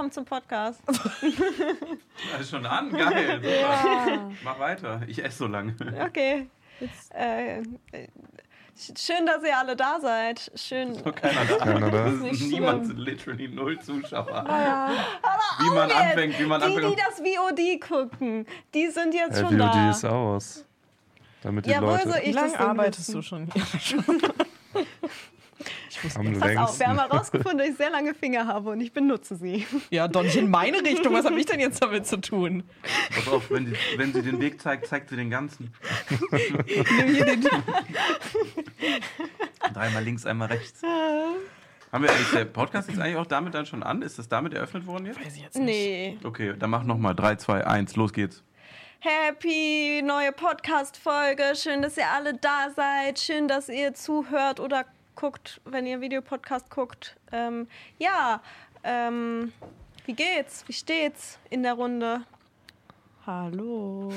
kommt zum Podcast. Ist schon an, geil. Super. Mach weiter. Ich esse so lange. Okay. Äh, schön, dass ihr alle da seid. Schön. Ist keiner da. Keiner da. Niemand, schlimm. literally null Zuschauer. Ja. Wie man Jetzt, anfängt, wie man die, anfängt. die das VOD gucken, die sind jetzt Hey, schon VOD da. ist aus. Damit die Ja, Leute so ich Wie lange arbeitest du schon hier? ich wusste nicht. Pass auf, wir haben herausgefunden, dass ich sehr lange Finger habe und ich benutze sie. Ja, doch nicht in meine Richtung. Was habe ich denn jetzt damit zu tun? Pass auf, wenn, die, wenn sie den Weg zeigt, zeigt sie den ganzen. Nimm hier den. Dreimal links, einmal rechts. Haben wir eigentlich, der Podcast ist eigentlich auch damit dann schon an? Ist das damit eröffnet worden jetzt? Weiß ich jetzt nicht. Nee. Okay, dann mach nochmal. 3, 2, 1, los geht's. Happy neue Podcast-Folge. Schön, dass ihr alle da seid. Schön, dass ihr zuhört oder guckt, wenn ihr Videopodcast guckt. Ähm, ja, ähm, wie geht's? Wie steht's in der Runde? Hallo.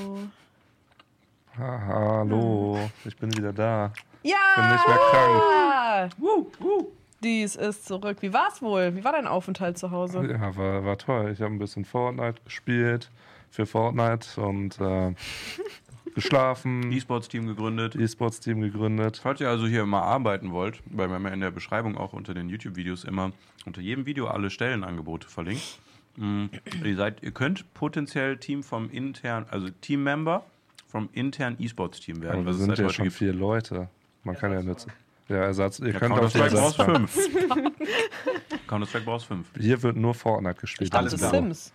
Ha, hallo, ich bin wieder da. Ja! Bin nicht mehr krank. Woo, woo. dies ist zurück. Wie war's wohl? Wie war dein Aufenthalt zu Hause? Ja, war, war toll. Ich habe ein bisschen Fortnite gespielt für Fortnite und äh, geschlafen, E-Sports-Team gegründet. E-Sports-Team gegründet. Falls ihr also hier mal arbeiten wollt, weil wir haben ja in der Beschreibung auch unter den YouTube-Videos immer unter jedem Video alle Stellenangebote verlinkt. Mm, Ihr, seid, ihr könnt potenziell Team vom intern, also Team-Member vom internen E-Sports-Team werden. Aber wir sind ja schon gibt. vier Leute. Man kann ja nicht. Ja, Ersatz. Ihr Ja, könnt auf den Counter-Strike brauchst fünf. Counter-Strike brauchst fünf. Hier wird nur Fortnite gespielt. Ich dachte Alles. Sims.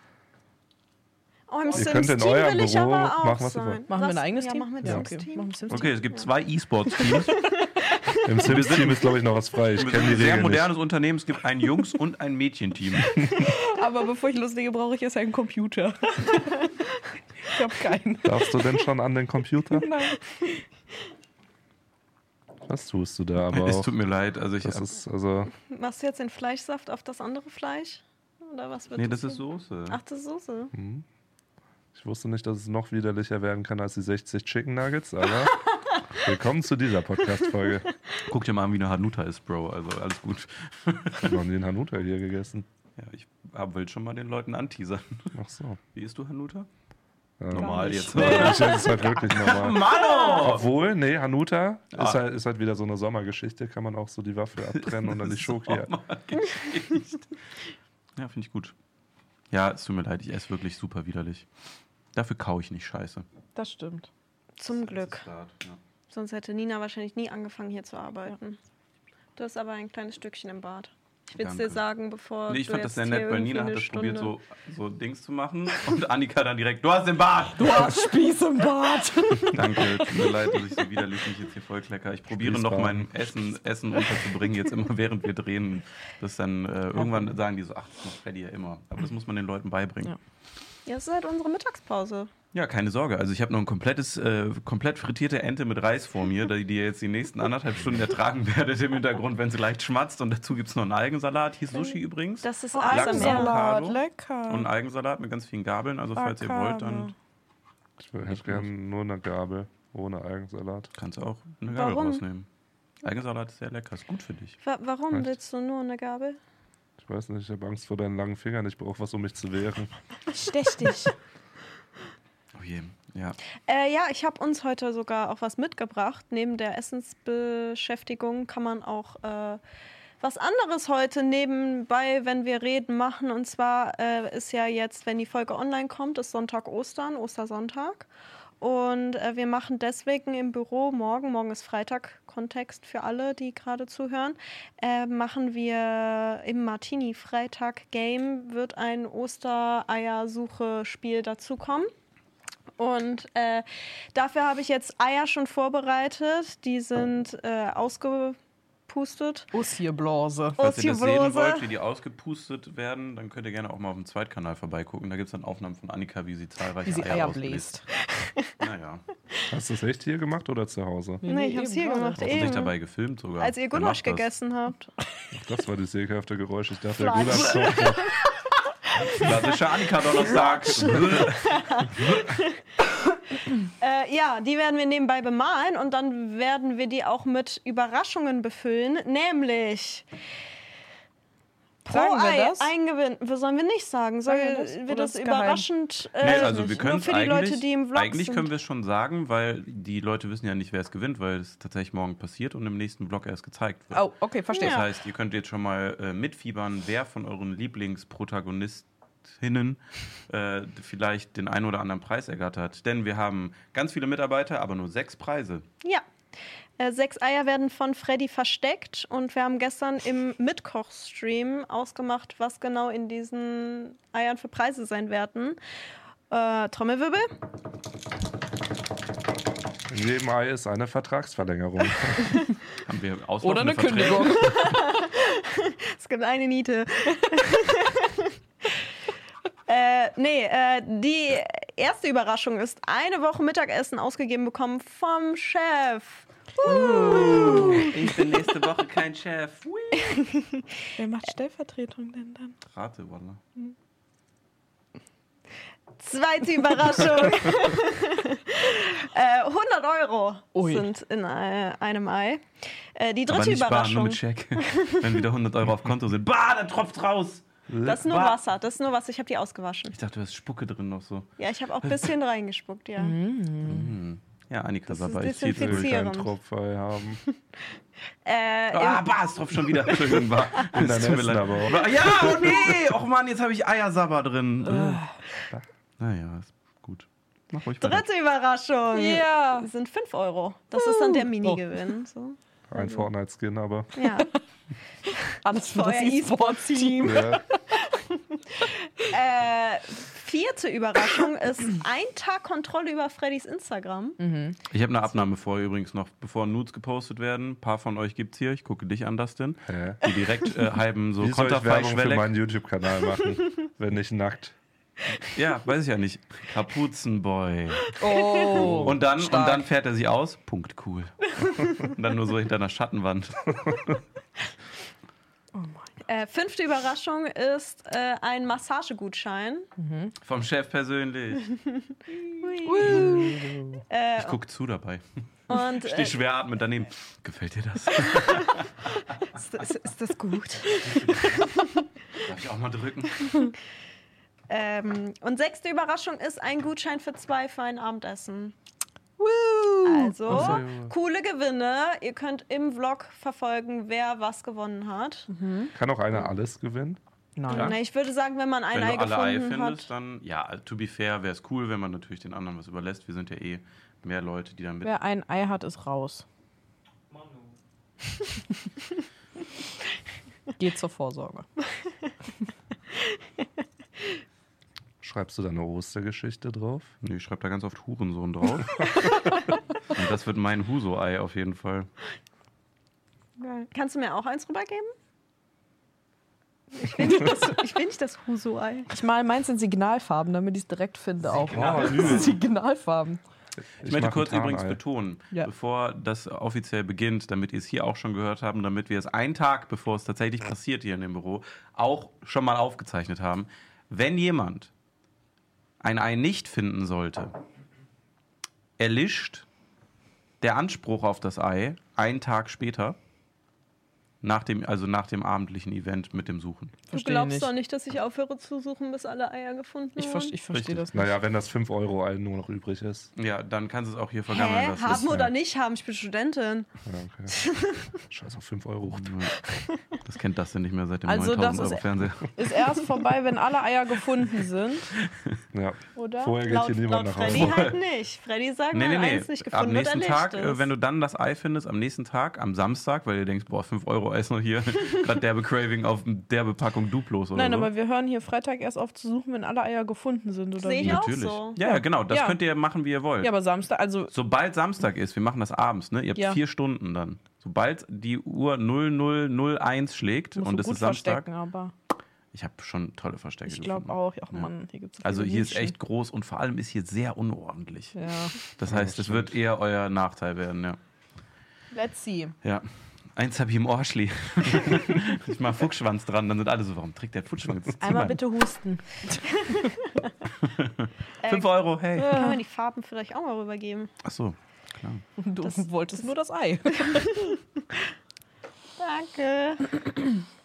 Oh, im Ihr könnt in Sims-Team eurem will ich Büro aber auch machen, was ihr sein. wollt. Machen wir ein eigenes ja, Team? Machen wir ein Ja. Okay, Sims-Team. machen Sims Okay, es gibt zwei E-Sports-Teams. Im Sims-Team ist, glaube ich, noch was frei. Ich kenne die ein sehr Regeln nicht. modernes Unternehmen. Es gibt ein Jungs- und ein Mädchenteam. Aber bevor ich loslege, brauche ich erst einen Computer. ich habe keinen. Darfst du denn schon an den Computer? Nein. Was tust du da aber Es tut mir leid. Also ich Das ist, also, Machst du jetzt den Fleischsaft auf das andere Fleisch? Oder was wird nee, das ist Soße. Ach, das ist Soße. Ich wusste nicht, dass es noch widerlicher werden kann als die 60 Chicken Nuggets, aber willkommen zu dieser Podcast-Folge. Guck dir mal an, wie eine Hanuta ist, Bro. Also alles gut. Ich habe noch nie einen Hanuta hier gegessen. Ja, ich hab, will schon mal den Leuten anteasern. Ach so. Wie isst du Hanuta? Ja. Normal jetzt. Ich ist es halt wirklich normal. Mano! Obwohl, nee, Hanuta Ah. ist, halt, ist halt wieder so eine Sommergeschichte. Kann man auch so die Waffe abtrennen und dann die Schoki. Ja, finde ich gut. Ja, es tut mir leid, ich esse wirklich super widerlich. Dafür kau ich nicht scheiße. Das stimmt. Zum Glück. Ja. Sonst hätte Nina wahrscheinlich nie angefangen, hier zu arbeiten. Du hast aber ein kleines Stückchen im Bad. Ich will es dir sagen, bevor. Nee, ich du fand das sehr nett, weil Nina hat das probiert, Stunde- so, so Dings zu machen. Und Annika dann direkt, du hast den Bart! Du hast Spieß im Bad. Danke, tut mir leid, dass ich so widerlich mich jetzt hier voll klecker. Ich probiere noch Spießbart. mein Essen, Essen unterzubringen, jetzt immer während wir drehen. Das dann äh, irgendwann sagen die so, ach, das macht Freddy ja immer. Aber das muss man den Leuten beibringen. Ja. Ja, es ist halt unsere Mittagspause. Ja, keine Sorge. Also ich habe noch ein komplettes, äh, komplett frittierte Ente mit Reis vor mir, die die ihr jetzt die nächsten anderthalb Stunden ertragen werdet im Hintergrund, wenn sie leicht schmatzt. Und dazu gibt es noch einen Algensalat. Hier ist Sushi übrigens. Das ist Lachs- ASMR. Salat, Avocado. lecker. Und einen Algensalat mit ganz vielen Gabeln. Also falls ihr wollt, dann Ich hätte gerne nur eine Gabel ohne Algensalat. kannst du auch eine Gabel Warum? rausnehmen. Algensalat ist sehr lecker, ist gut für dich. Wa warum Echt? willst du nur eine Gabel? Ich weiß nicht, ich habe Angst vor deinen langen Fingern. Ich brauche was, um mich zu wehren. Stech dich. Oh je, ja. Äh, ja, ich habe uns heute sogar auch was mitgebracht. Neben der Essensbeschäftigung kann man auch äh, was anderes heute nebenbei, wenn wir reden, machen. Und zwar äh, ist ja jetzt, wenn die Folge online kommt, ist Sonntag Ostern, Ostersonntag. Und äh, wir machen deswegen im Büro morgen, morgen ist Freitag, Kontext für alle, die gerade zuhören, äh, machen wir im Martini-Freitag-Game wird ein Ostereiersuche-Spiel dazukommen. Und äh, dafür habe ich jetzt Eier schon vorbereitet. Die sind äh, ausgepustet. Ossierblase. Falls ihr das sehen wollt, wie die ausgepustet werden, dann könnt ihr gerne auch mal auf dem Zweitkanal vorbeigucken. Da gibt es dann Aufnahmen von Annika, wie sie zahlreiche Wie sie Eier, Eier ausbläst. Naja, Hast du es echt hier gemacht oder zu Hause? Nee, ich hab's hier gemacht. hast du dich Eben. dabei gefilmt sogar. Als ihr Gulasch gegessen habt. Ach, das war das ekelhafte Geräusch. Ich dachte, der. Gulasch kommt. Klassischer Annika-Donnerstag. Äh, ja, die werden wir nebenbei bemalen und dann werden wir die auch mit Überraschungen befüllen, nämlich Pro Sagen wir Ei das? ein Gewinn. Wir sollen wir nicht sagen. Soll Sagen wir das? wir das überraschend? Nee, äh, also wir können nur für die eigentlich, Leute, die im Vlog eigentlich sind. können wir es schon sagen, weil die Leute wissen ja nicht, wer es gewinnt, weil es tatsächlich morgen passiert und im nächsten Vlog erst gezeigt wird. Oh, okay, verstehe. Das Ja. heißt, ihr könnt jetzt schon mal äh, mitfiebern, wer von euren Lieblingsprotagonistinnen äh, vielleicht den einen oder anderen Preis ergattert. Denn wir haben ganz viele Mitarbeiter, aber nur sechs Preise. Ja. Äh, sechs Eier werden von Freddy versteckt und wir haben gestern im Mitkoch-Stream ausgemacht, was genau in diesen Eiern für Preise sein werden. Äh, Trommelwirbel. In jedem Ei ist eine Vertragsverlängerung. Haben wir Oder eine Verträge? Kündigung. Es gibt eine Niete. Äh, nee, äh, die erste Überraschung ist eine Woche Mittagessen ausgegeben bekommen vom Chef. Ich bin nächste Woche kein Chef. Wer macht Stellvertretung denn dann? Rate, Walla. Zweite Überraschung. äh, 100 Euro Ui. sind in äh, einem Ei. Äh, die Aber dritte nicht sparen, nur Überraschung. mit Scheck. Wenn wieder 100 Euro auf Konto sind. Bah, dann tropft raus. Das ist nur. Wasser. Das ist nur Wasser. Ich habe die ausgewaschen. Ich dachte, da ist Spucke drin noch so. Ja, ich habe auch ein bisschen reingespuckt, ja. Ja, Annika Das ist Sabber, ich ziehe desinfizierend. keinen Tropfei haben. Äh, Ah, bah, es tropft schon wieder. Entschuldigung, Es dein tut mir leid. aber auch. Ja, oh nee. Och Mann, jetzt habe ich Eiersabber drin. Äh. Naja, ist gut. Mach ruhig weiter. dritte Überraschung. Ja. Das sind 5 Euro. Das ist dann der Minigewinn. So. Ein Fortnite-Skin, aber. Ja. Alles für das E-Sport-Team. Ja, Äh, vierte Überraschung ist ein Tag Kontrolle über Freddys Instagram. Ich habe eine Abnahme vor übrigens noch, bevor Nudes gepostet werden. Ein paar von euch gibt's hier. Ich gucke dich an, Dustin. Hä? Die direkt äh, halben so Wie soll ich Werbung für konterfei meinen YouTube-Kanal machen, wenn nicht nackt? Ja, weiß ich ja nicht. Kapuzenboy. Oh. Und dann, und dann fährt er sie aus. Punkt cool. und dann nur so hinter einer Schattenwand. Äh, fünfte Überraschung ist äh, ein Massagegutschein. Vom Chef persönlich. Äh, Ich gucke zu dabei. und Steh äh, schwer atmend daneben. Gefällt dir das? ist, ist, ist das gut? Darf ich auch mal drücken? Ähm, und sechste Überraschung ist ein Gutschein für zwei für ein Abendessen. Also, so, ja. coole Gewinne. Ihr könnt im Vlog verfolgen, wer was gewonnen hat. Kann auch einer alles gewinnen? Nein. Ja. Na, ich würde sagen, wenn man ein Wenn Ei du alle Ei gefunden findest, hat. dann, ja, to be fair, wäre es cool, wenn man natürlich den anderen was überlässt. Wir sind ja eh mehr Leute, die dann mit. Wer ein Ei hat, ist raus. Geht zur Vorsorge. Schreibst du da eine Ostergeschichte drauf? Nee, ich schreibe da ganz oft Hurensohn drauf. Und das wird mein Huso-Ei auf jeden Fall. Geil. Kannst du mir auch eins rübergeben? Ich will nicht das, ich will nicht das Huso-Ei. Ich mal meins in Signalfarben, damit ich es direkt finde auch. Oh, übel. Signalfarben. Ich, möchte mach kurz übrigens betonen, Ja. bevor das offiziell beginnt, damit ihr es hier auch schon gehört haben, damit wir es einen Tag, bevor es tatsächlich passiert hier in dem Büro, auch schon mal aufgezeichnet haben. Wenn jemand ein Ei nicht finden sollte, erlischt der Anspruch auf das Ei einen Tag später, nach dem, also nach dem abendlichen Event mit dem Suchen. Du Verstehe glaubst nicht. doch nicht, dass ich aufhöre zu suchen, bis alle Eier gefunden Ich, wurden? ver ich verstehe Richtig. das nicht. Naja, wenn das 5 Euro Ei nur noch übrig ist. Ja, dann kannst du es auch hier vergammeln Hä? lassen. Haben ja- oder nicht haben? Ich bin Studentin. Ja, okay. Scheiß auf 5 Euro. Das kennt das denn nicht mehr seit dem Also 9000 das Euro Fernseher. Ist erst vorbei, wenn alle Eier gefunden sind, Ja. oder? Vorher geht Laut, hier niemand laut nach Freddy Hause. halt nicht. Freddy sagt, Nee, nee, wenn nee. eins nicht Am gefunden wird, nächsten Tag, es. äh, wenn du dann das Ei findest, am nächsten Tag, am Samstag, weil du denkst, boah, 5 Euro Eis noch hier, gerade derbe Craving auf derbe Packung Duplos oder Nein, so. aber wir hören hier Freitag erst auf zu suchen, wenn alle Eier gefunden sind, oder Sehe ich auch Natürlich. so. Ja, ja, genau, das Ja. könnt ihr machen, wie ihr wollt. Ja, aber Samstag, also Sobald Samstag ist, wir machen das abends, ne? Ihr habt Ja. vier Stunden dann. Sobald die Uhr 0001 schlägt musst und es ist Samstag, verstecken, aber ich habe schon tolle Verstecke ich glaube auch, ach Mann, hier gibt's so Also hier ist Nischen. echt groß und vor allem ist hier sehr unordentlich. Ja, Das heißt, es wird eher euer Nachteil werden, ja. let's see. Ja. Eins habe ich im Ohrschli. ich mach Fuchsschwanz dran, dann sind alle so, warum trägt der Fuchsschwanz? Einmal bitte husten. Fünf Euro, hey. Kann man die Farben vielleicht auch mal rübergeben? Ach so, klar. Du wolltest nur das Ei. Danke.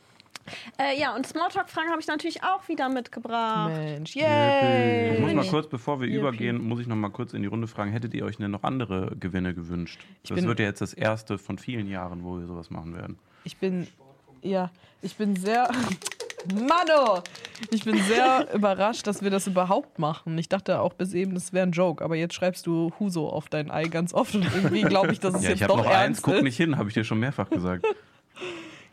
Äh, ja, und Smalltalk-Fragen habe ich natürlich auch wieder mitgebracht. Mensch, Ich yay! muss mal kurz, bevor wir Yippie. übergehen, muss ich noch mal kurz in die Runde fragen, hättet ihr euch denn noch andere Gewinne gewünscht? das bin- wird ja jetzt das erste von vielen Jahren, wo wir sowas machen werden. Ich bin, ja, ich bin sehr, Mano! Ich bin sehr überrascht, dass wir das überhaupt machen. Ich dachte auch bis eben, das wäre ein Joke, aber jetzt schreibst du Huso auf dein Ei ganz oft und irgendwie glaube ich, dass es Ja, jetzt ich habe doch noch eins, ernst guck ist. nicht hin, habe ich dir schon mehrfach gesagt.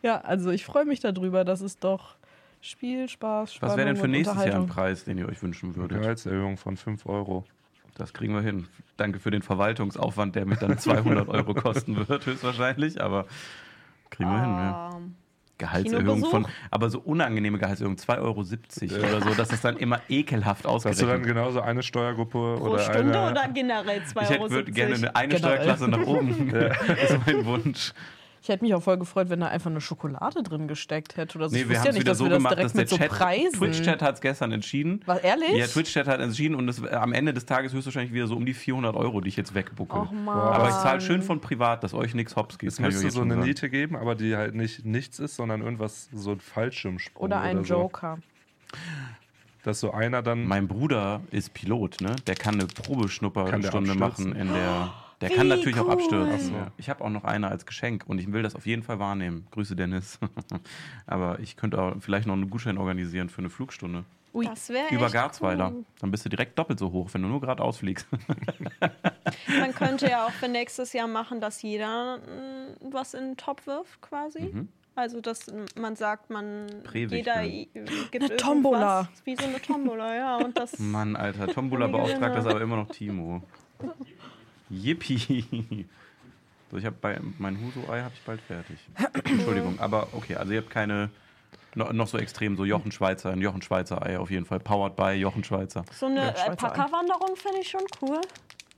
Ja, also ich freue mich darüber, dass es doch Spiel, Spaß, Spannung Was wäre denn für nächstes Jahr ein. Preis, den ihr euch wünschen würdet? Gehaltserhöhung von 5 Euro. Das kriegen wir hin. Danke für den Verwaltungsaufwand, der mich dann 200 Euro kosten wird, höchstwahrscheinlich, aber kriegen wir hin. Ja. Ähm, Gehaltserhöhung von, aber so unangenehme Gehaltserhöhung, 2,70 Euro oder so, dass es dann immer ekelhaft Hast du dann ausgerechnet genauso eine Steuergruppe pro oder Stunde eine, oder generell 2,70 Ich hätte würde gerne eine, eine Generell. Steuerklasse nach oben. Das ist mein Wunsch. Ich hätte mich auch voll gefreut, wenn da einfach eine Schokolade drin gesteckt hätte oder so. Nee, ich wir wusste haben ja nicht, dass so wir das gemacht, direkt dass der mit so Chat, Preisen. Twitch-Chat hat es gestern entschieden. War ehrlich? Ja, Twitch-Chat hat entschieden und es, äh, am Ende des Tages höchstchstwahrscheinlich wieder so um die 400 Euro, die ich jetzt wegbucke. Och Mann. Aber ich zahle schön von privat, dass euch nichts hops geht. Es müsste so schon eine sagen. Niete geben, aber die halt nicht nichts ist, sondern irgendwas, so ein Fallschirmsprung. Oder ein so. Joker. Dass so einer dann. Mein Bruder ist Pilot, ne? Der kann eine Probeschnupperstunde machen in der. Der Wie kann natürlich auch cool. abstürzen. Ach so. Ja. Ich habe auch noch eine als Geschenk und ich will das auf jeden Fall wahrnehmen. Grüße Dennis. Aber ich könnte auch vielleicht noch einen Gutschein organisieren für eine Flugstunde. Ui. Das wäre Über echt Garzweiler. Cool. Dann bist du direkt doppelt so hoch, wenn du nur geradeaus fliegst. Man könnte ja auch für nächstes Jahr machen, dass jeder mm, was in den Topf wirft, quasi. Mhm. Also, dass man sagt, man Präwig, jeder ne? gibt Eine Tombola. irgendwas, Wie so eine Tombola, ja. Und das Mann, Alter. Tombola beauftragt Gewinne. ist aber immer noch Timo. Yippie. So, ich habe bei mein Huso-Ei habe ich bald fertig. Entschuldigung, aber okay, also ihr habt keine noch, noch so extrem so Jochen Schweizer, ein Jochen Schweizer Ei auf jeden Fall. Powered by Jochen Schweizer. so eine Ja, Alpaka-Wanderung fände ich schon cool.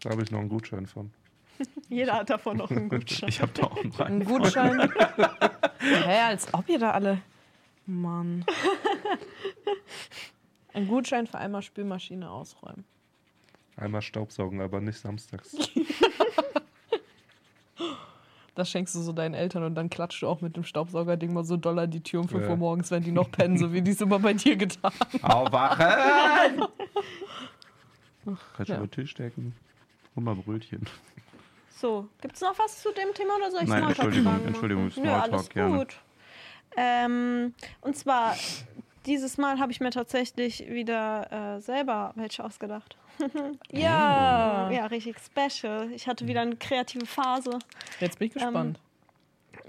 Da habe ich noch einen Gutschein von. Jeder hat davon noch einen Gutschein. Ich habe da auch einen. Ein Gutschein. Hä, als ob ihr da alle. Mann. Ein Gutschein für einmal Spülmaschine ausräumen. Einmal Staubsaugen, aber nicht samstags. Das schenkst du so deinen Eltern und dann klatscht du auch mit dem Staubsaugerding mal so doll an die Tür um 5 Ja. Uhr morgens, wenn die noch pennen, so wie die es immer bei dir getan Aufwachen! Kannst du Ja. über den Tisch decken? Hol mal Brötchen. So, gibt es noch was zu dem Thema oder soll ich Nein, Smalltalk Entschuldigung, fragen? Entschuldigung, Ja, alles Smalltalk, gerne. gut. Ähm, und zwar, dieses Mal habe ich mir tatsächlich wieder äh, selber welche ausgedacht. Ja. Ja, richtig special. Ich hatte wieder eine kreative Phase. Jetzt bin ich gespannt.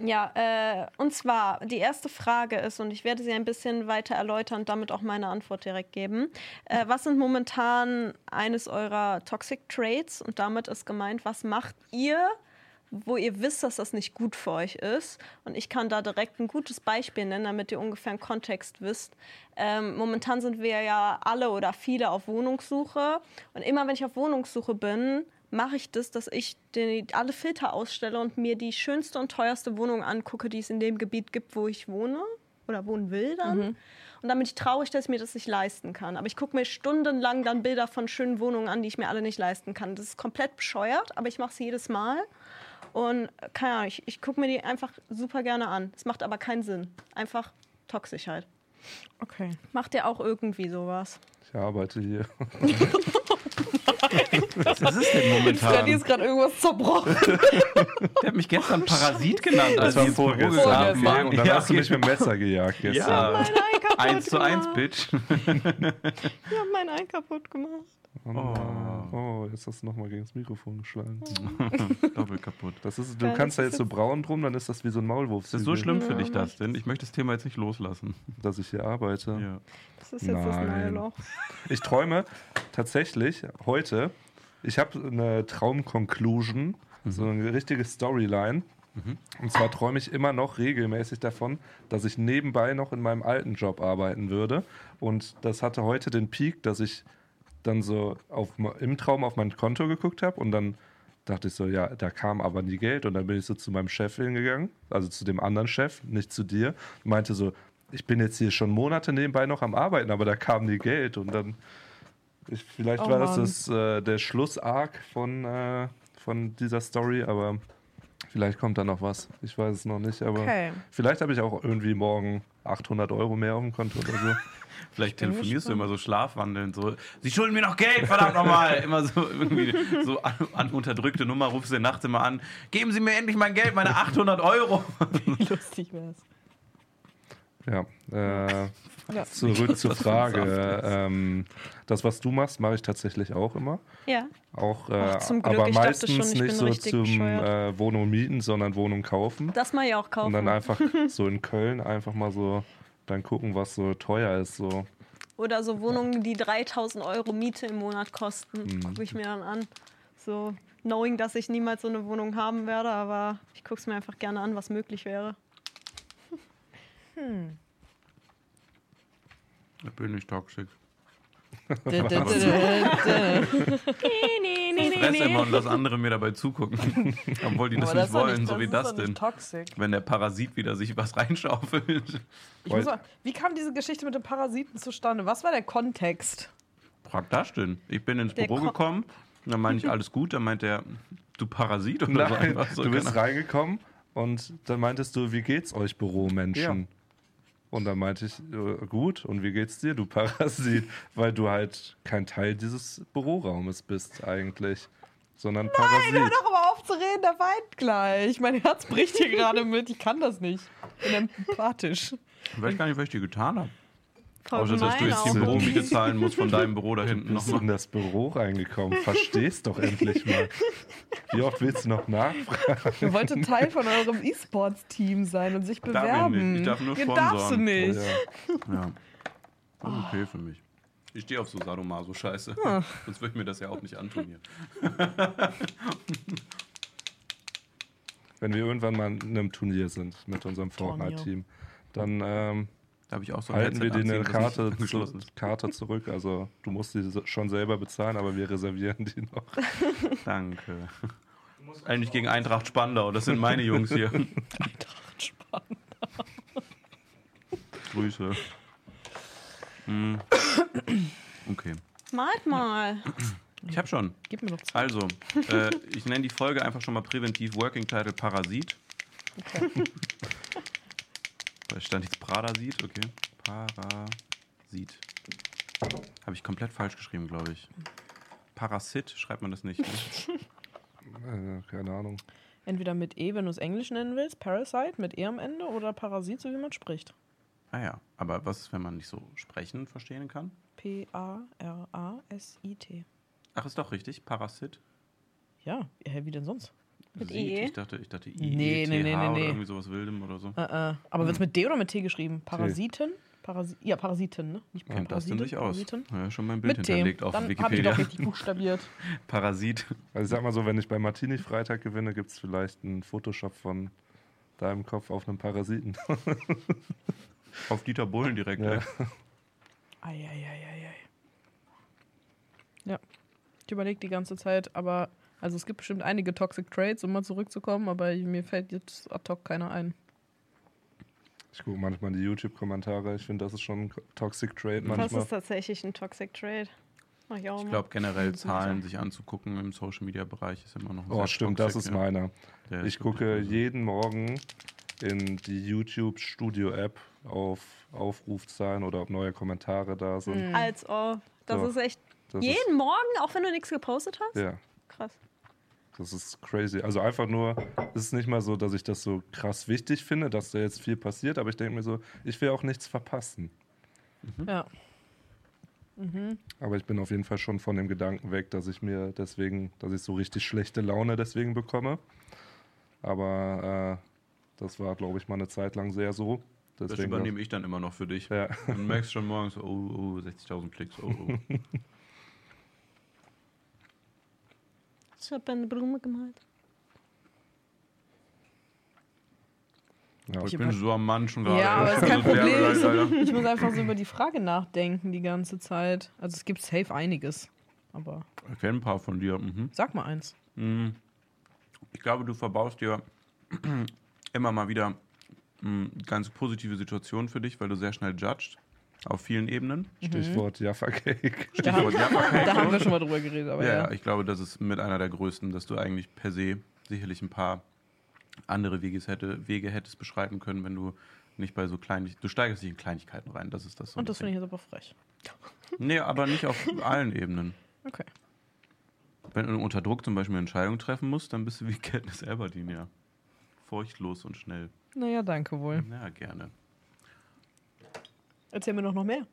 Ja, äh, und zwar, die erste Frage ist, und ich werde sie ein bisschen weiter erläutern und damit auch meine Antwort direkt geben. Äh, was sind momentan eines eurer Toxic Traits? Und damit ist gemeint, was macht ihr, wo ihr wisst, dass das nicht gut für euch ist? Und ich kann da direkt ein gutes Beispiel nennen, damit ihr ungefähr einen Kontext wisst. Ähm, momentan sind wir ja alle oder viele auf Wohnungssuche. Und immer wenn ich auf Wohnungssuche bin, mache ich das, dass ich die, alle Filter ausstelle und mir die schönste und teuerste Wohnung angucke, die es in dem Gebiet gibt, wo ich wohne oder wohnen will dann. Und dann bin ich traurig, dass ich mir das nicht leisten kann. Aber ich gucke mir stundenlang dann Bilder von schönen Wohnungen an, die ich mir alle nicht leisten kann. Das ist komplett bescheuert, aber ich mache es jedes Mal. Und keine Ahnung, ich, ich gucke mir die einfach super gerne an. Es macht aber keinen Sinn. Einfach Toxischheit. Okay. Macht ihr auch irgendwie sowas? Ich arbeite hier. Was ist es denn Freddy momentan? ist gerade irgendwas zerbrochen. Der hat mich gestern Parasit genannt, als wir ins Büro waren. Und dann Ja, hast du mich mit dem Messer gejagt gestern. Ja, Mein Ei kaputt 1 zu 1, gemacht. Bitch. Ich habe mein Ei kaputt gemacht. Oh, nein. oh, jetzt hast du nochmal gegen das Mikrofon geschlagen. Doppelt kaputt. Das ist, du Ja, kannst da jetzt so braun drum, dann ist das wie so ein Maulwurf. Ist das so schlimm für dich, das denn? Ich möchte das Thema jetzt nicht loslassen. Dass ich hier arbeite. Ja. Das ist jetzt das neue Nein. Loch. Ich träume tatsächlich heute, ich habe eine Traumconclusion, so eine richtige Storyline. Und zwar träume ich immer noch regelmäßig davon, dass ich nebenbei noch in meinem alten Job arbeiten würde. Und das hatte heute den Peak, dass ich dann so auf, im Traum auf mein Konto geguckt habe und dann dachte ich so, ja, da kam aber nie Geld. Und dann bin ich so zu meinem Chef hingegangen, also zu dem anderen Chef, nicht zu dir, und meinte so, ich bin jetzt hier schon Monate nebenbei noch am Arbeiten, aber da kam nie Geld. Und dann, ich, vielleicht Oh war das, das äh, der Schlussarg von, äh, von dieser Story, aber Vielleicht kommt da noch was. Ich weiß es noch nicht, aber Okay. vielleicht habe ich auch irgendwie morgen 800 Euro mehr auf dem Konto oder so. Vielleicht telefonierst du immer so schlafwandelnd, so, sie schulden mir noch Geld, verdammt nochmal. Immer so irgendwie so an, an unterdrückte Nummer, rufst du nachts immer an, geben Sie mir endlich mein Geld, meine 800 Euro. Wie lustig wär's. Ja, äh, Ja. zurück zur Frage. Ähm, das, was du machst, mache ich tatsächlich auch immer. Ja. Auch, äh, Ach, zum Glück. aber Ich meistens schon, ich bin nicht so zum äh, Wohnung mieten, sondern Wohnung kaufen. Das mal ja auch kaufen. Und dann einfach so in Köln einfach mal so dann gucken, was so teuer ist. So. Oder so Wohnungen, die 3000 Euro Miete im Monat kosten, Mhm. gucke ich mir dann an. So, knowing, dass ich niemals so eine Wohnung haben werde, aber ich gucke es mir einfach gerne an, was möglich wäre. Ich bin nicht toxisch. Ich fresse immer und lass andere mir dabei zugucken. Obwohl die das Aber nicht wollen, so wie das nicht denn. Toxic. Wenn der Parasit wieder sich was reinschaufelt. Ich muss mal, wie kam diese Geschichte mit den Parasiten zustande? Was war der Kontext? Frag das denn. Ich bin ins Der Büro Ko- gekommen, dann meinte ich, alles gut, dann meint er, du Parasit oder so Nein, einfach so. du bist reingekommen und dann meintest du, wie geht's euch Büromenschen? Ja. Und dann meinte ich, äh, gut, und wie geht's dir, du Parasit? Weil du halt kein Teil dieses Büroraumes bist eigentlich, sondern Parasit. Hör doch mal auf zu reden, der weint gleich. Mein Herz bricht hier gerade mit. Ich kann das nicht. Ich bin empathisch. Ich weiß gar nicht, was ich dir getan habe. Voll Außer, dass du jetzt die Büromiete zahlen musst von deinem Büro da hinten nochmal. in das Büro reingekommen? Verstehst doch endlich mal. Wie oft willst du noch nachfragen? Ich wollte Teil von eurem E-Sports-Team sein und sich Darf ich bewerben. nicht. Ich darf nur ja, darfst du sponsoren. nicht. Ja. Ja. Das ist okay für mich. Ich stehe auf so Sadomaso-Scheiße. Ah. Sonst würde ich mir das ja auch nicht antun hier. Wenn wir irgendwann mal in einem Turnier sind mit unserem. Fortnite-Team, dann ähm, Da habe ich auch so halten wir dir eine Karte, zu. Karte zurück. Also du musst die so- schon selber bezahlen, aber wir reservieren die noch. Danke. Eigentlich gegen Eintracht Spandau. Das sind meine Jungs hier. Eintracht spannend. Grüße. Hm. Okay. Malt mal. Ich habe schon. Gib mir Zeit. Also, äh, ich nenne die Folge einfach schon mal präventiv Working Title Parasit. Da stand jetzt Parasit, okay. Parasit. Habe ich komplett falsch geschrieben, glaube ich. Parasit schreibt man das nicht. Ne? Äh, keine Ahnung. Entweder mit E, wenn du es Englisch nennen willst, Parasite mit E am Ende oder Parasit, so wie man spricht. Ah ja, aber was ist, wenn man nicht so sprechen verstehen kann? P-A-R-A-S-I-T. Ach, ist doch richtig. Parasit. Ja, hä, wie denn sonst? Mit Siet. E? Ich dachte, ich dachte I, Nee, E, nee, nee, T, H nee, oder nee. irgendwie sowas Wildem oder so. Äh, äh. Aber wird es mit D oder mit T geschrieben? Parasiten? Parasi ja, Parasiten, ne? Nicht Kennt das denn Parasiten, aus? Parasiten. Ja, schon mein Bild Mit T. hinterlegt auf Dann hab ich Wikipedia. doch richtig buchstabiert. Parasit. Also ich sag mal so, wenn ich bei Martini Freitag gewinne, gibt es vielleicht einen Photoshop von deinem Kopf auf einem Parasiten. Auf Dieter Bohlen direkt. Ja. Eieieiei. Ja, ich überlege die ganze Zeit, aber also es gibt bestimmt einige Toxic Trades, um mal zurückzukommen, aber mir fällt jetzt ad hoc keiner ein. Ich gucke manchmal die YouTube-Kommentare. Ich finde, das ist schon ein Toxic Trade Das manchmal. ist tatsächlich ein Toxic Trade. Mach ich auch Ich glaube generell Zahlen sich anzugucken im Social Media Bereich ist immer noch ein Oh, sehr stimmt, das toxic, ist ja. meiner. Der Ich ist gucke jeden Morgen in die YouTube Studio App auf Aufrufzahlen oder ob neue Kommentare da sind. Mhm. Als oh, das So. ist echt. Das jeden Morgen, auch wenn du nichts gepostet hast? Ist, ja, Krass. Das ist crazy. Also einfach nur, es ist nicht mal so, dass ich das so krass wichtig finde, dass da jetzt viel passiert, aber ich denke mir so, ich will auch nichts verpassen. Ja. Aber ich bin auf jeden Fall schon von dem Gedanken weg, dass ich mir deswegen, dass ich so richtig schlechte Laune deswegen bekomme. Aber äh, das war, glaube ich, mal eine Zeit lang sehr so. Das Deswegen übernehme ich dann immer noch für dich. Ja. Und merkst schon morgens, oh, oh 60.000 Klicks, oh, oh. Ich habe eine Blume gemalt. Ja. Ich Ich bin hab- so am Mann schon gerade. Ja, aber Ich ist kein Problem. Ich muss einfach so über die Frage nachdenken die ganze Zeit. Also es gibt safe einiges. Aber Ich kenne ein paar von dir. Mhm. sag mal eins. Mhm. Ich glaube, du verbaust dir immer mal wieder mh, ganz positive Situationen für dich, weil du sehr schnell judgst. Auf vielen Ebenen. Stichwort Jaffa Cake. Da haben, Stichwort Jaffa-Cake. da haben wir schon mal drüber geredet. Aber Ja, ja, ich glaube, das ist mit einer der größten, dass du eigentlich per se sicherlich ein paar andere Wege, hätte, Wege hättest beschreiten können, wenn du nicht bei so kleinen. Du steigerst dich in Kleinigkeiten rein. Das ist das. So Und das finde ich jetzt aber frech. Nee, aber nicht auf allen Ebenen. Okay. Wenn du unter Druck zum Beispiel eine Entscheidung treffen musst, dann bist du wie Katniss Everdeen, ja. Furchtlos und schnell. Naja, danke wohl. Ja, gerne. Erzähl mir doch noch mehr.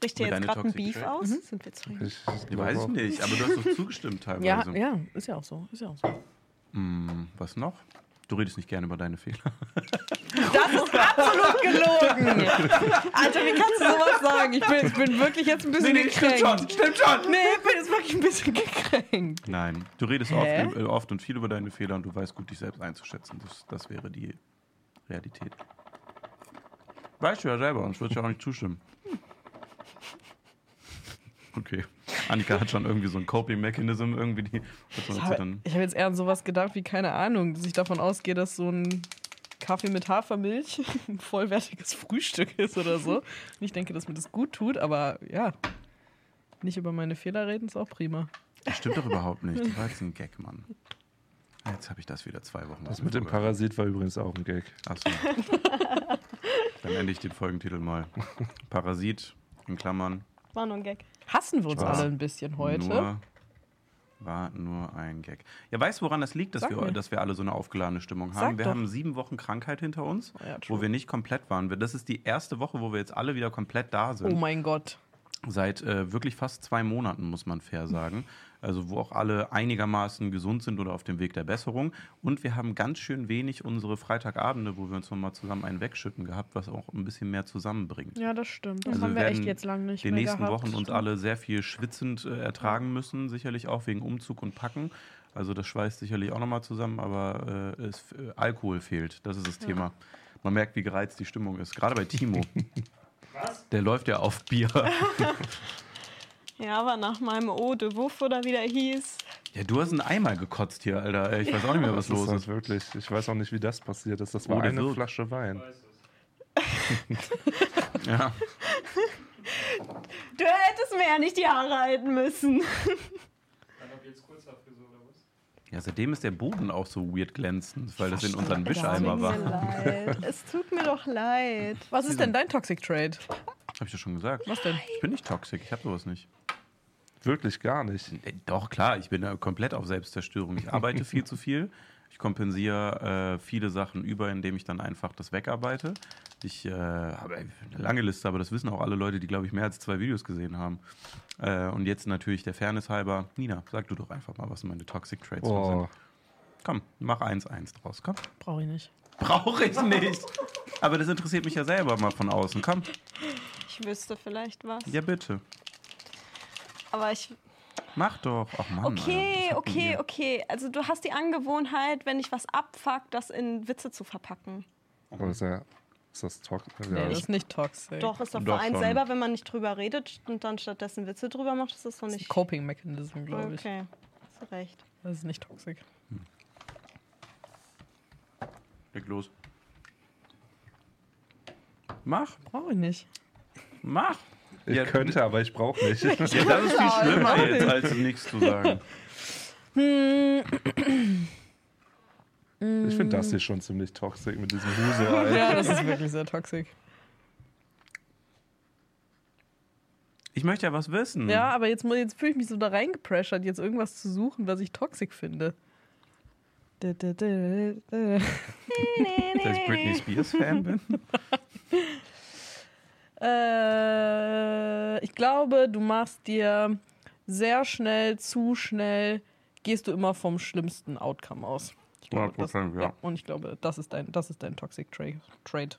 Bricht dir jetzt gerade ein Beef Trait? aus? Sind wir zurück? Ich, Ich weiß ich nicht, aber du hast doch zugestimmt teilweise. Ja, ja, ist ja auch so. Ist ja auch so. Hm, was noch? Du redest nicht gerne über deine Fehler. Das ist absolut gelogen. Alter, wie kannst du sowas sagen? Ich bin, ich bin wirklich jetzt ein bisschen gekränkt. stimmt schon. Nee, ich bin jetzt wirklich ein bisschen gekränkt. Nein, du redest oft, äh, oft und viel über deine Fehler und du weißt gut, dich selbst einzuschätzen. Das, das wäre die Realität. Weißt du ja selber, sonst würde ich ja auch nicht zustimmen. Okay. Annika hat schon irgendwie so ein Coping-Mechanism, irgendwie die. Ich habe hab jetzt eher an sowas gedacht wie, keine Ahnung, dass ich davon ausgehe, dass so ein Kaffee mit Hafermilch ein vollwertiges Frühstück ist oder so. Und ich denke, dass mir das gut tut, aber ja, nicht über meine Fehler reden ist auch prima. Das stimmt doch überhaupt nicht. Das war jetzt ein Gag, Mann. Jetzt habe ich das wieder zwei Wochen. Das mit dem Parasit war übrigens auch ein Gag. Achso. Dann ende ich den Folgentitel mal. Parasit, in Klammern. War nur ein Gag. Hassen wir uns alle ein bisschen heute? Nur, war nur ein Gag. Ja, weißt du, woran das liegt, dass Sag wir, mir. dass wir alle so eine aufgeladene Stimmung Sag haben? Wir doch. haben sieben Wochen Krankheit hinter uns, Oh ja, wo wir nicht komplett waren. Das ist die erste Woche, wo wir jetzt alle wieder komplett da sind. Oh mein Gott. Seit äh, wirklich fast zwei Monaten, muss man fair sagen. Also wo auch alle einigermaßen gesund sind oder auf dem Weg der Besserung. Und wir haben ganz schön wenig unsere Freitagabende, wo wir uns nochmal zusammen einen wegschütten gehabt, was auch ein bisschen mehr zusammenbringt. Ja, das stimmt. Das Also haben wir echt werden jetzt lang nicht die mehr nächsten gehabt. Wochen uns alle sehr viel schwitzend äh, ertragen müssen, sicherlich auch wegen Umzug und Packen. Also das schweißt sicherlich auch nochmal zusammen, aber äh, es, äh, Alkohol fehlt. Das ist das Thema. Man merkt, wie gereizt die Stimmung ist. Gerade bei Timo. Der läuft ja auf Bier. Ja, aber nach meinem Ode, Wuff oder wie der hieß. Ja, du hast einen Eimer gekotzt hier, Alter. Ich weiß auch nicht mehr, was Das ist los halt ist. wirklich. Ich weiß auch nicht, wie das passiert ist. Das war Oh, eine wirkt. Flasche Wein. Ja. Du hättest mir ja nicht die Haare halten müssen. Ja, seitdem ist der Boden auch so weird glänzend, weil das in unseren Es tut Wischeimer mir war. leid. Es tut mir doch leid. Was ist denn dein Toxic Trade? Hab ich ja schon gesagt. Was denn? Ich bin nicht toxisch, ich habe sowas nicht. Wirklich gar nicht. Äh, Doch, klar, ich bin da komplett auf Selbstzerstörung. Ich arbeite viel zu viel. Ich kompensiere äh, viele Sachen über, indem ich dann einfach das wegarbeite. Ich äh, habe eine lange Liste, aber das wissen auch alle Leute, die, glaube ich, mehr als zwei Videos gesehen haben. Äh, und jetzt natürlich der Fairness halber. Nina, sag du doch einfach mal, was meine Toxic Traits Oh, sind. Komm, mach 1-1 draus. Komm. Brauche ich nicht. Brauche ich nicht. Aber das interessiert mich ja selber mal von außen. Komm. Ich wüsste vielleicht was. Ja, bitte. Aber ich. Mach doch. Ach Mann. Okay, Alter, okay, okay. Also du hast die Angewohnheit, wenn ich was abfuck, das in Witze zu verpacken. aber ist, ja, ist das toxisch? Nee, Ja, das ist nicht toxic. Doch, ist doch, Doch für einen schon. selber, wenn man nicht drüber redet und dann stattdessen Witze drüber macht, ist das doch Das ist nicht. ein Coping Mechanism, glaube ich. Okay, hast du recht. Das ist nicht toxic. Leg los. Mach, Brauche ich nicht. mach. Ich Ja, könnte, aber ich brauche nicht. Ja, das ist viel schlimmer jetzt, als nichts zu sagen. Ich finde das hier schon ziemlich toxisch mit diesem Huso. Ja, das ist wirklich sehr toxic. Ich möchte ja was wissen. Ja, aber jetzt, jetzt fühle ich mich so da reingepressured, jetzt irgendwas zu suchen, was ich toxic finde. Da, da, da, da. Dass ich Britney Spears Fan bin. Äh, ich glaube, du machst dir sehr schnell, zu schnell, gehst du immer vom schlimmsten Outcome aus. Ich glaube, das, 100%, ja. ja. Und ich glaube, das ist dein, das ist dein Toxic Tra Trade.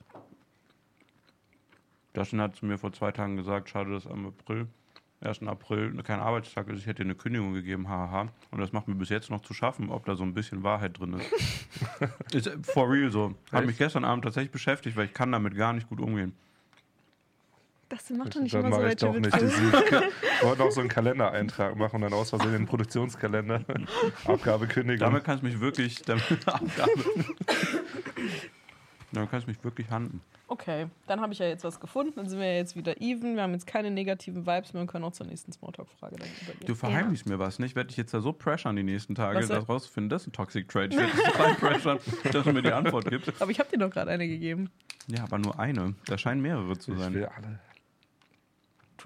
Justin hat zu mir vor zwei Tagen gesagt, schade, dass am April, 1. April kein Arbeitstag ist. Ich hätte dir eine Kündigung gegeben, haha. Und das macht mir bis jetzt noch zu schaffen, ob da so ein bisschen Wahrheit drin ist. ist äh, for real so. Hat Echt? mich gestern Abend tatsächlich beschäftigt, weil ich kann damit gar nicht gut umgehen. Das macht doch nicht Dann immer so mache ich doch nicht. Ich wollte auch so einen Kalendereintrag machen und dann aus Versehen den Produktionskalender. Abgabe Kündigung. Damit kannst du mich wirklich. Damit, Abgabe. Dann kannst du mich wirklich handen. Okay, dann habe ich ja jetzt was gefunden. Dann sind wir ja jetzt wieder even. Wir haben jetzt keine negativen Vibes mehr und können auch zur nächsten Smalltalk-Frage dann übergehen. Du verheimlichst mir was, nicht? Werde ich jetzt da so pressern die nächsten Tage, Was denn? das rauszufinden. Das ist ein Toxic Trade. Ich werde dich total pressern, dass du mir die Antwort gibst. Aber ich habe dir doch gerade eine gegeben. Ja, aber nur eine. Da scheinen mehrere zu Ich sein. will alle.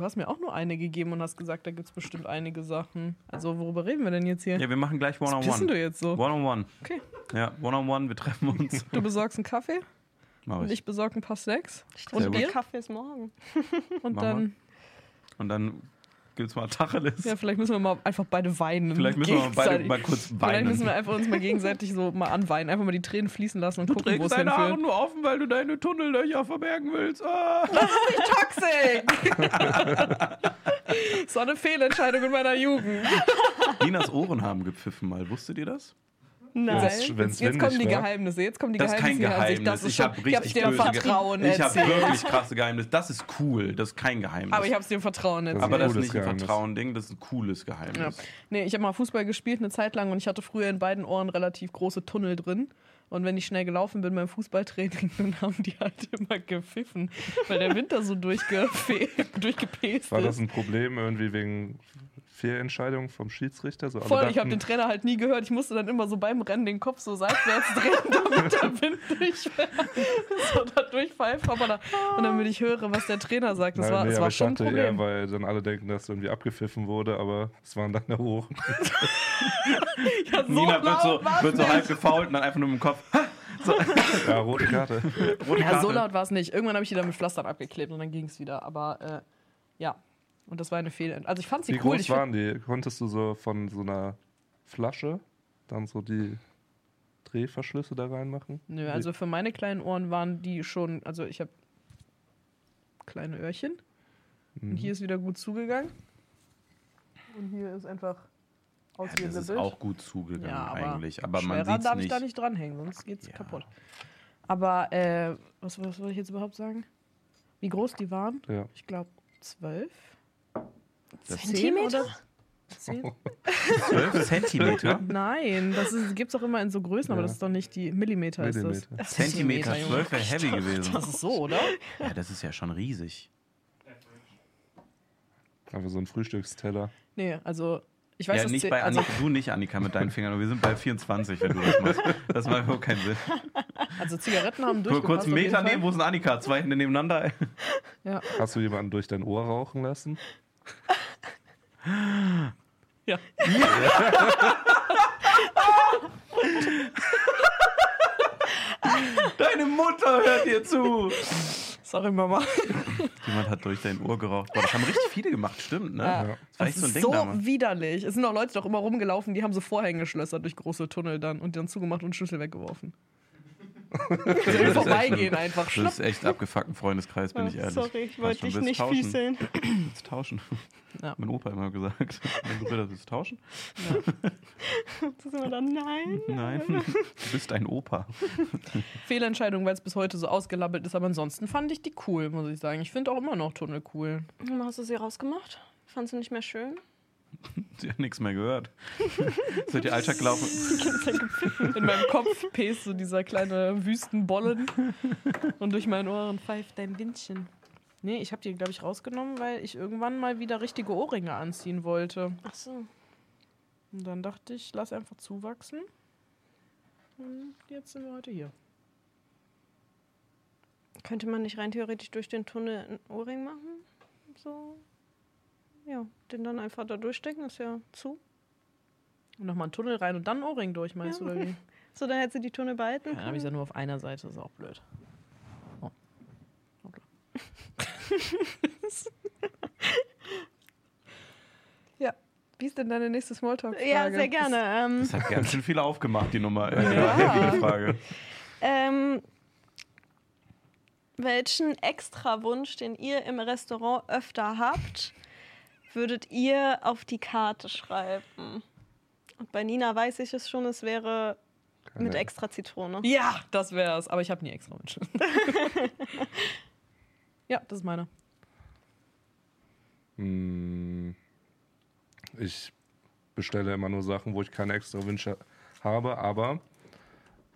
Du hast mir auch nur eine gegeben und hast gesagt, da gibt es bestimmt einige Sachen. Also worüber reden wir denn jetzt hier? Ja, wir machen gleich Was pissen du One-on-One. jetzt so? One-on-one. Okay. Ja, One-on-one, wir treffen uns. Du besorgst einen Kaffee Mach und ich. ich besorge ein paar Snacks. Ich gut. der Kaffee ist morgen. Und Machen dann, Und dann gibt's mal Tacheles. ja, vielleicht müssen wir mal einfach beide weinen. Vielleicht müssen wir mal beide mal kurz Vielleicht müssen wir weinen. einfach uns mal gegenseitig so mal anweinen. Einfach mal die Tränen fließen lassen und Du gucken, wo es deine Haare hinführt. nur offen, weil du deine Tunnellöcher verbergen willst. Ah. Toxic! so eine Fehlentscheidung in meiner Jugend. Linas Ohren haben gepfiffen mal. Wusstet ihr das? Nein. Wenn's- Jetzt, wenn's jetzt kommen die war. Geheimnisse. Jetzt kommen die Das ist kein Geheimnisse. hier an sich. Geheimnis. Das ist Ich schon, habe ich hab's richtig dir im böse Vertrauen Ich habe wirklich krasse Geheimnis. Das ist cool. Das ist kein Geheimnis. Aber ich hab's dir im Vertrauen erzählt. Aber das ist nicht ein Geheimnis. Vertrauen-Ding, das ist ein cooles Ja. Geheimnis. Nee, ich habe mal Fußball gespielt eine Zeit lang und ich hatte früher in beiden Ohren relativ große Tunnel drin. Und wenn ich schnell gelaufen bin beim Fußballtraining, dann haben die halt immer gepfiffen, weil der Wind da so durchgepest War das ist. ein Problem irgendwie wegen Fehlentscheidung vom Schiedsrichter? So, Voll, ich habe den Trainer halt nie gehört. Ich musste dann immer so beim Rennen den Kopf so seitwärts drehen, damit der Wind durchfährt. so da durchpfeift. Aber da, und damit ich höre, was der Trainer sagt. Das Nein, war, nee, das war schon ein dachte Problem. eher, weil dann alle denken, dass irgendwie abgepfiffen wurde, aber es waren deine Ohren. ja, so Nina wird so, wird so nicht. halb gefault und dann einfach nur im Kopf. Ha! So, Ja, rote Karte. rote Ja, Karte. so laut war es nicht. Irgendwann habe ich die dann mit Pflastern abgeklebt und dann ging es wieder. Aber äh, ja. Und das war eine Fehl. Also ich fand sie Wie cool. groß Ich find- waren die? Konntest du so von so einer Flasche dann so die Drehverschlüsse da reinmachen? Nö, also für meine kleinen Ohren waren die schon. Also ich habe kleine Öhrchen. Mhm. Und hier ist wieder gut zugegangen. Und hier ist einfach Ja, das ist auch gut zugegangen Ja, aber eigentlich. Aber man sieht darf es ich nicht. da nicht dranhängen, sonst geht's Ja. kaputt. Aber äh, was, was soll ich jetzt überhaupt sagen? Wie groß die waren? Ja. Ich glaube zwölf. Zentimeter? zehn? 12 Zentimeter? Nein, das gibt es auch immer in so Größen, aber Ja. das ist doch nicht die Millimeter. Ist Millimeter. das. Zentimeter Junge. 12 wäre heavy gewesen. Das ist so, oder? Ja, das ist ja schon riesig. Aber so ein Frühstücksteller. Nee, also ich weiß ja, nicht bei also, Annika, du nicht, Annika, mit deinen Fingern. Wir sind bei 24, wenn du das machst. Das macht überhaupt keinen Sinn. also Zigaretten haben Nur durchgepasst. kurz einen Meter nehmen, wo ist ein Annika? Zwei Hände nebeneinander. Ja. Hast du jemanden durch dein Ohr rauchen lassen? Ja. Deine Mutter hört dir zu. Sorry, Mama. Jemand hat durch dein Ohr geraucht. Boah, das haben richtig viele gemacht, stimmt, ne? Ja. Das war Das echt so ein ist Ding so damals. widerlich. Es sind auch Leute doch immer rumgelaufen, die haben so Vorhängeschlösser durch große Tunnel dann und die dann zugemacht und Schlüssel weggeworfen. Also im Vorbeigehen einfach. Das ist echt abgefuckten Freundeskreis, bin ich ehrlich. Sorry, ich wollte dich nicht tauschen? füßeln. Willst tauschen? Ja. Mein Opa immer gesagt. Wenn du willst, du tauschen? Das ist immer dann, nein. Nein. Du bist ein Opa. Fehlentscheidung, weil es bis heute so ausgelabbelt ist, aber ansonsten fand ich die cool, muss ich sagen. Ich finde auch immer noch Tunnel cool. Hast du sie rausgemacht? Fandst du nicht mehr schön? Sie hat nichts mehr gehört. Ist durch die Altstadt gelaufen. In meinem Kopf pest so dieser kleine Wüstenbollen und durch meinen Ohren pfeift dein Windchen. Nee, ich habe die, glaube ich, rausgenommen, weil ich irgendwann mal wieder richtige Ohrringe anziehen wollte. Ach so. Und dann dachte ich, lass einfach zuwachsen. Und jetzt sind wir heute hier. Könnte man nicht rein theoretisch durch den Tunnel einen Ohrring machen? So. Ja, den dann einfach da durchstecken, ist ja zu. Und nochmal einen Tunnel rein und dann einen Ohrring durch, meinst Ja. du, oder wie? So, dann hätte sie die Tunnel behalten Ja, dann habe ich ja nur auf einer Seite, das ist auch blöd. Oh. Hoppla. ja. Wie ist denn deine nächste Smalltalk-Frage? Ja, sehr gerne. Ähm, Das hat ganz schön viel aufgemacht, die Nummer. Äh, Ja. die heavy, die Frage. ähm, welchen Extrawunsch, den ihr im Restaurant öfter habt, würdet ihr auf die Karte schreiben? Und bei Nina weiß ich es schon, es wäre mit Keine- extra Zitrone. Ja, das wär's. Aber ich habe nie extra Wünsche. ja, das ist meine. Hm, Ich bestelle immer nur Sachen, wo ich keine extra Wünsche habe, aber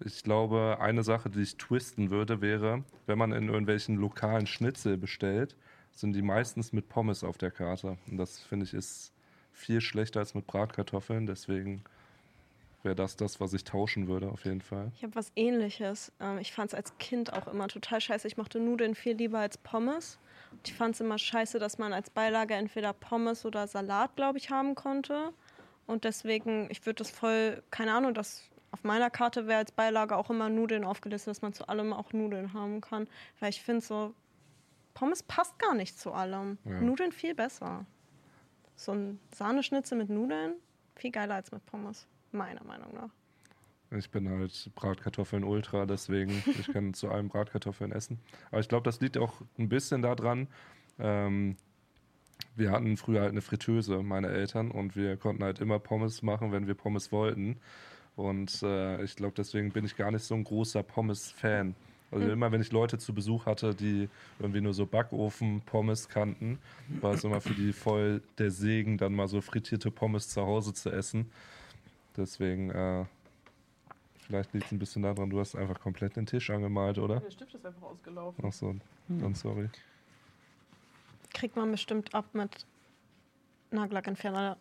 Ich glaube, eine Sache, die ich twisten würde, wäre, wenn man in irgendwelchen lokalen Schnitzel bestellt, sind die meistens mit Pommes auf der Karte. Und das finde ich ist viel schlechter als mit Bratkartoffeln. Deswegen wäre das das, was ich tauschen würde, auf jeden Fall. Ich habe was ähnliches. Ähm, Ich fand es als Kind auch immer total scheiße. Ich mochte Nudeln viel lieber als Pommes. Ich fand es immer scheiße, dass man als Beilage entweder Pommes oder Salat, glaube ich, haben konnte. Und deswegen, ich würde das voll, keine Ahnung, das auf meiner Karte wäre als Beilage auch immer Nudeln aufgelistet, dass man zu allem auch Nudeln haben kann. Weil ich finde so, Pommes passt gar nicht zu allem. Ja. Nudeln viel besser. So ein Sahneschnitzel mit Nudeln, viel geiler als mit Pommes. Meiner Meinung nach. Ich bin halt Bratkartoffeln Ultra, deswegen ich kann zu allem Bratkartoffeln essen. Aber ich glaube, das liegt auch ein bisschen daran. Ähm, wir hatten früher halt eine Fritteuse, meine Eltern, und wir konnten halt immer Pommes machen, wenn wir Pommes wollten. Und äh, ich glaube, deswegen bin ich gar nicht so ein großer Pommes-Fan. Also immer, wenn ich Leute zu Besuch hatte, die irgendwie nur so Backofen-Pommes kannten, war es immer für die voll der Segen, dann mal so frittierte Pommes zu Hause zu essen. Deswegen, äh, vielleicht liegt es ein bisschen daran, du hast einfach komplett den Tisch angemalt, oder? Der Stift ist einfach ausgelaufen. Ach so, dann sorry. Kriegt man bestimmt ab mit Nagellackentferner.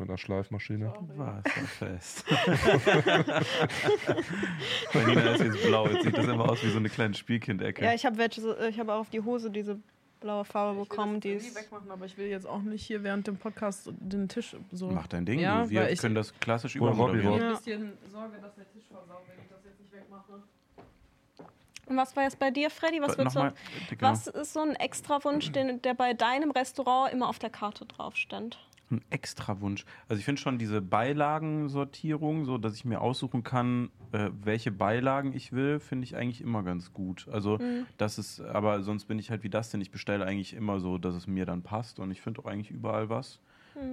Mit einer Schleifmaschine. Wasserfest. Nina ist jetzt blau. Jetzt sieht das immer aus wie so eine kleine Spielkindecke. Ja, ich habe so- habe auch auf die Hose diese blaue Farbe Ich will bekommen. das Die ist, wegmachen, aber ich will jetzt auch nicht hier während dem Podcast den Tisch so. Mach dein Ding. Ja, du. Wir können das klassisch Hol Robby. Ich habe ein bisschen Sorge, dass der Tisch versaut, wenn ich das jetzt nicht wegmache. Und was war jetzt bei dir, Freddy? Was, würdest du, Nochmal, genau. was ist so ein extra Wunsch, den, der bei deinem Restaurant immer auf der Karte drauf stand? Ein extra Wunsch. Also ich finde schon diese Beilagensortierung, so dass ich mir aussuchen kann, äh, welche Beilagen ich will, finde ich eigentlich immer ganz gut. Also das ist, aber sonst bin ich halt wie das, denn ich bestelle eigentlich immer so, dass es mir dann passt und ich finde auch eigentlich überall was.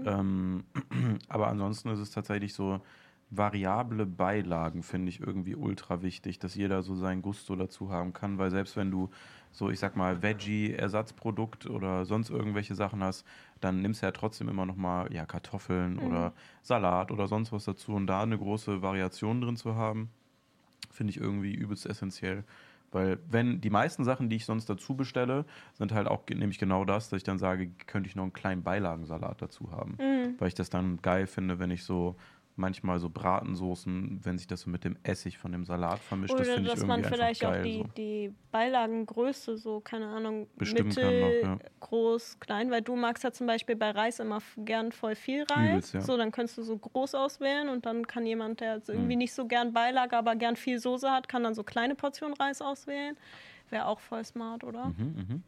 Ähm, aber ansonsten ist es tatsächlich so, variable Beilagen finde ich irgendwie ultra wichtig, dass jeder so sein Gusto dazu haben kann, weil selbst wenn du so, ich sag mal, Veggie-Ersatzprodukt oder sonst irgendwelche Sachen hast, dann nimmst du ja trotzdem immer noch mal ja, Kartoffeln oder Salat oder sonst was dazu und da eine große Variation drin zu haben, finde ich irgendwie übelst essentiell. Weil wenn die meisten Sachen, die ich sonst dazu bestelle, sind halt auch nämlich genau das, dass ich dann sage, könnte ich noch einen kleinen Beilagensalat dazu haben. Weil ich das dann geil finde, wenn ich so manchmal so Bratensoßen, wenn sich das so mit dem Essig von dem Salat vermischt, das Oder ich dass irgendwie man vielleicht einfach auch geil. die, so. die Beilagengröße, so, keine Ahnung, Bestimmen mittel, noch, ja. groß, klein, weil du magst ja zum Beispiel bei Reis immer gern voll viel Reis. Übelst, ja. So, dann könntest du so groß auswählen und dann kann jemand, der jetzt Mhm. irgendwie nicht so gern Beilage, aber gern viel Soße hat, kann dann so kleine Portionen Reis auswählen. Wäre auch voll smart, oder? Mhm,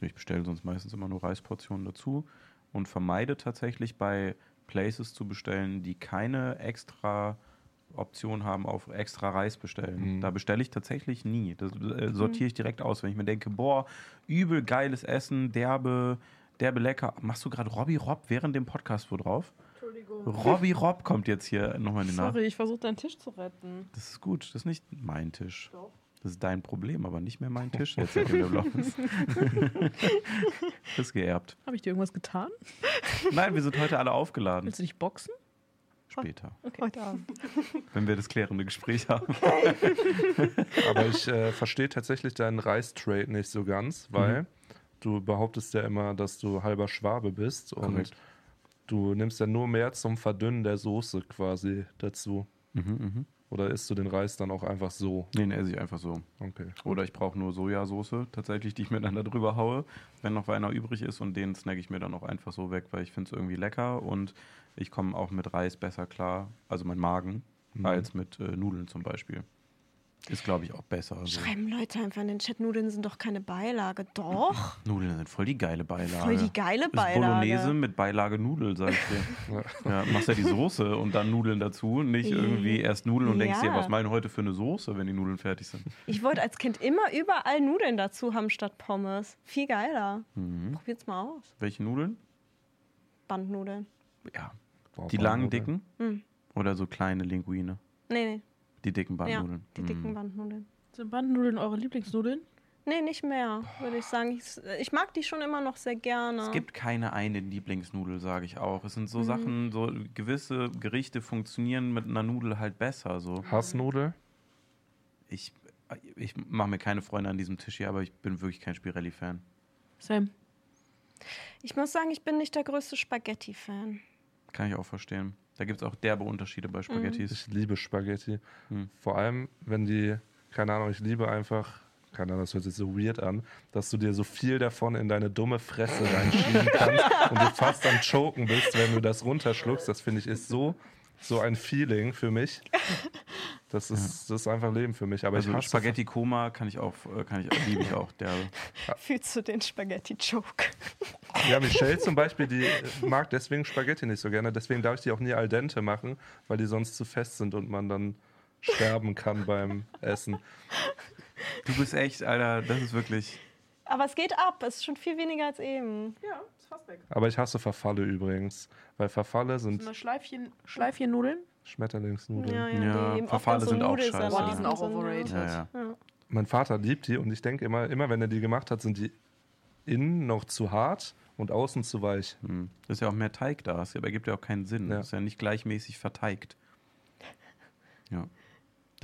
Ich bestelle sonst meistens immer nur Reisportionen dazu und vermeide tatsächlich bei Places zu bestellen, die keine extra Option haben auf extra Reis bestellen. Mhm. Da bestelle ich tatsächlich nie. Das äh, sortiere ich direkt aus, wenn ich mir denke, boah, übel geiles Essen, derbe, derbe lecker. Machst du gerade Robby Rob während dem Podcast wo drauf? Entschuldigung. Robby Rob kommt jetzt hier nochmal in den Nach. Sorry, ich versuche deinen Tisch zu retten. Das ist gut, das ist nicht mein Tisch. Doch. Das ist dein Problem, aber nicht mehr mein Tisch, jetzt seitdem der blau ist. das ist geerbt. Habe ich dir irgendwas getan? Nein, wir sind heute alle aufgeladen. Willst du dich boxen? Später, Heute Abend. wenn wir das klärende Gespräch haben. Aber ich äh, verstehe tatsächlich deinen Reistrade nicht so ganz, weil Mhm. du behauptest ja immer, dass du halber Schwabe bist und Korrekt. du nimmst ja nur mehr zum Verdünnen der Soße quasi dazu. Mhm, mhm. Oder isst du den Reis dann auch einfach so? Den esse ich einfach so. Okay. Oder ich brauche nur Sojasauce tatsächlich, die ich mir dann da drüber haue, wenn noch einer übrig ist und den snacke ich mir dann auch einfach so weg, weil ich finde es irgendwie lecker und ich komme auch mit Reis besser klar, also mein Magen, Mhm. als mit äh, Nudeln zum Beispiel. Ist, glaube ich, auch besser. So. Schreiben Leute einfach in den Chat, Nudeln sind doch keine Beilage. Doch, Nudeln sind voll die geile Beilage. voll die geile Das ist Beilage. Bolognese mit Beilage Nudel, sag ich dir. ja, machst ja die Soße und dann Nudeln dazu. Nicht irgendwie erst Nudeln und denkst dir, Ja. was meinen heute für eine Soße, wenn die Nudeln fertig sind. Ich wollte als Kind immer überall Nudeln dazu haben statt Pommes. Viel geiler. Mhm. Probiert's mal aus. Welche Nudeln? Bandnudeln. Ja. Boah, Die langen, dicken? Mhm. Oder so kleine Linguine? Nee, nee. Die dicken Ja, Bandnudeln. die Mhm. dicken Bandnudeln. Sind Bandnudeln eure Lieblingsnudeln? Nee, nicht mehr, würde ich sagen. Ich, ich mag die schon immer noch sehr gerne. Es gibt keine eine Lieblingsnudel, sage ich auch. Es sind so Sachen, so gewisse Gerichte funktionieren mit einer Nudel halt besser. So. Hassnudel? Ich, ich mache mir keine Freunde an diesem Tisch hier, aber ich bin wirklich kein Spirelli-Fan. Sam. Ich muss sagen, ich bin nicht der größte Spaghetti-Fan. Kann ich auch verstehen. Da gibt es auch derbe Unterschiede bei Spaghettis. Ich liebe Spaghetti. Hm. Vor allem, wenn die, keine Ahnung, ich liebe einfach, keine Ahnung, das hört sich so weird an, dass du dir so viel davon in deine dumme Fresse reinschieben kannst und du fast am Choken bist, wenn du das runterschluckst. Das finde ich ist so, so ein Feeling für mich. Das ist, das ist einfach Leben für mich. Aber Also ich hasse Spaghetti Koma kann ich auch, äh, kann ich, liebe ich auch. Derbe. Fühlst du den Spaghetti-Joke? Ja, Michelle zum Beispiel, die mag deswegen Spaghetti nicht so gerne. Deswegen darf ich die auch nie al dente machen, weil die sonst zu fest sind und man dann sterben kann beim Essen. Du bist echt, Alter, das ist wirklich. Aber es geht ab. Es ist schon viel weniger als eben. Ja, ist fast weg. Aber ich hasse Verfalle übrigens, weil Verfalle sind So Schleifchen, Schleifchen-Nudeln? Schmetterlingsnudeln. Ja, ja, Ja, Verfalle in so sind auch scheiße. Boah, die sind auch sind, overrated. Ja, ja. Mein Vater liebt die und ich denke immer, immer wenn er die gemacht hat, sind die innen noch zu hart und außen zu weich. Hm. Das ist ja auch mehr Teig da. Das ergibt ja auch keinen Sinn. Ja. Das ist ja nicht gleichmäßig verteigt. Ja.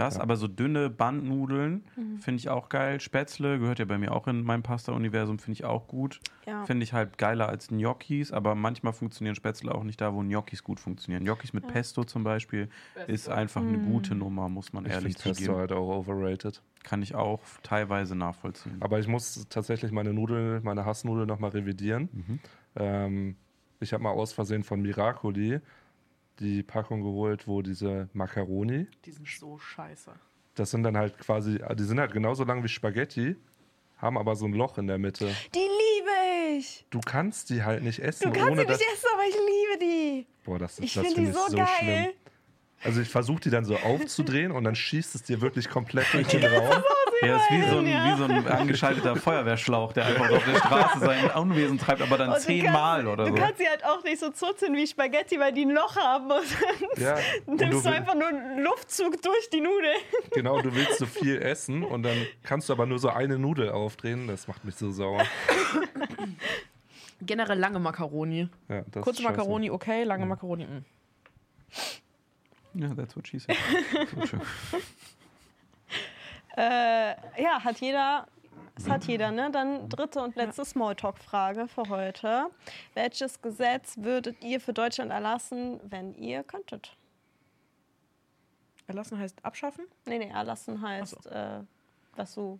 Das, Ja. aber so dünne Bandnudeln Mhm. finde ich auch geil. Spätzle gehört ja bei mir auch in mein Pasta-Universum, finde ich auch gut. Ja. Finde ich halt geiler als Gnocchis, aber manchmal funktionieren Spätzle auch nicht da, wo Gnocchis gut funktionieren. Gnocchis mit Pesto zum Beispiel ist einfach eine Mhm. gute Nummer, muss man Ich ehrlich finde Pesto zugeben. halt auch overrated. Kann ich auch teilweise nachvollziehen. Aber ich muss tatsächlich meine Nudel, meine Hassnudel nochmal revidieren. Mhm. Ähm, ich habe mal aus Versehen von Miracoli die Packung geholt, wo diese Macaroni, Die sind so scheiße. das sind dann halt quasi, die sind halt genauso lang wie Spaghetti, haben aber so ein Loch in der Mitte. Die liebe ich. Du kannst die halt nicht essen, Du kannst ohne sie nicht essen, aber ich liebe die. Boah, das, ist- Ich das finde die ich so so geil. schlimm. Also ich versuche die dann so aufzudrehen und dann schießt es dir wirklich komplett durch den Raum. Ja, ist wie so, ein, ja. wie so ein angeschalteter Feuerwehrschlauch, der einfach auf der Straße sein Unwesen treibt, aber dann Und du zehnmal oder Du so. kannst sie halt auch nicht so zuzeln wie Spaghetti, weil die ein Loch haben. Und dann Ja, und nimmst du, du will- einfach nur einen Luftzug durch die Nudel. genau, du willst so viel essen und dann kannst du aber nur so eine Nudel aufdrehen. Das macht mich so sauer. Generell lange Macaroni. Ja, das Kurze. Macaroni, okay, lange Macaroni. mm. Ja, that's what she said. So. Äh, ja, hat jeder. Es hat jeder, ne? Dann dritte und letzte Smalltalk-Frage für heute. Welches Gesetz würdet ihr für Deutschland erlassen, wenn ihr könntet? Erlassen heißt abschaffen? Nee, nee, erlassen heißt, äh, was du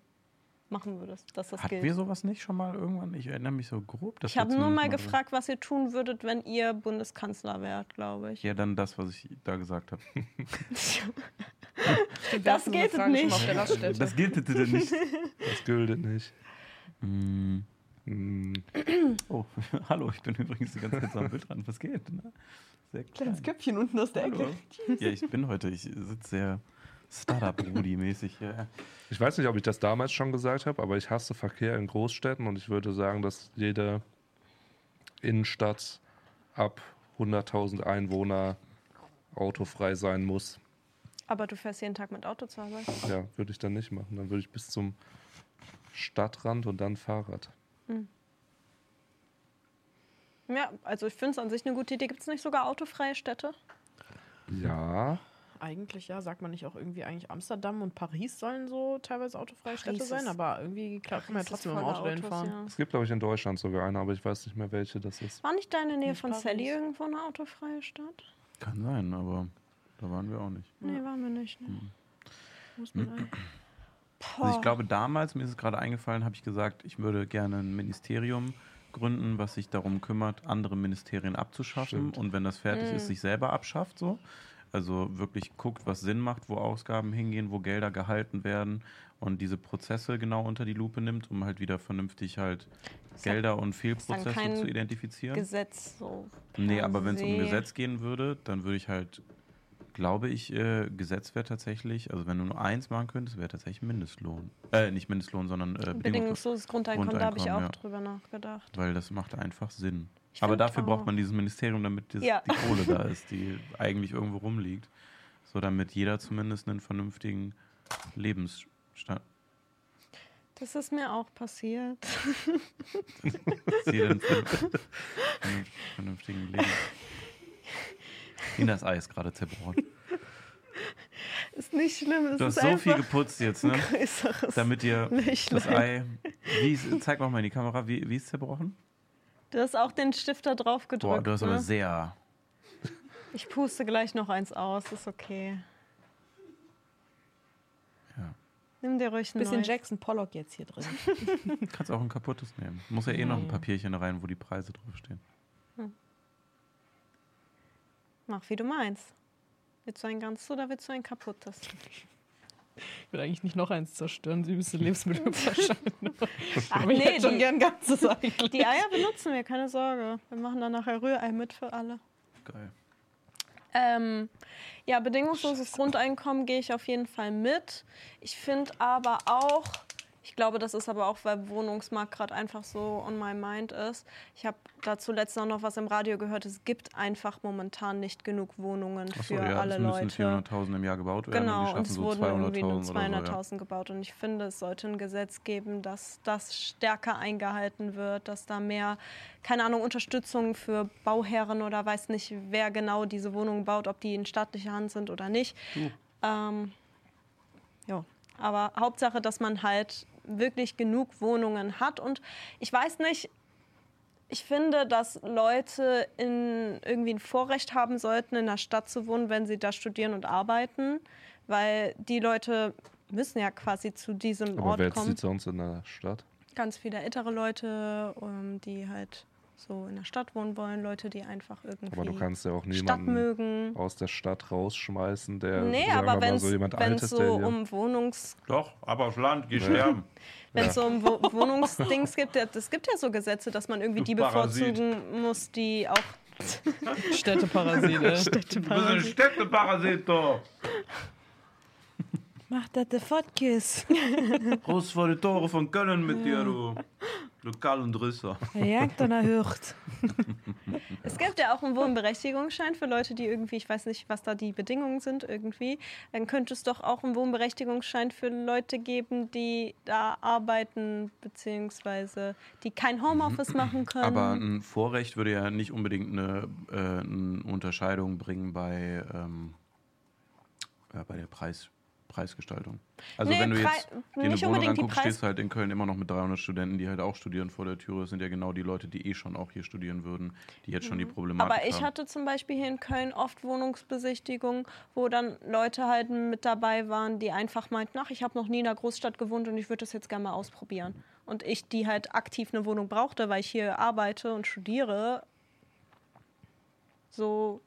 machen würdest, dass das Hatten gilt. wir sowas nicht schon mal irgendwann? Ich erinnere mich so grob. dass ich habe nur mal gefragt, was ihr tun würdet, wenn ihr Bundeskanzler wärt, glaube ich. Ja, dann das, was ich da gesagt habe. Das gilt nicht. Auf der Raststätte. Das gilt nicht. Das gilt nicht. Mm. Hm. Oh, hallo, ich bin übrigens die ganze Zeit so am Bildrand. Was geht? Ne? Sehr klein. Kleines Köpfchen unten aus der Hallo. Ecke. Ja, ich bin heute, ich sitze sehr Startup-Rudi-mäßig hier. Ich weiß nicht, ob ich das damals schon gesagt habe, aber ich hasse Verkehr in Großstädten und ich würde sagen, dass jede Innenstadt ab 100.000 Einwohner autofrei sein muss. Aber du fährst jeden Tag mit Auto zur Arbeit. Ja, würde ich dann nicht machen. Dann würde ich bis zum Stadtrand und dann Fahrrad. Ja, also ich finde es an sich eine gute Idee. Gibt es nicht sogar autofreie Städte? Ja, Eigentlich ja, sagt man nicht auch irgendwie eigentlich Amsterdam und Paris sollen so teilweise autofreie Paris Städte sein, aber irgendwie klar, kann man ja trotzdem im voller Auto Autos, fahren. ja. es gibt, glaube ich, in Deutschland sogar eine, aber ich weiß nicht mehr, welche das ist. War nicht da in der Nähe Nicht von Paris. Sally irgendwo eine autofreie Stadt? Kann sein, aber da waren wir auch nicht. Nee, waren wir nicht. Ne? Muss man ein- Also ich glaube, damals, mir ist es gerade eingefallen, habe ich gesagt, ich würde gerne ein Ministerium gründen, was sich darum kümmert, andere Ministerien abzuschaffen Stimmt. und wenn das fertig ist, sich selber abschafft so. Also wirklich guckt, was Sinn macht, wo Ausgaben hingehen, wo Gelder gehalten werden und diese Prozesse genau unter die Lupe nimmt, um halt wieder vernünftig halt Gelder und Fehlprozesse zu identifizieren. Gesetz so. Nee, aber wenn es um se. Gesetz gehen würde, dann würde ich halt, glaube ich, äh, Gesetz wäre tatsächlich, also wenn du nur eins machen könntest, wäre tatsächlich Mindestlohn. Äh, nicht Mindestlohn, sondern äh. Bedingungsloses Grundeinkommen, da habe ich auch ja. drüber nachgedacht. Weil das macht einfach Sinn. Ich Aber dafür auch. braucht man dieses Ministerium, damit das, Ja. die Kohle da ist, die eigentlich irgendwo rumliegt. So damit jeder zumindest einen vernünftigen Lebensstand. Das ist mir auch passiert. Sie denn für einen vernünftigen Leben? Ninas Ei ist gerade zerbrochen. Ist nicht schlimm. Es Du hast ist so viel geputzt jetzt, ne? Damit dir Löchlein. das Ei. Wie ist, zeig mal mal in die Kamera, wie, wie ist es zerbrochen? Du hast auch den Stifter drauf gedrückt. Boah, du hast aber ne? sehr. Ich puste gleich noch eins aus, ist okay. Ja. Nimm dir ruhig ein Bisschen neues. Jackson Pollock jetzt hier drin. Du kannst auch ein kaputtes nehmen. Muss ja eh noch ein. Papierchen rein, wo die Preise draufstehen. Mach wie du meinst. Willst du ein ganzes oder willst du ein kaputtes? Ich will eigentlich nicht noch eins zerstören, süße Lebensmittel wahrscheinlich. Ach Aber ich nee, hätte schon die, gern ganzes eigentlich. die Eier benutzen wir, keine Sorge. Wir machen dann nachher Rührei mit für alle. Geil. Ähm, ja, bedingungsloses Grundeinkommen gehe ich auf jeden Fall mit. Ich finde aber auch, ich glaube, das ist aber auch, weil Wohnungsmarkt gerade einfach so on my mind ist. Ich habe dazu letztens noch was im Radio gehört. Es gibt einfach momentan nicht genug Wohnungen Achso, für ja, alle es müssen Leute. 400.000 im Jahr gebaut werden. Genau, und und es schaffen wurden so irgendwie nur 200.000 oder so. 200.000 gebaut. Und ich finde, es sollte ein Gesetz geben, dass das stärker eingehalten wird, dass da mehr, keine Ahnung, Unterstützung für Bauherren oder weiß nicht, wer genau diese Wohnungen baut, ob die in staatlicher Hand sind oder nicht. Ähm, ja, aber Hauptsache, dass man halt wirklich genug Wohnungen hat. Und ich weiß nicht, ich finde, dass Leute in irgendwie ein Vorrecht haben sollten, in der Stadt zu wohnen, wenn sie da studieren und arbeiten, weil die Leute müssen ja quasi zu diesem Aber Ort wer kommen. zieht sonst in der Stadt? Ganz viele ältere Leute, ähm, die halt so in der Stadt wohnen wollen, Leute, die einfach irgendwie Aber du kannst ja auch Stadt niemanden mögen. aus der Stadt rausschmeißen, der Nee, aber mal, wenn es so Altes, um Wohnungs Doch, aber aufs Land, geh sterben. wenn es Ja. so um Wo Wohnungsdings gibt, ja, es gibt ja so Gesetze, dass man irgendwie Du die Parasit. bevorzugen muss, die auch Städteparasite. Du bist ein Städteparasit, doch. Mach das der Fotkis. Raus vor die Tore von Köln mit dir, du. Lokal und Risser. Er jagt und er hört. Es gibt ja auch einen Wohnberechtigungsschein für Leute, die irgendwie, ich weiß nicht, was da die Bedingungen sind irgendwie. Dann könnte es doch auch einen Wohnberechtigungsschein für Leute geben, die da arbeiten, beziehungsweise die kein Homeoffice machen können. Aber ein Vorrecht würde ja nicht unbedingt eine, äh, eine Unterscheidung bringen bei, ähm, ja, bei der Preis, Preisgestaltung. Also Nee, wenn du jetzt dir eine Wohnung anguckst, stehst du halt in Köln immer noch mit 300 Studenten, die halt auch studieren vor der Tür. Das sind ja genau die Leute, die eh schon auch hier studieren würden, die jetzt schon die Problematik Mhm. Aber ich haben. hatte zum Beispiel hier in Köln oft Wohnungsbesichtigungen, wo dann Leute halt mit dabei waren, die einfach meinten, ach, ich habe noch nie in einer Großstadt gewohnt und ich würde das jetzt gerne mal ausprobieren. Und ich, die halt aktiv eine Wohnung brauchte, weil ich hier arbeite und studiere, so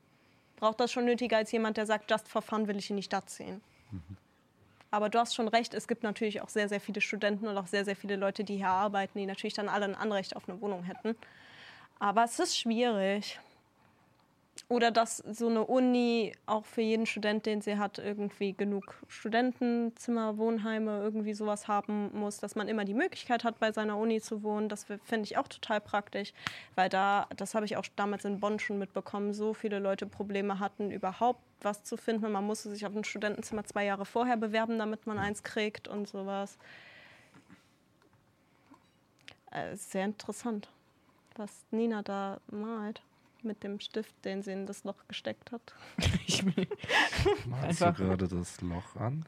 braucht das schon nötiger als jemand, der sagt, just for fun will ich in die Stadt ziehen. Aber du hast schon recht, es gibt natürlich auch sehr, sehr viele Studenten und auch sehr, sehr viele Leute, die hier arbeiten, die natürlich dann alle ein Anrecht auf eine Wohnung hätten. Aber es ist schwierig. Oder dass so eine Uni auch für jeden Student, den sie hat, irgendwie genug Studentenzimmer, Wohnheime, irgendwie sowas haben muss, dass man immer die Möglichkeit hat, bei seiner Uni zu wohnen. Das finde ich auch total praktisch, weil da, das habe ich auch damals in Bonn schon mitbekommen, so viele Leute Probleme hatten, überhaupt was zu finden. Man musste sich auf ein Studentenzimmer zwei Jahre vorher bewerben, damit man eins kriegt und sowas. Äh, sehr interessant, was Nina da malt mit dem Stift, den sie in das Loch gesteckt hat. Ich Malst Einfach- du gerade das Loch an?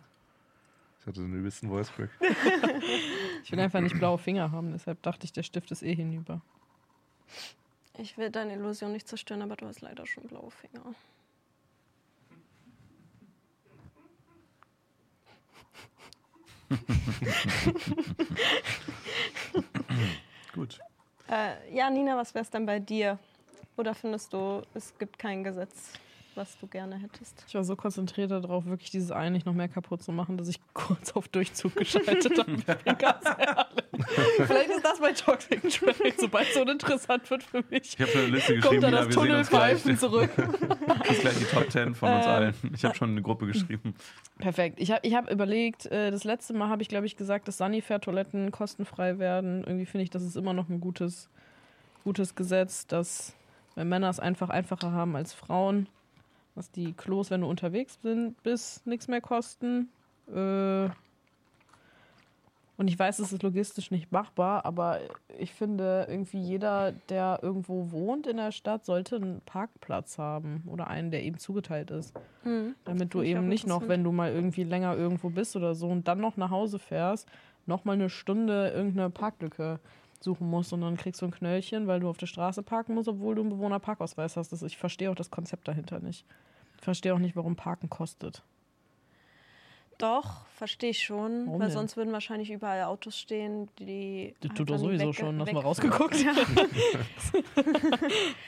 Ich hatte den übelsten Voicebreak. ich will einfach nicht blaue Finger haben, deshalb dachte ich, der Stift ist eh hinüber. Ich will deine Illusion nicht zerstören, aber du hast leider schon blaue Finger. Gut. Äh, ja, Nina, was wäre es denn bei dir? Oder findest du, es gibt kein Gesetz, was du gerne hättest? Ich war so konzentriert darauf, wirklich dieses Ei nicht noch mehr kaputt zu machen, dass ich kurz auf Durchzug geschaltet habe. Ich bin ganz ehrlich. Vielleicht ist das mein Toxic Trait, sobald es so uninteressant wird für mich. Ich habe schon eine Liste geschrieben, Kommt dann das. Tunnelpfeifen zurück. Das ist gleich die Top 10 von uns Ähm. allen. Ich habe schon eine Gruppe geschrieben. Perfekt. Ich habe ich hab überlegt, äh, das letzte Mal habe ich, glaube ich, gesagt, dass Sanifair-Toiletten kostenfrei werden. Irgendwie finde ich, das ist immer noch ein gutes, gutes Gesetz, dass wenn Männer es einfach einfacher haben als Frauen, dass die Klos, wenn du unterwegs bin, bist, nichts mehr kosten. Äh, Und ich weiß, es ist logistisch nicht machbar, aber ich finde, irgendwie jeder, der irgendwo wohnt in der Stadt, sollte einen Parkplatz haben oder einen, der ihm zugeteilt ist. Hm. Damit du eben nicht noch, wenn du mal irgendwie länger irgendwo bist oder so und dann noch nach Hause fährst, noch mal eine Stunde irgendeine Parklücke suchen musst und dann kriegst du ein Knöllchen, weil du auf der Straße parken musst, obwohl du einen Bewohnerparkausweis hast. Das, ich verstehe auch das Konzept dahinter nicht. Ich verstehe auch nicht, warum Parken kostet. Doch, verstehe ich schon. Warum weil denn? sonst würden wahrscheinlich überall Autos stehen, die. Das halt tut doch sowieso weg- schon. Hast mal rausgeguckt? Ja.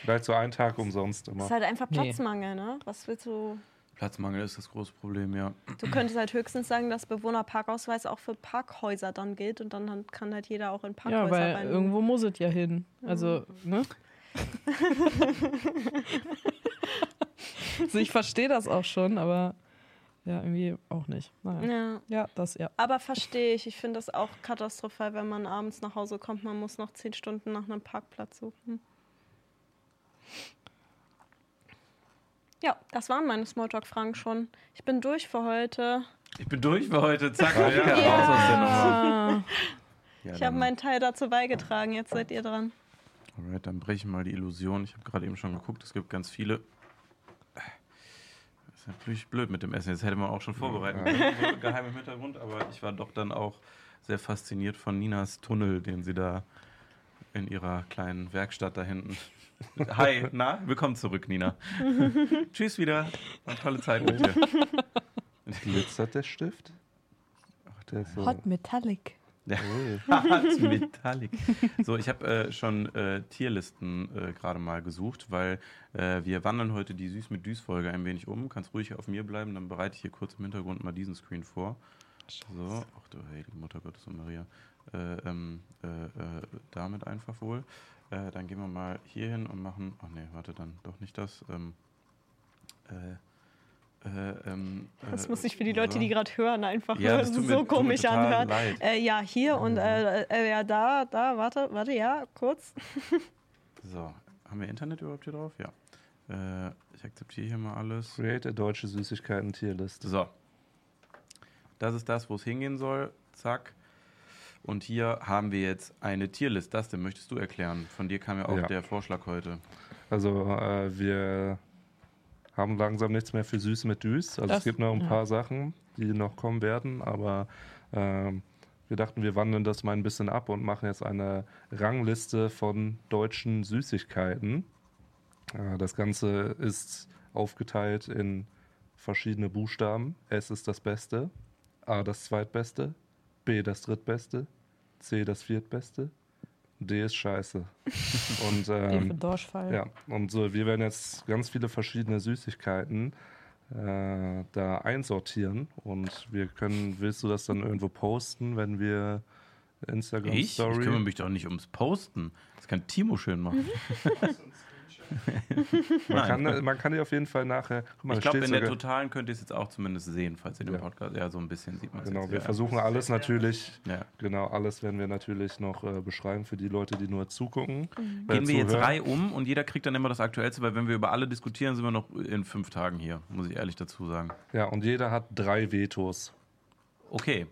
Vielleicht so einen Tag umsonst immer. ist halt einfach Nee. Platzmangel, ne? Was willst du. Platzmangel ist das große Problem, ja. Du könntest halt höchstens sagen, dass Bewohnerparkausweis auch für Parkhäuser dann gilt und dann kann halt jeder auch in Parkhäuser Ja, weil rein. irgendwo muss es ja hin. Also, ne? also ich verstehe das auch schon, aber ja, irgendwie auch nicht. Naja. Ja. Ja, das ja. Aber verstehe ich. Ich finde das auch katastrophal, wenn man abends nach Hause kommt. Man muss noch zehn Stunden nach einem Parkplatz suchen. Ja, das waren meine Smalltalk-Fragen schon. Ich bin durch für heute. Ich bin durch für heute. Zack, Ja. Annika, raus aus der Ja, Ich habe meinen Teil dazu beigetragen. Jetzt seid ihr dran. Alright, dann breche ich mal die Illusion. Ich habe gerade eben schon geguckt, es gibt ganz viele. Das ist natürlich blöd mit dem Essen. Jetzt hätte man auch schon vorbereiten können, so geheim im Hintergrund, aber ich war doch dann auch sehr fasziniert von Ninas Tunnel, den sie da in ihrer kleinen Werkstatt da hinten. Hi, na, willkommen zurück, Nina. Tschüss wieder. War eine tolle Zeit mit dir. Glitzert der Stift? Ach, der ist so. Hot Metallic. Ui. Hart Metallic. So, ich habe äh, schon äh, Tierlisten äh, gerade mal gesucht, weil äh, wir wandeln heute die Süß mit Düs-Folge ein wenig um. Kannst ruhig auf mir bleiben, dann bereite ich hier kurz im Hintergrund mal diesen Screen vor. So, ach du heilige Mutter Gottes und Maria. Äh, ähm, äh, äh, damit einfach wohl. Äh, dann gehen wir mal hier hin und machen. Ach nee, warte, dann doch nicht das. Ähm, äh, äh, ähm, Das äh, muss sich für die Leute, so. die gerade hören, einfach Ja, das so komisch anhören. Äh, ja, hier und äh, äh, ja, da, da, warte, warte, ja, kurz. So, haben wir Internet überhaupt hier drauf? Ja. Äh, ich akzeptiere hier mal alles. Create a deutsche Süßigkeiten-Tierliste. So. Das ist das, wo es hingehen soll. Zack. Und hier haben wir jetzt eine Tierlist. Das denn möchtest du erklären? Von dir kam ja auch Ja. der Vorschlag heute. Also äh, wir haben langsam nichts mehr für Süß mit Düs. Also Das- es gibt noch ein ja. paar Sachen, die noch kommen werden, aber ähm, wir dachten, wir wandeln das mal ein bisschen ab und machen jetzt eine Rangliste von deutschen Süßigkeiten. Äh, das Ganze ist aufgeteilt in verschiedene Buchstaben. S ist das Beste, A das Zweitbeste, B das Drittbeste, C das Viertbeste, D ist Scheiße. Und ähm, für Dorschfall. ja, und so, wir werden jetzt ganz viele verschiedene Süßigkeiten äh, da einsortieren und wir können, willst du das dann irgendwo posten, wenn wir Instagram Ich? Ich Story? kümmere mich doch nicht ums Posten. Das kann Timo schön machen. man, kann, man kann die auf jeden Fall nachher. Guck mal, ich glaube, in der Totalen könnt ihr es jetzt auch zumindest sehen, falls ihr den Ja. Podcast. Ja, so ein bisschen sieht man es Genau, jetzt. wir ja. versuchen alles natürlich, Ja. genau, alles werden wir natürlich noch äh, beschreiben für die Leute, die nur zugucken. äh, Mhm. Gehen wir jetzt drei um und jeder kriegt dann immer das Aktuellste, weil wenn wir über alle diskutieren, sind wir noch in fünf Tagen hier, muss ich ehrlich dazu sagen. Ja, und jeder hat drei Vetos. Okay,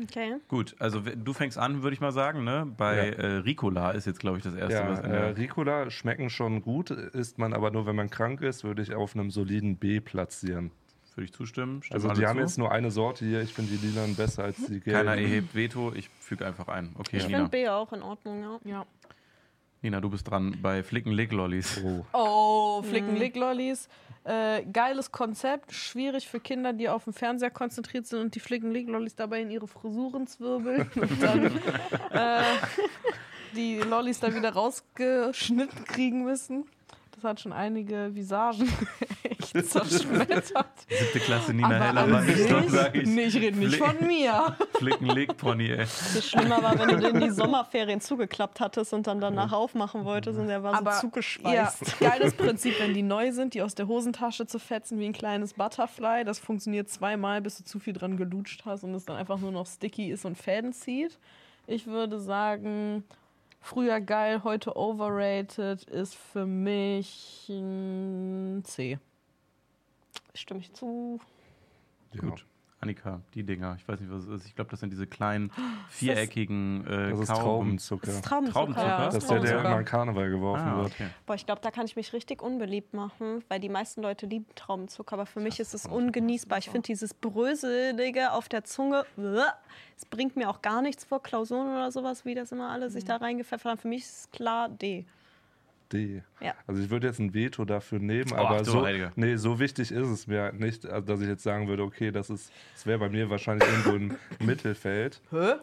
Okay. gut. Also du fängst an, würde ich mal sagen, ne? Bei Ja. äh, Ricola ist jetzt, glaube ich, das erste, Ja, was in äh, der Ricola schmecken schon gut, isst man aber nur, wenn man krank ist, würde ich auf einem soliden B platzieren. Würde ich zustimmen. Stimmen Also die haben zu? jetzt nur eine Sorte hier. Ich finde die lilanen besser als die gelben. Keiner erhebt Veto, ich füge einfach ein. Okay, Ich finde B auch in Ordnung, ja. Ja. Nina, du bist dran bei Flicken Lick Lollis. Oh. Oh, Flicken Lick Lollis. Äh, geiles Konzept, schwierig für Kinder, die auf dem Fernseher konzentriert sind und die Flicken Lick Lollis dabei in ihre Frisuren zwirbeln und dann äh, die Lollis da wieder rausgeschnitten kriegen müssen. Das hat schon einige Visagen echt zerschmettert. Siebte Klasse Nina Aber Heller war nicht so, sag ich. Nee, ich rede nicht Flick- von mir. Flicken Lick Pony, ey. Das Schlimmer war, wenn du den die Sommerferien zugeklappt hattest und dann danach aufmachen wolltest und der war Aber so Ja, zugeschweißt. geiles Prinzip, wenn die neu sind, die aus der Hosentasche zu fetzen wie ein kleines Butterfly. Das funktioniert zweimal, bis du zu viel dran gelutscht hast und es dann einfach nur noch sticky ist und Fäden zieht. Ich würde sagen, früher geil, heute overrated ist für mich ein C. Stimme ich zu. Ja. Gut. Annika, die Dinger. Ich weiß nicht, was es ist. Ich glaube, das sind diese kleinen, viereckigen äh, Das ist Traubenzucker. Das ist Traubenzucker. Traubenzucker? Ja, Das ist der, der immer an Karneval geworfen Ah, wird. okay. Boah, ich glaube, da kann ich mich richtig unbeliebt machen, weil die meisten Leute lieben Traubenzucker, aber für mich ist es ungenießbar. Ich finde dieses Bröselige auf der Zunge, es bringt mir auch gar nichts vor Klausuren oder sowas, wie das immer alle sich da reingepfeffert haben. Für mich ist es klar D. D. Ja. Also ich würde jetzt ein Veto dafür nehmen, Oh, aber ach so, Heilige. nee, so wichtig ist es mir nicht, also dass ich jetzt sagen würde, okay, das ist, das wäre bei mir wahrscheinlich irgendwo im Mittelfeld. Hä?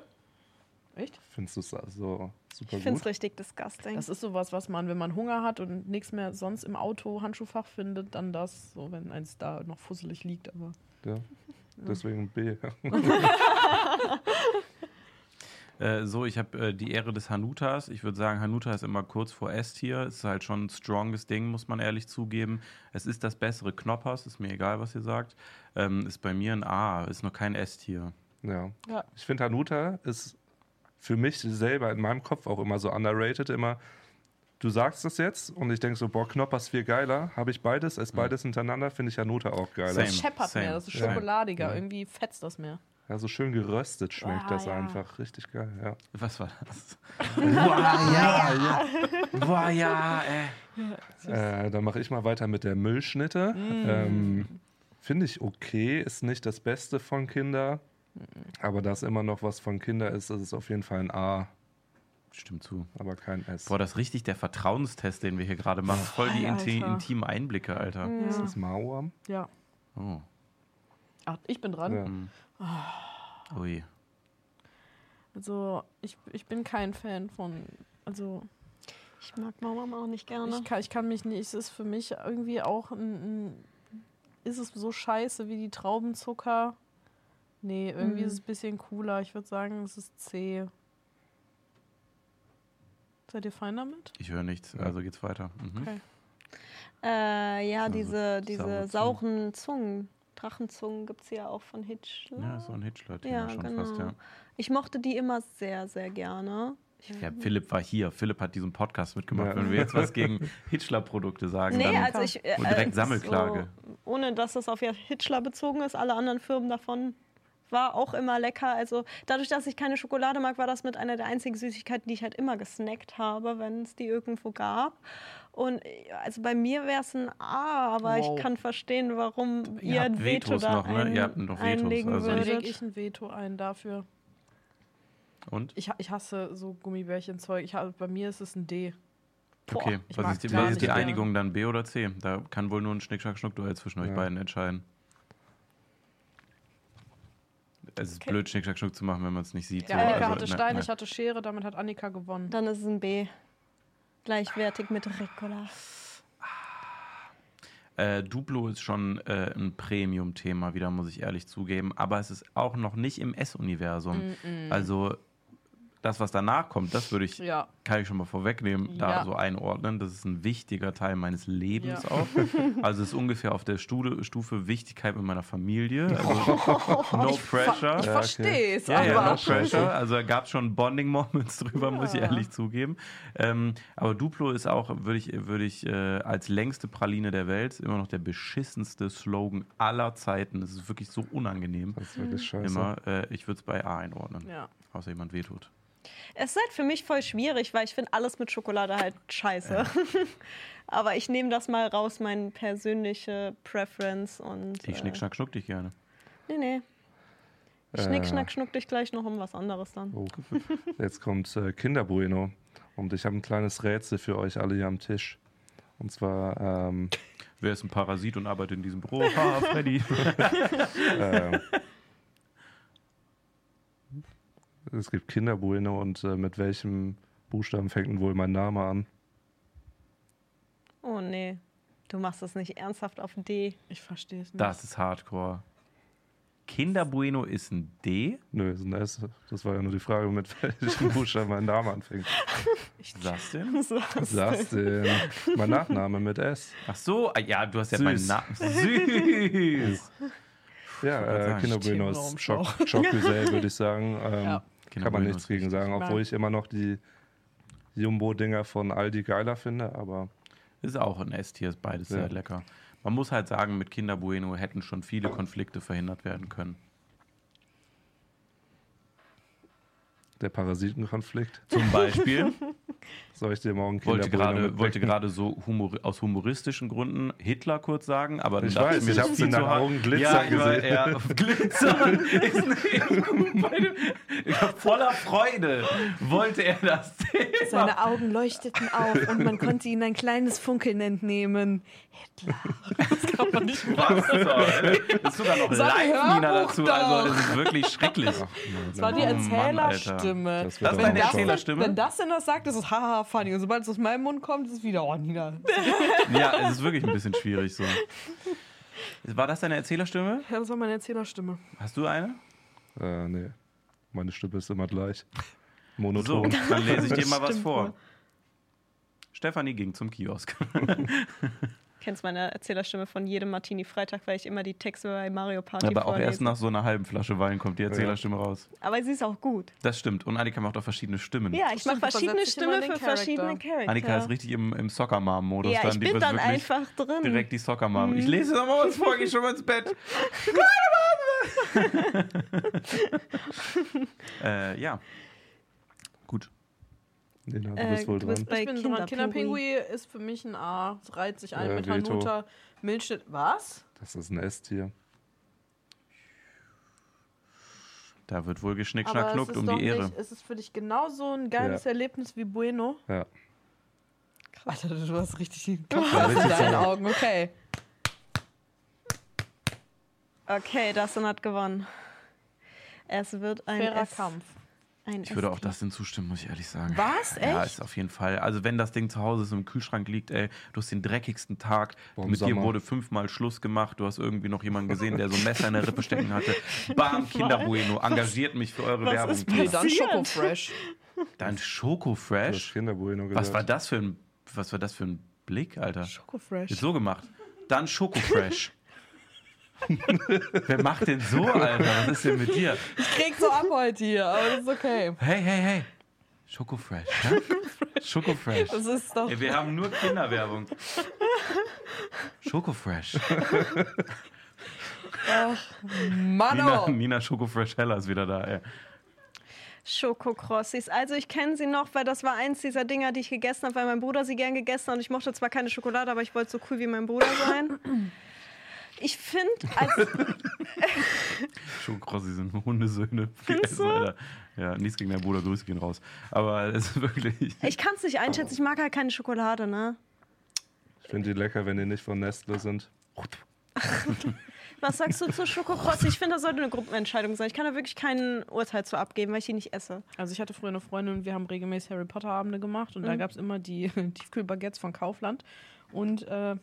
Echt? Findest du es also super Ich finde es richtig disgusting. Das ist sowas, was man, wenn man Hunger hat und nichts mehr sonst im Auto Handschuhfach findet, dann das, so wenn eins da noch fusselig liegt, aber. Ja. Deswegen B. Äh, so, ich habe äh, die Ehre des Hanutas. Ich würde sagen, Hanuta ist immer kurz vor S-Tier. Ist halt schon ein stronges Ding, muss man ehrlich zugeben. Es ist das bessere Knoppers, ist mir egal, was ihr sagt. Ähm, ist bei mir ein A, ist noch kein S-Tier. ja. Ja. Ich finde Hanuta ist für mich selber in meinem Kopf auch immer so underrated. Immer, du sagst das jetzt und ich denke so, boah, Knoppers viel geiler. Habe ich beides, ess beides hintereinander, finde ich Hanuta auch geiler. Same. Das scheppert same, mehr, das ist same. schokoladiger, Ja. irgendwie fetzt das mehr. Ja, so schön geröstet schmeckt Ah, das ja. einfach. Richtig geil, ja. Was war das? Boah, ja, ja. Boah, ja, ey. Äh, dann mache ich mal weiter mit der Müllschnitte. Ähm, Finde ich okay, ist nicht das Beste von Kinder. Aber da es immer noch was von Kinder ist, ist es auf jeden Fall ein A, Stimmt zu. aber kein S. Boah, das ist richtig der Vertrauenstest, den wir hier gerade machen. Voll die Alter. inti intimen Einblicke, Alter. Ist das Mauam? Ja. Oh. Ach, ich bin dran. Ja. Hm. Ui. Also, ich, ich bin kein Fan von. Also, ich mag Mama auch nicht gerne. ich kann, ich kann mich nicht. Es ist für mich irgendwie auch ein. ein ist es so scheiße wie die Traubenzucker? Nee, irgendwie Mhm. ist es ein bisschen cooler. Ich würde sagen, es ist C. Seid ihr fein damit? Ich höre nichts, also geht's weiter. Mhm. Okay. Äh, ja, diese, diese saure sauren Zungen. Drachenzungen gibt es ja auch von Hitchler. Ja, so ein Hitchler-Thema Ja, schon genau. fast, ja. Ich mochte die immer sehr, sehr gerne. Ich, Ja, Philipp war hier. Philipp hat diesen Podcast mitgemacht. Ja. Wenn wir jetzt was gegen Hitchler-Produkte sagen, nee, dann also ich. Äh, und direkt äh, Sammelklage. So, ohne dass es auf Hitchler bezogen ist, alle anderen Firmen davon war auch immer lecker. Also dadurch, dass ich keine Schokolade mag, war das mit einer der einzigen Süßigkeiten, die ich halt immer gesnackt habe, wenn es die irgendwo gab. Und äh, also bei mir wäre es ein A, aber Wow. ich kann verstehen, warum Ihr ihr, habt ein Veto Vetos da noch, ne? ein, Ihr habt noch Vetos, einlegen also lege ich ein Veto ein dafür. Und? Ich, ich hasse so Gummibärchenzeug. Ich, bei mir ist es ein D. Boah, Okay, was ist die, was ist die. Einigung dann? B oder C? Da kann wohl nur ein Schnick-Schnack-Schnuck-Duell zwischen euch Ja. beiden entscheiden. Es ist Okay. blöd, Schnick-Schnack-Schnuck zu machen, wenn man es nicht sieht. Ja, so. Annika Also, hatte Stein, ne. ich hatte Schere, damit hat Annika gewonnen. Dann ist es ein B. Gleichwertig mit Ricola. Äh, Duplo ist schon äh, ein Premium-Thema, wieder muss ich ehrlich zugeben. Aber es ist auch noch nicht im S-Universum. Also das, was danach kommt, das würde ich, Ja. kann ich schon mal vorwegnehmen, da Ja. so einordnen. Das ist ein wichtiger Teil meines Lebens Ja. auch. Also es ist ungefähr auf der Stufe, Stufe Wichtigkeit mit meiner Familie. Also no pressure. Ich Ja, verstehe es, Ja, aber. ja, no pressure. Also da gab es schon Bonding-Moments drüber, muss ich ehrlich zugeben. Ähm, aber Duplo ist auch, würde ich, würde ich äh, als längste Praline der Welt, immer noch der beschissenste Slogan aller Zeiten. Es ist wirklich so unangenehm. Das ist wirklich scheiße. Immer. Äh, ich würde es bei A einordnen, Ja. außer jemand wehtut. Es ist halt für mich voll schwierig, weil ich finde alles mit Schokolade halt scheiße. Aber ich nehme das mal raus, meine persönliche Preference und. Die Schnick, Schnack, Schnuck dich gerne. Nee, nee. Äh. Schnick, schnack, schnuck dich gleich noch um was anderes dann. Oh. Jetzt kommt äh, Kinderbueno. Und ich habe ein kleines Rätsel für euch alle hier am Tisch. Und zwar, ähm, Wer ist ein Parasit und arbeitet in diesem Büro? Ha, Freddy. ähm, es gibt Kinderbueno und äh, mit welchem Buchstaben fängt denn wohl mein Name an? Oh nee. Du machst das nicht ernsthaft auf D. Ich verstehe es nicht. Das ist Hardcore. Kinder Bueno ist ein D. Nö, ist ein S. Das war ja nur die Frage, mit welchem Buchstaben mein Name anfängt. Was denn? So. Sagst denn? Mein Nachname mit S. Ach so, ah, ja, du hast ja Süß. meinen Namen. Süß. Ja, äh, Kinderbueno ist Schock, Schockgesell, würde ich sagen. Ähm, Ja. Keine kann man Buenos nichts gegen sagen, obwohl ich immer noch die Jumbo-Dinger von Aldi geiler finde, aber. Ist auch ein S-Tier, ist beides ja. sehr lecker. Man muss halt sagen, mit Kinder Bueno hätten schon viele Konflikte verhindert werden können. Der Parasitenkonflikt? Zum Beispiel. Soll ich dir morgen wollte gerade wollte gerade so humor aus humoristischen Gründen Hitler kurz sagen, aber dann Ich dachte weiß, mir, ich hab's viel in deinen hart. Augen glitzern ja, ich war- gesehen. Ja, glitzern ist nicht gut. bei dem- Voller Freude wollte er das Thema. Seine Augen leuchteten auf und man konnte ihnen ein kleines Funkeln entnehmen. Hitler. Das kann man nicht machen. Das ist sogar noch Live-Nina dazu. doch. Also, das ist wirklich schrecklich. Das war die Oh Mann. Erzählerstimme. Das Das ist auch deine noch schauen. Erzählerstimme? Wenn das denn das sagt, ist es haha funny. Und sobald es aus meinem Mund kommt, ist es wieder, oh Nina. Ja, es ist wirklich ein bisschen schwierig so. War das deine Erzählerstimme? Ja, das war meine Erzählerstimme. Hast du eine? Äh, nee. Meine Stimme ist immer gleich. So, Monoton. dann lese ich dir mal was vor. Stefanie ging zum Kiosk. Kennst meine Erzählerstimme von jedem Martini Freitag, weil ich immer die Texte bei Mario Party Aber auch vorlese. erst nach so einer halben Flasche Wein kommt die Erzählerstimme raus. Aber sie ist auch gut. Das stimmt. Und Annika macht auch verschiedene Stimmen. Ja, ich mache verschiedene Stimmen für Charakter. verschiedene Charakter. Annika ist richtig im, im Soccer-Mom-Modus. Ja, dann. ich Die bin dann einfach drin. Direkt die Soccer-Mom. Ich lese noch mal was vor, geh schon mal ins Bett. äh, ja. Lena, du Äh, bist wohl du dran. bist bei Ich bin dran. Kinderpingui. Kinderpingui ist für mich ein A. Es reiht sich ein Ja, mit Veto. Hanuta. Milchschnitt. Was? Das ist ein S-Tier. Da wird wohl geschnick, schnack, Aber es knuckt ist um doch die Ehre. nicht, es ist für dich genauso ein geiles Ja. Erlebnis wie Bueno. Ja. Alter, du hast richtig den Ja, Kopf in deinen. Augen. Okay. Okay, Dustin hat gewonnen. Es wird ein Fairer S. Kampf. Ein Ich würde auch das zustimmen, muss ich ehrlich sagen. Was? Ja, Echt? ist auf jeden Fall. Also wenn das Ding zu Hause so im Kühlschrank liegt, ey, du hast den dreckigsten Tag, Boah, mit dir Sommer. wurde fünfmal Schluss gemacht, du hast irgendwie noch jemanden gesehen, der so ein Messer in der Rippe stecken hatte. Bam, Kinderbueno, engagiert mich für eure was Werbung. ist dann Passiert. Schoko Fresh. Dein Schoko Du hast Fresh? Kinderbueno Was war gesagt. das für ein, was war das für ein Blick, Alter? Schoko Fresh. Ist so gemacht. Dann Schoko Fresh. Wer macht denn so, Alter? Was ist denn mit dir? Ich krieg so ab heute hier, aber das ist okay. Hey, hey, hey. Schoko Fresh. Ja? Schoko Fresh. Das ist doch. Ey, wir haben nur Kinderwerbung. Schoko Fresh. Nina, Mano! Nina Schoko Fresh Heller ist wieder da, ey. Schokokrossis. Also ich kenne sie noch, weil das war eins dieser Dinger, die ich gegessen habe, weil mein Bruder sie gern gegessen hat. Und ich mochte zwar keine Schokolade, aber ich wollte so cool wie mein Bruder sein. Ich finde, als Schokokrossi sind Hundesöhne. Findest du? Ja, nichts gegen deinen Bruder, Grüße gehen raus. Aber es ist wirklich. ich kann es nicht einschätzen. Ich mag halt keine Schokolade, ne? Ich finde die lecker, wenn die nicht von Nestle sind. Was sagst du zu Schokokrossi? Ich finde, das sollte eine Gruppenentscheidung sein. Ich kann da wirklich kein Urteil zu abgeben, weil ich die nicht esse. Also ich hatte früher eine Freundin und wir haben regelmäßig Harry Potter Abende gemacht und da Mhm. gab es immer die Tiefkühlbaguettes von Kaufland und äh,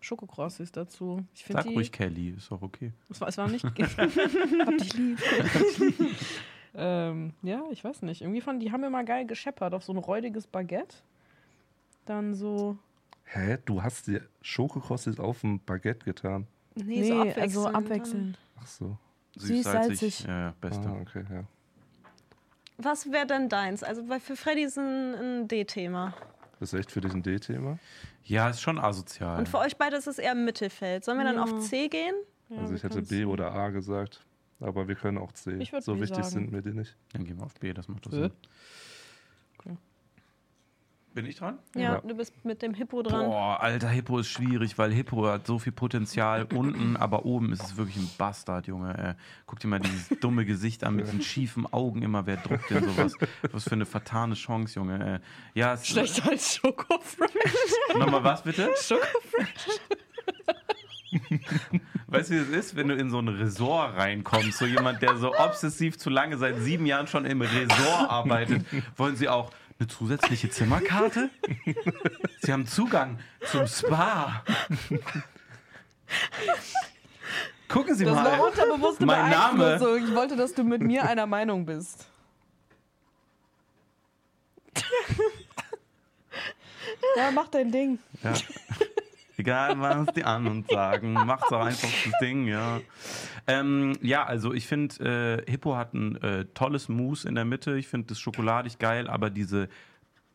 Schokokrossis dazu. Ich finde Sag die. ruhig Kelly, ist doch okay. Es war, es war nicht. Hab dich lieb. ähm, ja, ich weiß nicht. Irgendwie fand die haben immer geil gescheppert auf so ein räudiges Baguette. Dann so. Hä? Du hast die Schokokrossis auf dem Baguette getan? Nee, so abwechselnd. also abwechselnd. Ach so. Süß, salzig. Ja, ja, beste. Ah, okay, ja. Was wäre denn deins? Also weil für Freddy ist ein, ein D-Thema. Das ist echt für dich ein D-Thema? Ja, ist schon asozial. Und für euch beide ist es eher im Mittelfeld. Sollen wir dann Ja. auf C gehen? Ja, also ich hätte B oder A gesagt. Aber wir können auch C. Ich so B wichtig sagen. sind mir die nicht. Dann gehen wir auf B, das macht doch Äh? Sinn. Bin ich dran? Ja, Ja. du bist mit dem Hippo dran. Boah, alter, Hippo ist schwierig, weil Hippo hat so viel Potenzial unten, aber oben ist es wirklich ein Bastard, Junge. Ey. Guck dir mal dieses dumme Gesicht an mit diesen schiefen Augen immer. Wer druckt denn sowas? Was für eine vertane Chance, Junge. Ey. Ja, es Schlechter als Schokofresh. Nochmal was bitte? Schokofresh. Weißt du, wie es ist, wenn du in so ein Resort reinkommst? So jemand, der so obsessiv zu lange seit sieben Jahren schon im Resort arbeitet. Wollen Sie auch eine zusätzliche Zimmerkarte? Sie haben Zugang zum Spa. Gucken Sie Das war mal. unterbewusste Mein Name. Ich wollte, dass du mit mir einer Meinung bist. ja, mach dein Ding. Ja. Egal, was die anderen sagen, macht doch einfach das Ding, ja. Ähm, ja, also ich finde, äh, Hippo hat ein äh, tolles Mousse in der Mitte. Ich finde das schokoladig geil, aber diese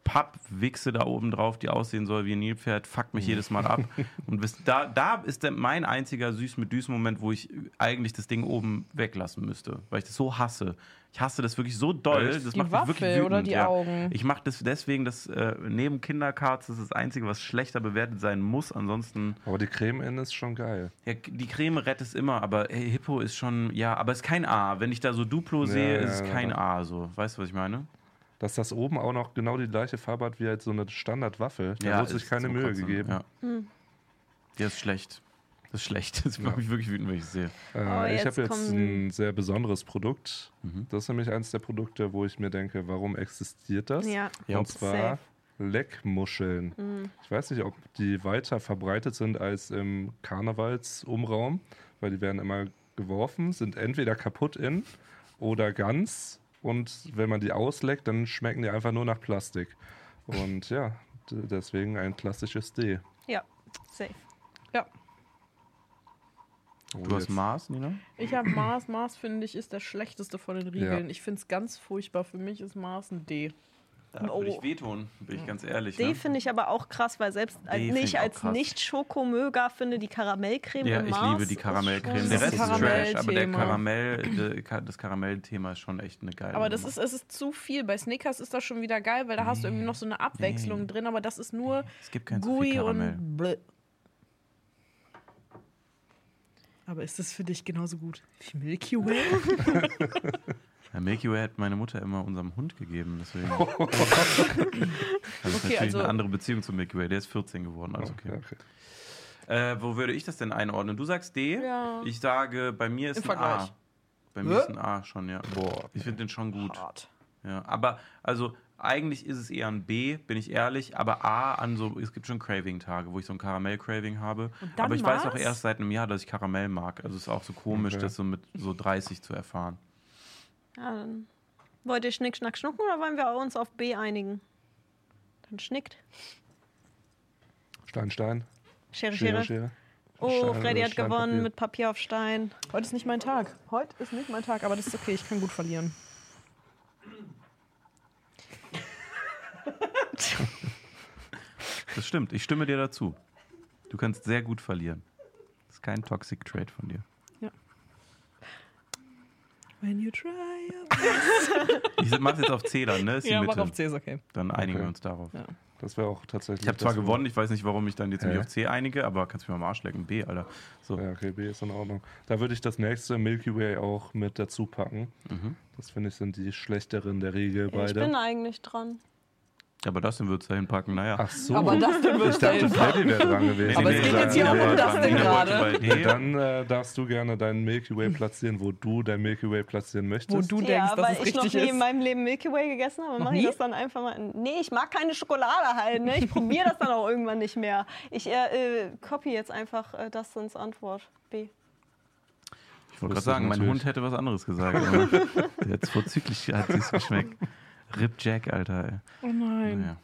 Pappwichse da oben drauf, die aussehen soll wie ein Nilpferd, fuckt mich jedes Mal ab. Und bis, da, da ist der, mein einziger süß mit düs Moment, wo ich eigentlich das Ding oben weglassen müsste, weil ich das so hasse. Ich hasse das wirklich so doll. Echt? Das Die macht mich wirklich wütend. oder die ja. Augen? Ich mache das deswegen, dass äh, neben Kinderkarts das ist das Einzige, was schlechter bewertet sein muss. Ansonsten, Aber die Creme innen ist schon geil. ja, die Creme rettet es immer, aber hey, Hippo ist schon, ja, aber es ist kein A. Wenn ich da so Duplo sehe, ja, ist es kein. A. So, weißt du, was ich meine? Dass das oben auch noch genau die gleiche Farbe hat wie halt so eine Standardwaffe. Da ja, wird sich keine Mühe Kotzen, gegeben. Ja. Der ist schlecht. Das ist schlecht. Das macht mich wirklich wütend, wenn ich es sehe. Äh, Oh, ich habe jetzt ein sehr besonderes Produkt. Mhm. Das ist nämlich eines der Produkte, wo ich mir denke, warum existiert das? Ja. Ja, Und zwar safe. Leckmuscheln. Mhm. Ich weiß nicht, ob die weiter verbreitet sind als im Karnevalsumraum, weil die werden immer geworfen, sind entweder kaputt in oder ganz. Und wenn man die ausleckt, dann schmecken die einfach nur nach Plastik. Und ja, deswegen ein klassisches D. Ja, safe. Ja. Oh, Du hast Mars, Nina? Ich habe Mars. Mars, finde ich, ist der schlechteste von den Riegeln. Ja. Ich finde es ganz furchtbar. Für mich ist Mars ein D. Da Oh. würde ich wehtun, bin ich ganz ehrlich. D ne? finde ich aber auch krass, weil selbst als, nee, ich als krass. Nicht-Schokomöger finde die Karamellcreme Ja, im ich Mars liebe die Karamellcreme. Der Rest ist ist Trash, aber der. Karamell, das Karamellthema ist schon echt eine geile Aber das ist, es ist zu viel. Bei Snickers ist das schon wieder geil, weil da hast du irgendwie noch so eine Abwechslung Nee. drin, aber das ist nur Es gibt kein Gui Karamell. und Blö. Aber ist das für dich genauso gut wie Milky Way? Ja, Milky Way hat meine Mutter immer unserem Hund gegeben, deswegen. also das ist Okay, natürlich also- eine andere Beziehung zu Milky Way. Der ist 14 geworden, also okay. Okay, okay. Äh, wo würde ich das denn einordnen? Du sagst D. Ja. Ich sage, bei mir ist Im ein A. Bei mir ist ein A schon, ja. Boah. Ich finde den schon gut. Hart. Ja, aber also eigentlich ist es eher ein B, bin ich ehrlich, aber A an so, es gibt schon Craving-Tage, wo ich so ein Karamell-Craving habe. Aber ich weiß auch Mars? erst seit einem Jahr, dass ich Karamell mag. Also es ist auch so komisch, Okay. das so mit so 30 zu erfahren. Ja, dann wollt ihr Schnick, Schnack, Schnucken oder wollen wir uns auf B einigen? Dann schnickt. Stein, Stein. Schere, Schere, Schere. Schere. Oh, Stein, Freddy hat Stein, gewonnen Papier. mit Papier auf Stein. Heute ist nicht mein Tag. Heute ist nicht mein Tag, aber das ist okay. Ich kann gut verlieren. Das stimmt, ich stimme dir dazu. Du kannst sehr gut verlieren. Das ist kein Toxic Trade von dir. When you try. Ich mach's jetzt auf C dann, ne? Ist die Ja, mach Mitte. auf C, ist okay. Dann einigen Okay. wir uns darauf. Ja. Das wäre auch tatsächlich. Ich habe zwar das, gewonnen, ich weiß nicht, warum ich dann jetzt mich Hä? auf C einige, aber kannst du mir mal am Arsch lecken. B, Alter. So. Ja, okay, B ist in Ordnung. Da würde ich das nächste Milky Way auch mit dazu packen. Mhm. Das finde ich sind die schlechteren der Regel Ich bin beide. eigentlich dran. Aber das den würdest du dahin packen, naja. Ach so. Aber das denn ich wirst du dachte, dahin Freddy wäre dran gewesen. Aber es geht jetzt hier auch um das dann- denn gerade. Dann äh, darfst du gerne deinen Milky Way platzieren, wo du dein Milky Way platzieren möchtest. Wo du denkst, ja, dass weil es ich noch richtig nie in ist. meinem Leben Milky Way gegessen habe, mache ich das dann einfach mal. Nee, ich mag keine Schokolade halt. Ne? Ich probiere das dann auch irgendwann nicht mehr. Ich äh, äh, copy jetzt einfach äh, Dustins Antwort. B. Ich wollte gerade ich sagen, mein. Hund hätte was anderes gesagt. aber Jetzt vorzüglich hat es geschmeckt. Rip Jack, Alter. Ey. Oh nein.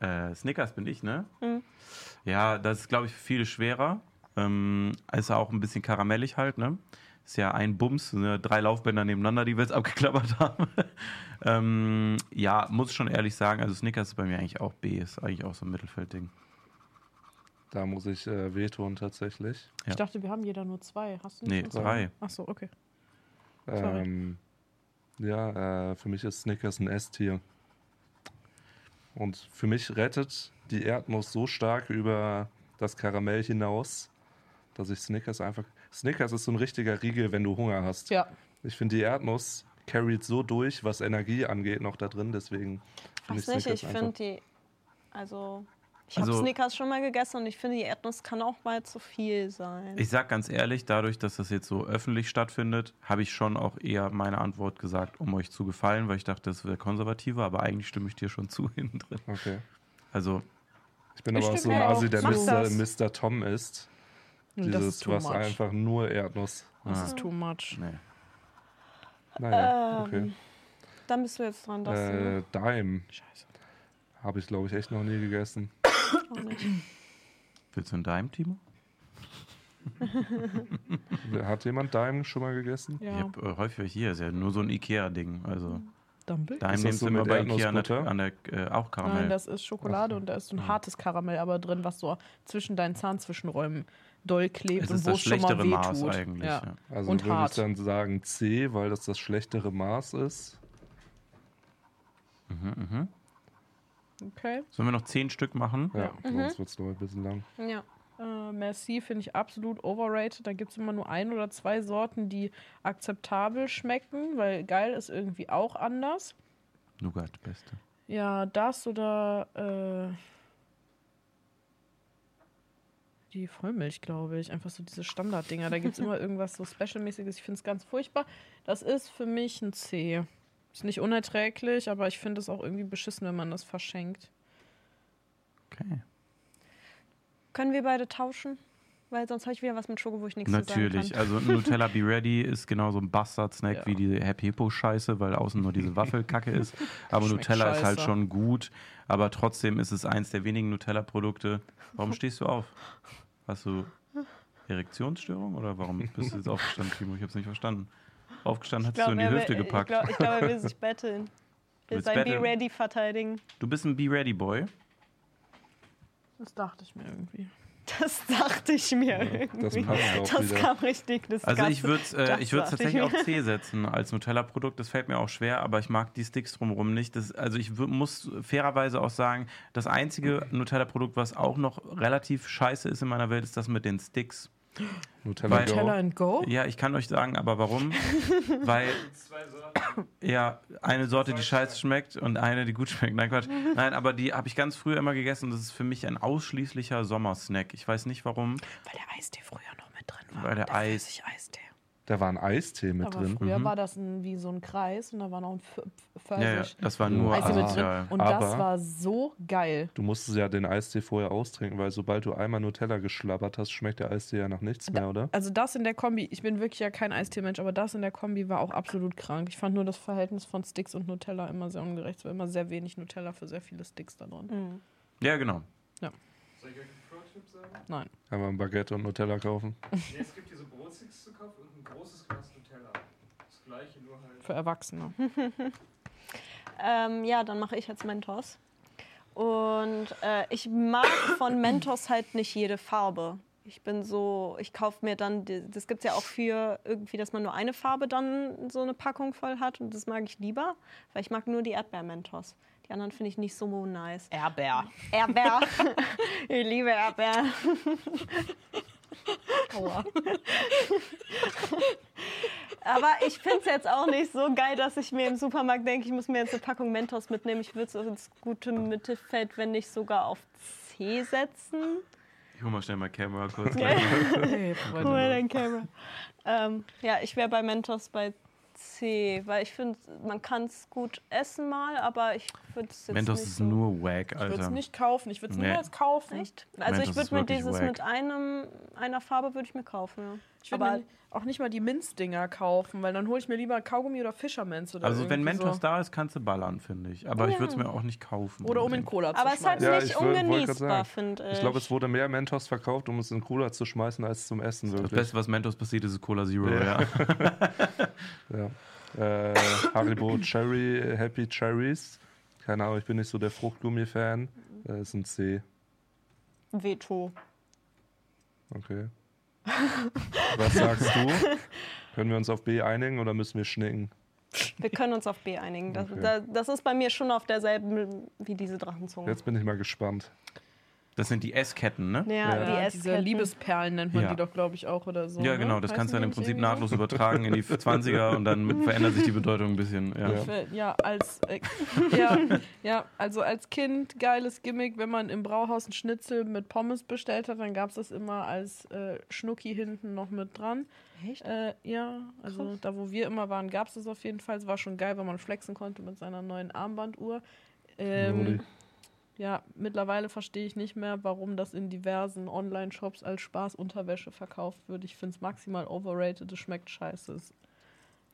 Naja. Äh, Snickers bin ich, ne? Mhm. Ja, das ist, glaube ich, für viele schwerer. Ähm, ist auch ein bisschen karamellig halt, ne? Ist ja ein Bums, ne? drei Laufbänder nebeneinander, die wir jetzt abgeklappert haben. ähm, ja, muss schon ehrlich sagen, also Snickers ist bei mir eigentlich auch B, ist eigentlich auch so ein Mittelfeldding. Da muss ich äh, wehtun tatsächlich. Ja. Ich dachte, wir haben jeder nur zwei. Hast du Nee, nicht? nur drei. Ach so, okay. Sorry. Ähm, ja, äh, für mich ist Snickers ein S-Tier. Und für mich rettet die Erdnuss so stark über das Karamell hinaus, dass ich Snickers einfach. Snickers ist so ein richtiger Riegel, wenn du Hunger hast. Ja. Ich finde, die Erdnuss carried so durch, was Energie angeht, noch da drin. Deswegen finde ich nicht, Snickers ich finde die. Also, ich habe Also- Snickers schon mal gegessen und ich finde, die Erdnuss kann auch mal zu viel sein. Ich sag ganz ehrlich, dadurch, dass das jetzt so öffentlich stattfindet, habe ich schon auch eher meine Antwort gesagt, um euch zu gefallen, weil ich dachte, das wäre konservativer, aber eigentlich stimme ich dir schon zu hinten drin. Okay. Also, Ich bin Ich aber auch so ein Asi, der. Mr. Das. Mr. Tom ist. Das Dieses, ist too was much. einfach nur Erdnuss. Das Ah. ist too much. nee. Naja, Ähm, okay. Dann bist du jetzt dran, Dustin. Äh, Dime Scheiße. habe ich, glaube ich, echt noch nie gegessen. Auch nicht. Willst du ein Dime, Timo? Hat jemand Dime schon mal gegessen? Ich Ja. habe äh, häufiger hier, ist ja nur so ein Ikea-Ding. Also, Dumble? Nehmen so sie immer bei Ikea an der, an der äh, auch Karamell. Nein, das ist Schokolade und da ist so ein hartes Karamell aber drin, was so zwischen deinen Zahnzwischenräumen doll klebt es und ist wo das es schon mal schlechtere Maß wehtut. eigentlich. Ja. Ja. Also Und würde ich hart. dann sagen C, weil das das schlechtere Maß ist. Okay. Sollen wir noch zehn Stück machen? Ja, sonst wird es noch ein bisschen lang. Ja. Äh, Merci finde ich absolut overrated. Da gibt es immer nur ein oder zwei Sorten, die akzeptabel schmecken, weil geil ist irgendwie auch anders. Nougat, beste. Ja, das oder äh, die Vollmilch, glaube ich. Einfach so diese Standarddinger. Da gibt es immer irgendwas so Specialmäßiges. Ich finde es ganz furchtbar. Das ist für mich ein C. Ist nicht unerträglich, aber ich finde es auch irgendwie beschissen, wenn man das verschenkt. Okay. Können wir beide tauschen? Weil sonst habe ich wieder was mit Schoko, wo ich nichts zu Natürlich. sagen kann. Also Nutella Be Ready ist genauso ein Bastard-Snack Ja. wie die Happy Hippo-Scheiße, weil außen nur diese Waffelkacke ist. Aber Schmeckt Nutella ist halt scheiße. schon gut. Aber trotzdem ist es eins der wenigen Nutella-Produkte. Warum stehst du auf? Hast du Erektionsstörung oder warum bist du jetzt aufgestanden, Timo? Ich habe es nicht verstanden. Aufgestanden, hast du in die Hüfte gepackt. Ich glaube, glaub, er will sich betteln. Will sein Be? Ready verteidigen. Du bist ein Be Ready Boy. Das dachte ich mir irgendwie. Das dachte ich mir Das irgendwie. passt auch Das wieder. kam richtig Also ich würde es äh, Das ich tatsächlich ich auf C setzen als Nutella-Produkt. Das fällt mir auch schwer, aber ich mag die Sticks drumherum nicht. Das, also ich muss fairerweise auch sagen, das einzige Nutella-Produkt, was auch noch relativ scheiße ist in meiner Welt, ist das mit den Sticks. Nutella Weil-. Teller and Go? Ja, ich kann euch sagen, aber warum? Weil ja eine Sorte, die scheiße schmeckt und eine, die gut schmeckt. Nein, Quatsch. Nein, aber die habe ich ganz früher immer gegessen und das ist für mich ein ausschließlicher Sommersnack. Ich weiß nicht warum. Weil der Eistee früher noch mit drin war. Weil der Eis- Flüssig-Eistee. Da war ein Eistee mit Aber drin. früher war das ein, wie so ein Kreis und da war noch ein Pf- Pf- Ja, ja, Pfirsich. das war nur Eistee mit drin. Und Aber- das war so geil. Du musstest ja den Eistee vorher austrinken, weil sobald du einmal Nutella geschlabbert hast, schmeckt der Eistee ja nach nichts mehr, oder? Also das in der Kombi, ich bin wirklich ja kein Eistee-Mensch, aber das in der Kombi war auch absolut krank. Ich fand nur das Verhältnis von Sticks und Nutella immer sehr ungerecht. Es war immer sehr wenig Nutella für sehr viele Sticks da drin. Mhm. Ja, genau. Soll ich euch einen Pro-Tipp sagen? Nein. Einmal ein Baguette und Nutella kaufen. Nee, es gibt diese Brotsticks zu kaufen und ein großes Glas Nutella. Das gleiche, nur halt. Für Erwachsene. Ähm, ja, dann mache ich jetzt Mentos. Und äh, ich mag von Mentos halt nicht jede Farbe. Ich bin so, ich kaufe mir dann, das gibt es ja auch für irgendwie, dass man nur eine Farbe dann so eine Packung voll hat. Und das mag ich lieber, weil ich mag nur die Erdbeer-Mentos. Die anderen finde ich nicht so nice. Erdbeer. Erdbeer. ich liebe Erdbeer. Aua. Aber ich finde es jetzt auch nicht so geil, dass ich mir im Supermarkt denke, ich muss mir jetzt eine Packung Mentos mitnehmen. Ich würde es ins gute Mittelfeld, wenn nicht sogar auf C setzen. Ich hol mal schnell mal Camera kurz. Guck mal, dein Camera. Ähm, ja, ich wäre bei Mentos bei C, weil ich finde, man kann es gut essen mal, aber ich würde es jetzt Mentos nicht ist so nur wack, Ich würde es Alter. nicht kaufen. Ich würde es Nee. niemals kaufen. Echt? Also Mentos ich würde mir dieses wack. mit einem, einer Farbe würde ich mir kaufen, ja. Ich würde Aber auch nicht mal die Minzdinger kaufen, weil dann hole ich mir lieber Kaugummi oder Fischermans oder Also wenn Mentos so. da ist, kannst du ballern, finde ich. Aber ich Ja. würde es mir auch nicht kaufen. Oder um in. Cola zu aber es ist halt schmeißen. Ja, nicht ich woll- wollte grad ungenießbar, finde ich. Ich glaube, es wurde mehr Mentos verkauft, um es in Cooler zu schmeißen, als zum Essen Das wirklich. Beste, was Mentos passiert, ist Cola Zero, Ja. ja. Ja. Äh, Haribo Cherry, Happy Cherries. Keine Ahnung, ich bin nicht so der Fruchtgummi-Fan. Äh, ist ein C. Veto. Okay. Was sagst du? Können wir uns auf B einigen oder müssen wir schnicken? Wir können uns auf B einigen. Das, Okay. da, das ist bei mir schon auf derselben wie diese Drachenzunge. Jetzt bin ich mal gespannt. Das sind die S-Ketten, ne? Ja, Ja. die Ja, diese Liebesperlen nennt man Ja. die doch, glaube ich, auch oder so. Ja, ne? genau. Das kannst du dann im Prinzip nahtlos übertragen in die 20er und dann verändert sich die Bedeutung ein bisschen. Ja. Als, äh, ja, ja, also als Kind, geiles Gimmick, wenn man im Brauhaus ein Schnitzel mit Pommes bestellt hat, dann gab es das immer als äh, Schnucki hinten noch mit dran. Echt? Äh, ja, also da wo wir immer waren, gab es das auf jeden Fall. Es war schon geil, weil man flexen konnte mit seiner neuen Armbanduhr. Ähm. Ja, mittlerweile verstehe ich nicht mehr, warum das in diversen Online-Shops als Spaßunterwäsche verkauft wird. Ich finde es maximal overrated, es schmeckt scheiße. Ist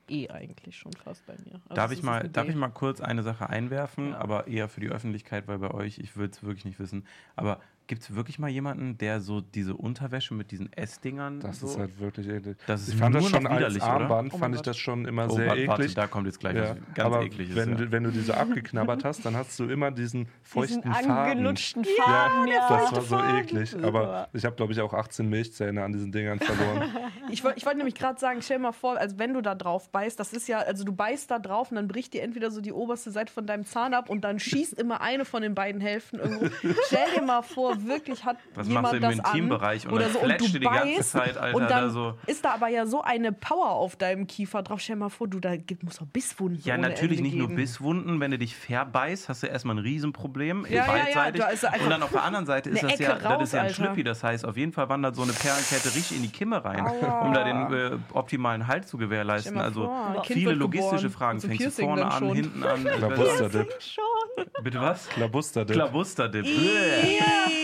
eh eigentlich schon fast bei mir. Also Darf ich, mal, darf ich mal kurz eine Sache einwerfen, Ja. aber eher für die Öffentlichkeit, weil bei euch, ich will es wirklich nicht wissen. Aber Gibt es wirklich mal jemanden, der so diese Unterwäsche mit diesen S-Dingern Das so ist halt wirklich eklig. Das ist ich fand das nur schon als widerlich, oder? Armband, Oh fand ich Gott. das schon immer Oh, sehr wa- warte, eklig. da kommt jetzt gleich Ja, was ganz aber ekliges. wenn, ja. du, wenn du diese abgeknabbert hast, dann hast du immer diesen feuchten Diesen Faden. angelutschten Ja, Faden, ja. das war so Faden. eklig. Aber ich habe, glaube ich, auch 18 Milchzähne an diesen Dingern verloren. Ich, woll- ich wollte nämlich gerade sagen, stell dir mal vor, als wenn du da drauf beißt, das ist ja, also du beißt da drauf und dann bricht dir entweder so die oberste Seite von deinem Zahn ab und dann schießt immer eine von den beiden Hälften irgendwo. Stell dir mal vor, wirklich hat Was jemand machst du im das an Intimbereich und oder so und du dir die ganze beißt Zeit, Alter, und da dann so. ist da aber ja so eine Power auf deinem Kiefer drauf. Stell dir mal vor, du da gibt, muss doch Bisswunden Ja, natürlich Ende nicht nur geben. Bisswunden. Wenn du dich verbeißt, hast du erstmal ein Riesenproblem. Ja, ja, ja, beidseitig. ist einfach und dann auf der anderen Seite ist das ja, Ecke das ist ja ein raus, Alter. Schlüppi. Das heißt, auf jeden Fall wandert so eine Perlenkette richtig in die Kimme rein, um da den äh, optimalen Halt zu gewährleisten. Also viele logistische geboren. Fragen. Fängst du vorne an, hinten an? Klabuster-Dip. Schon. Bitte was? Klabuster-Dip. Klabusterdip. Ih.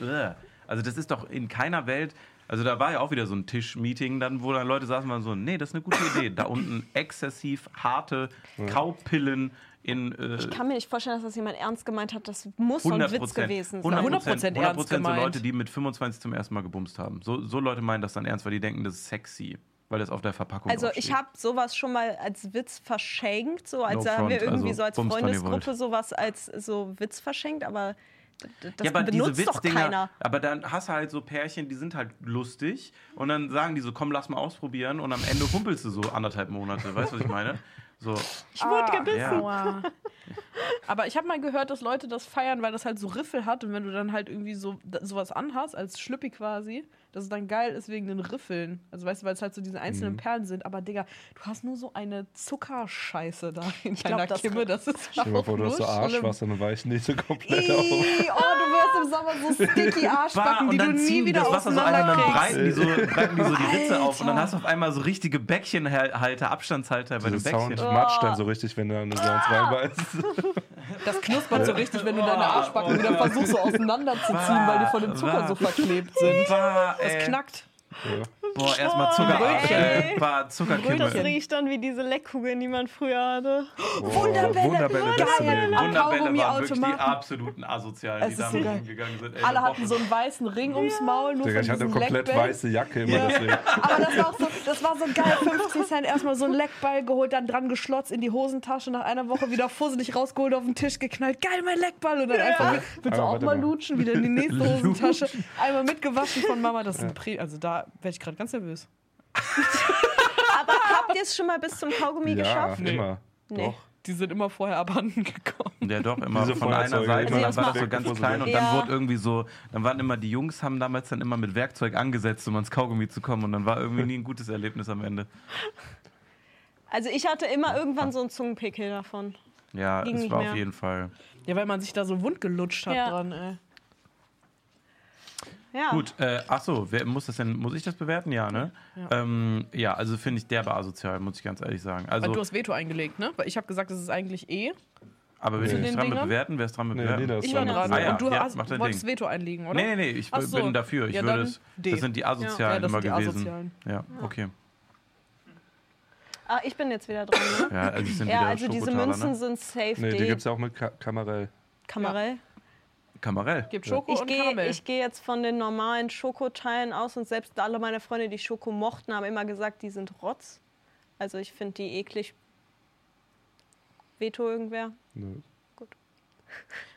Ugh. Also das ist doch in keiner Welt. Also da war ja auch wieder so ein Tischmeeting, dann wo dann Leute saßen und so, nee, das ist eine gute Idee. Da unten exzessiv harte Kaupillen in äh, Ich kann mir nicht vorstellen, dass das jemand ernst gemeint hat. Das muss so ein 100 Witz gewesen 100 sein. 100% ernst 100 so gemeint. Leute, die mit 25 zum ersten Mal gebumst haben. So, so Leute meinen das dann ernst, weil die denken, das ist sexy, weil das auf der Verpackung Also ich habe sowas schon mal als Witz verschenkt, so als No haben wir irgendwie also so als Freundesgruppe sowas als so Witz verschenkt, aber das ja, aber diese benutzt doch Witzdinger, keiner. aber dann hast du halt so Pärchen, die sind halt lustig und dann sagen die so, komm, lass mal ausprobieren und am Ende humpelst du so anderthalb Monate, weißt du, was ich meine? So, Ich wurde gebissen. ja. Aber ich habe mal gehört, dass Leute das feiern, weil das halt so Riffel hat und wenn du dann halt irgendwie so sowas anhast, als Schlüppi quasi, dass es dann geil ist wegen den Riffeln. Also weißt du, weil es halt so diese einzelnen Perlen sind. Aber Digga, du hast nur so eine Zuckerscheiße da in glaub, deiner das- Kimme. Das ist Stell dir mal vor, du hast so. Arschwasser und weichen nicht so komplett auf. Oh, du wirst im Sommer so sticky Arschbacken, die und du dann nie wieder das Wasser so ein und dann breiten die so, breiten die so die Ritze auf und dann hast du auf einmal so richtige Bäckchenhalter, Abstandshalter bei dem Dieser Sound Bäckchen. matscht dann so richtig, wenn du dann so eins reinbeißt. Das knuspert so richtig, wenn du deine Arschbacken wieder versuchst so auseinanderzuziehen, weil die von dem Zucker so verklebt sind. Das ey. knackt. Ja. Boah, erstmal Zucker, Brötchen. äh, bah, Das riecht dann wie diese Leckkugeln, die man früher hatte. Wunderbälle. Wunderbälle. Geil. Am Wunderbälle waren wirklich die absoluten Asozialen, die Es da ist so geil. rumgegangen sind. Ey, Alle hatten so einen weißen Ring ums Maul, nur Digga, ich hatte eine komplett Leckbällen. weiße Jacke immer deswegen. Aber das war, auch so, das war so geil. 50 Cent erstmal so einen Leckball geholt, dann dran geschlotzt in die Hosentasche, nach einer Woche wieder fusselig rausgeholt, auf den Tisch geknallt. Geil, mein Leckball. Und dann einfach, mit, willst du auch mal lutschen? Wieder in die nächste Hosentasche. Einmal mitgewaschen von Mama. Das ist ein Prä Also da werde ich gerade ganz nervös. Aber habt ihr es schon mal bis zum Kaugummi Ja, geschafft? immer. Nee. Doch. Die sind immer vorher abhanden gekommen. Ja, doch, immer Diese von einer Seite und immer dann war das so ganz klein und weg- dann Ja. wurde irgendwie so, dann waren immer die Jungs, haben damals dann immer mit Werkzeug angesetzt, um ans Kaugummi zu kommen und dann war irgendwie nie ein gutes Erlebnis am Ende. Also ich hatte immer irgendwann so einen Zungenpickel davon. Ja, Ging es war mehr. auf jeden Fall. Ja, weil man sich da so wund gelutscht hat Ja. dran, ey. Ja. Gut, äh, ach so, wer muss das denn, muss ich das bewerten? Ja, ne? Ja, ähm, ja also finde ich derbe asozial, muss ich ganz ehrlich sagen. Weil du Also, hast Veto eingelegt, ne? Weil ich habe gesagt, das ist eigentlich eh. aber wir sind den nicht dran mit bewerten, wer ist dran mit Nee, bewerten? Ist Ich war dran. Ah ja, Und du ja, hast, wolltest Ding. Veto einlegen, oder? Nee, nee, nee, ich so. bin dafür. Ich Ja, würde es, das sind die Ja, Asozialen das immer sind die gewesen. Asozialen. Ja, okay. Ah, ich bin jetzt wieder dran, ne? Ja, also Ja, also diese Schokotaler, Münzen ne? sind safe Nee, die gibt es ja auch mit Ka Kamerell. Kamerell. Kamerell. Gibt Schoko Ich und gehe Karamell. ich geh jetzt von den normalen Schokoteilen aus und selbst alle meine Freunde, die Schoko mochten, haben immer gesagt, die sind Rotz. Also ich finde die eklig. Veto irgendwer? Nö.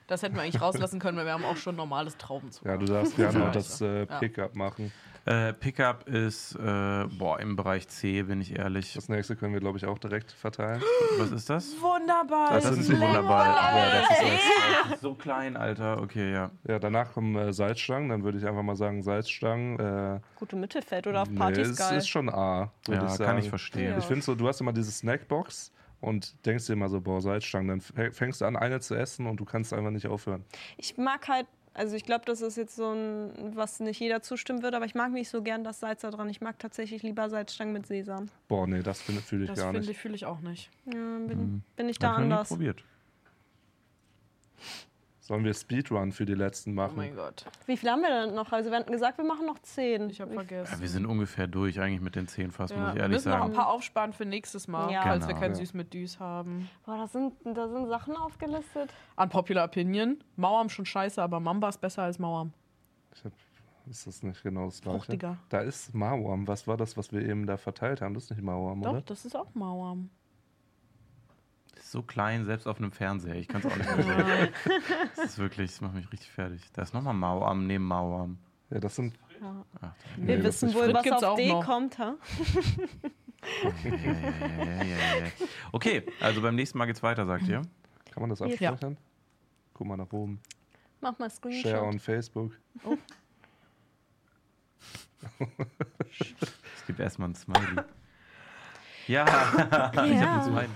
Das hätten wir eigentlich rauslassen können, weil wir haben auch schon normales Traubenzucker. Ja, du darfst gerne Ja. noch das äh, Ja. Pickup machen. Äh, Pickup ist, äh, boah, im Bereich C, bin ich ehrlich. Das nächste können wir, glaube ich, auch direkt verteilen. Was ist das? Wunderbar. Das Das sind ist wunderbar. Ja, das ist So klein, Alter. Okay, ja. Ja, danach kommen äh, Salzstangen. Dann würde ich einfach mal sagen, Salzstangen. Äh, Gute Mittelfeld oder auf nee, Partys es geil. ist schon A, würde Ja, ich sagen. kann ich verstehen. Ja. Ich finde so, du hast immer diese Snackbox und denkst dir immer so, boah, Salzstangen. Dann fäng- fängst du an, eine zu essen und du kannst einfach nicht aufhören. Ich mag halt, also ich glaube, das ist jetzt so ein, was nicht jeder zustimmen würde, aber ich mag nicht so gern das Salz da dran. Ich mag tatsächlich lieber Salzstangen mit Sesam. Boah, nee, das fühle fühl ich Das gar finde nicht. ich, fühle ich auch nicht. Ja, bin, Mhm. bin ich da ich anders. probiert. Sollen wir Speedrun für die letzten Oh machen? mein Gott. Wie viel haben wir denn noch? Also wir hatten gesagt, wir machen noch zehn. Ich habe vergessen. Ja, wir sind ungefähr durch eigentlich mit den zehn fast, Ja, muss ich wir ehrlich müssen noch ein sagen. paar aufsparen für nächstes Mal, Ja. falls Genau. wir kein Ja. Süß mit Düs haben. Boah, da sind, da sind Sachen aufgelistet. Unpopular Opinion. Mauam schon scheiße, aber Mamba ist besser als Mauam. Ich hab, ist das nicht genau das gleiche? Fruchtiger. Da ist Mawam. Was war das, was wir eben da verteilt haben? Das ist nicht Doch, oder? das ist auch Mauam. Ist so klein, selbst auf einem Fernseher. Ich kann es auch nicht verstehen. Das ist wirklich, das macht mich richtig fertig. Da ist nochmal Mauam neben Mauam. Ja, das sind. Ach, Wir wissen wohl, was gibt's auf D noch. kommt, ha? ja, ja, ja, ja, ja. Okay, also beim nächsten Mal geht's weiter, sagt ihr? Kann man das Ja. abspeichern? Guck mal nach oben. Mach mal Share Screenshot. on Facebook. Es gibt erstmal ein Smiley. Ja, ich habe ein Smiley.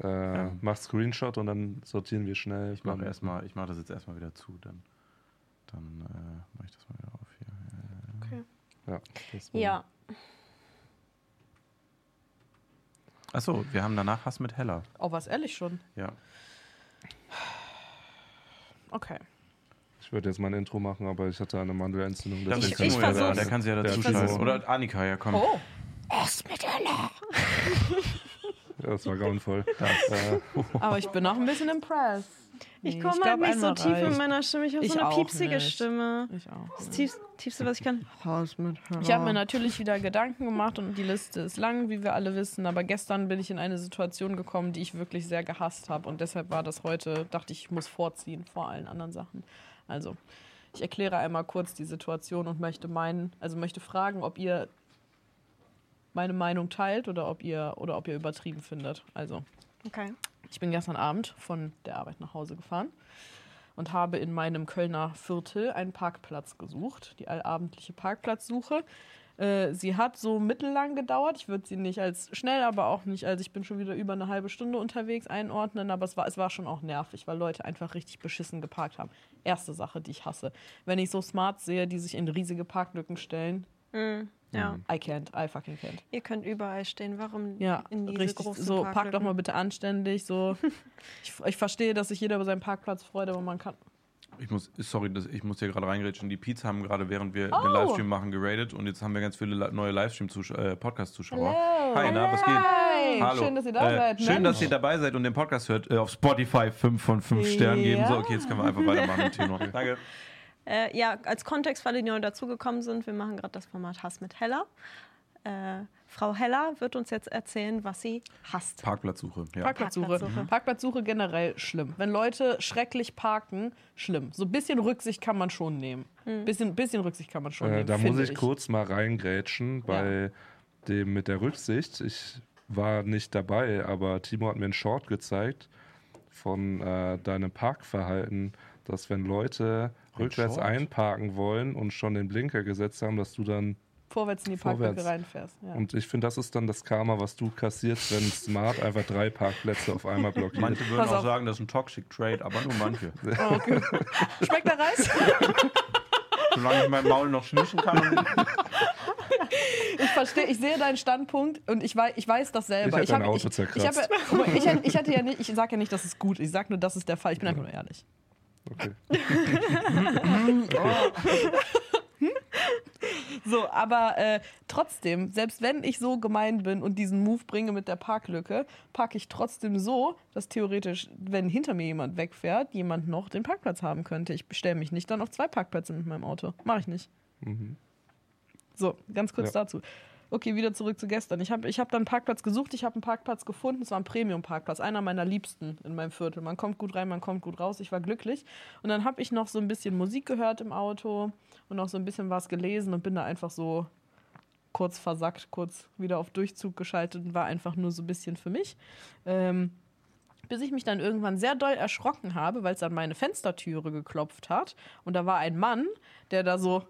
Äh, Mach Screenshot und dann sortieren wir schnell. Ich mache erstmal, ich mache das jetzt erstmal wieder zu, dann, dann äh, mache ich das mal wieder auf hier. Okay. Ja, das war- Ja, Achso, wir haben danach Hass mit Heller. Oh, was ehrlich schon. Ja. Okay. Ich würde jetzt mal ein Intro machen, aber ich hatte eine Mandelentzündung. Kann ich Timo ja da, der kann sie ja dazu schalten. Oder Annika, ja komm. Oh, Ja, das war grauenvoll. äh, aber ich bin auch ein bisschen impressed. ich Nee, komme halt nicht so tief in reicht. meiner Stimme. Ich habe Ich so eine piepsige nicht. Stimme. Ich auch. Das tief, tiefste, was ich kann. Haus mit Ich habe mir natürlich wieder Gedanken gemacht und die Liste ist lang, wie wir alle wissen. Aber gestern bin ich in eine Situation gekommen, die ich wirklich sehr gehasst habe. Und deshalb war das heute, dachte ich, ich muss vorziehen vor allen anderen Sachen. Also, ich erkläre einmal kurz die Situation und möchte meinen, also möchte fragen, ob ihr meine Meinung teilt oder ob ihr oder ob ihr übertrieben findet. Also, Okay. ich bin gestern Abend von der Arbeit nach Hause gefahren und habe in meinem Kölner Viertel einen Parkplatz gesucht, die allabendliche Parkplatzsuche. Äh, sie hat so mittellang gedauert. Ich würde sie nicht als schnell, aber auch nicht als ich bin schon wieder über eine halbe Stunde unterwegs einordnen. Aber es war, es war schon auch nervig, weil Leute einfach richtig beschissen geparkt haben. Erste Sache, die ich hasse. Wenn ich so Smart sehe, die sich in riesige Parklücken stellen, Mhm. Ja, I can't, I fucking can't. ihr könnt überall stehen. Warum Ja, in diese richtig. großen So, park doch Parklücken? mal bitte anständig. So, ich, ich verstehe, dass sich jeder über seinen Parkplatz freut, aber man kann. Ich muss, sorry, das, ich muss hier gerade reingrätschen. Die Pizza haben gerade, während wir Oh. den Livestream machen, geradet und jetzt haben wir ganz viele neue Livestream-Podcast-Zuschauer. Hello. Hi, na, was geht? Hi, Hallo. schön, dass ihr da Äh, seid. Schön, dass Mensch. ihr dabei seid und den Podcast hört. Äh, auf Spotify 5 von 5 Sternen geben. So, Ja. okay, jetzt können wir einfach weitermachen, Tino. Danke. Äh, ja, als Kontext, weil die neu dazugekommen sind, wir machen gerade das Format Hass mit Heller. Äh, Frau Heller wird uns jetzt erzählen, was sie hasst. Parkplatzsuche. Ja. Parkplatzsuche. Parkplatzsuche. Parkplatzsuche generell schlimm. Wenn Leute schrecklich parken, schlimm. So ein bisschen Rücksicht kann man schon nehmen. Bisschen, bisschen Rücksicht kann man schon äh, nehmen. da muss finde ich, kurz mal reingrätschen bei dem mit der Rücksicht. Ich war nicht dabei, aber Timo hat mir einen Short gezeigt von äh, deinem Parkverhalten, dass wenn Leute rückwärts Short? einparken wollen und schon den Blinker gesetzt haben, dass du dann Vorwärts in die. Parklücke reinfährst. Ja. Und ich finde, das ist dann das Karma, was du kassierst, wenn Smart einfach drei Parkplätze auf einmal blockiert. Manche würden Pass auch auf. sagen, das ist ein Toxic Trade, aber nur manche. Oh, okay. Schmeckt der Reis? Solange ich mein Maul noch schnischen kann. Ich verstehe, ich sehe deinen Standpunkt und ich weiß, ich weiß das selber. Ich hab- ein Auto ich, ich, habe, mal, ich, hatte ja nicht, ich sage ja nicht, dass es gut ist. Ich sage nur, das ist der Fall. Ich bin einfach nur ehrlich. Okay. So, aber äh, trotzdem, selbst wenn ich so gemein bin und diesen Move bringe mit der Parklücke, parke ich trotzdem so, dass theoretisch, wenn hinter mir jemand wegfährt, jemand noch den Parkplatz haben könnte. Ich bestelle mich nicht dann auf zwei Parkplätze mit meinem Auto. Mache ich nicht. So, ganz kurz Ja. dazu. Okay, wieder zurück zu gestern. Ich habe ich hab dann einen Parkplatz gesucht, ich habe einen Parkplatz gefunden. Es war ein Premium-Parkplatz, einer meiner liebsten in meinem Viertel. Man kommt gut rein, man kommt gut raus. Ich war glücklich. Und dann habe ich noch so ein bisschen Musik gehört im Auto und noch so ein bisschen was gelesen und bin da einfach so kurz versackt, kurz wieder auf Durchzug geschaltet und war einfach nur so ein bisschen für mich. Ähm, bis ich mich dann irgendwann sehr doll erschrocken habe, weil es an meine Fenstertüre geklopft hat. Und da war ein Mann, der da so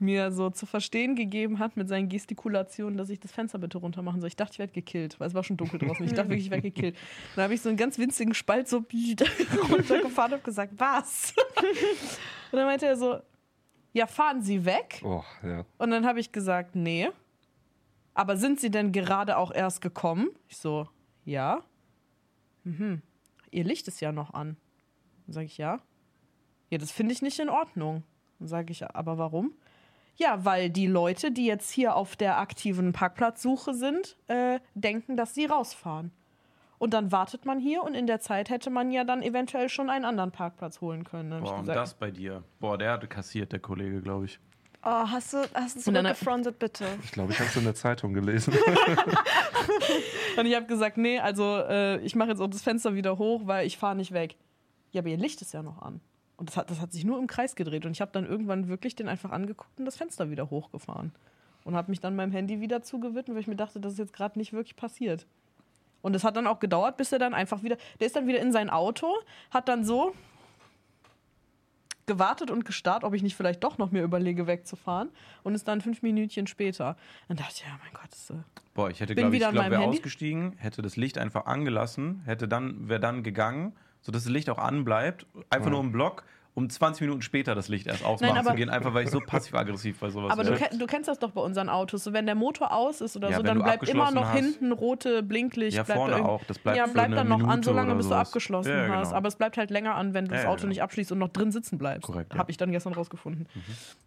mir so zu verstehen gegeben hat mit seinen Gestikulationen, dass ich das Fenster bitte runter machen soll. Ich dachte, ich werde gekillt, weil es war schon dunkel draußen. Ich dachte wirklich, ich werde gekillt. Dann habe ich so einen ganz winzigen Spalt so runtergefahren und habe gesagt, was? Und dann meinte er so, ja, fahren Sie weg. Oh, ja. Und dann habe ich gesagt, nee. Aber sind Sie denn gerade auch erst gekommen? Ich so, ja. Mhm. ihr Licht ist ja noch an. Dann sage ich, ja. Ja, das finde ich nicht in Ordnung. Dann sage ich, aber warum? Ja, weil die Leute, die jetzt hier auf der aktiven Parkplatzsuche sind, äh, denken, dass sie rausfahren. Und dann wartet man hier und in der Zeit hätte man ja dann eventuell schon einen anderen Parkplatz holen können. Boah, und das bei dir. Boah, der hatte kassiert, der Kollege, glaube ich. Oh, hast du, hast du zurückgefrontet, bitte? Ich glaube, ich habe es in der Zeitung gelesen. Und ich habe gesagt, nee, also äh, ich mache jetzt auch das Fenster wieder hoch, weil ich fahre nicht weg. Ja, aber ihr Licht ist ja noch an. Und das hat, das hat sich nur im Kreis gedreht. Und ich habe dann irgendwann wirklich den einfach angeguckt und das Fenster wieder hochgefahren. Und habe mich dann meinem Handy wieder zugewidmet, weil ich mir dachte, das ist jetzt gerade nicht wirklich passiert. Und es hat dann auch gedauert, bis er dann einfach wieder, der ist dann wieder in sein Auto, hat dann so gewartet und gestarrt, ob ich nicht vielleicht doch noch mir überlege, wegzufahren. Und ist dann fünf Minütchen später. Dann dachte ich, ja, mein Gott, das, äh, Boah, ich hätte, Bin glaube ich, glaub, wäre Handy. ausgestiegen, hätte das Licht einfach angelassen, hätte dann, wäre dann gegangen, sodass das Licht auch anbleibt. Einfach nur im Block, um 20 Minuten später das Licht erst ausmachen Nein, zu gehen, einfach weil ich so passiv-aggressiv bei sowas Aber du, du kennst das doch bei unseren Autos. So, wenn der Motor aus ist oder Ja, so, dann bleibt immer noch hast. hinten rote Blinklicht. Ja, bleibt vorne auch. Das bleibt ja, bleibt dann noch an, Minute solange oder bis du sowas. abgeschlossen Ja, ja, hast. genau. Aber es bleibt halt länger an, wenn du Ja, das ja, Auto genau. nicht abschließt und noch drin sitzen bleibst. Korrekt, ja. Habe ich dann gestern rausgefunden.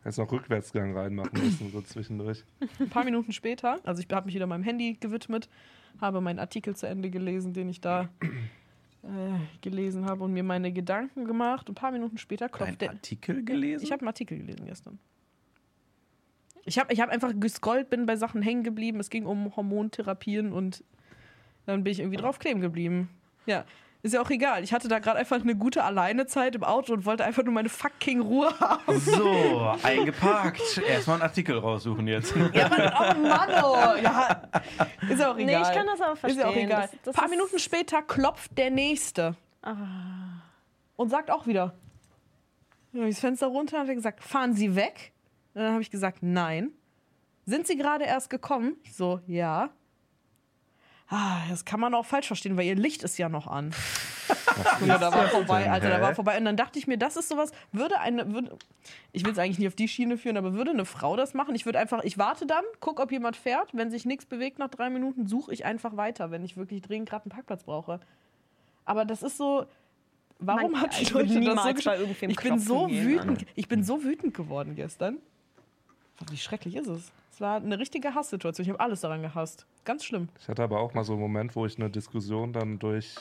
Hättest noch Rückwärtsgang reinmachen müssen, so zwischendurch. Ein paar Minuten später, also ich habe mich wieder meinem Handy gewidmet, habe meinen Artikel zu Ende gelesen, den ich da äh, gelesen habe und mir meine Gedanken gemacht. Ein paar Minuten später klopft der. Artikel gelesen? Ich habe einen Artikel gelesen gestern. Ich habe ich hab einfach gescrollt, bin bei Sachen hängen geblieben. Es ging um Hormontherapien und dann bin ich irgendwie drauf kleben geblieben. Ja, ist ja auch egal. Ich hatte da gerade einfach eine gute Alleinezeit im Auto und wollte einfach nur meine fucking Ruhe haben. so, eingeparkt. Erstmal einen Artikel raussuchen jetzt. Ja, Mann, oh Mann, oh. Ja, ist ja auch egal. Nee, ich kann das aber Ist ja auch verstehen. egal. Das- das Ein paar Minuten später klopft der Nächste. Und sagt auch wieder. Dann habe ich das Fenster runter und hat er gesagt, fahren Sie weg? Und dann habe ich gesagt, nein. Sind Sie gerade erst gekommen? Ich so, ja. Ah, das kann man auch falsch verstehen, weil Ihr Licht ist ja noch an. Junge, da war vorbei, Alter, da war vorbei. Und dann dachte ich mir, das ist sowas, würde eine, würde, ich will es eigentlich nicht auf die Schiene führen, aber würde eine Frau das machen? Ich würde einfach, ich warte dann, guck, ob jemand fährt. Wenn sich nichts bewegt nach drei Minuten, suche ich einfach weiter, wenn ich wirklich dringend gerade einen Parkplatz brauche. Aber das ist so, warum Man- hat die Leute das so niemals gesch- bei irgendwem Ich bin so wütend, ich bin so wütend geworden gestern. Wie schrecklich ist es? Es war eine richtige Hasssituation. Ich habe alles daran gehasst. Ganz schlimm. Ich hatte aber auch mal so einen Moment, wo ich eine Diskussion dann durch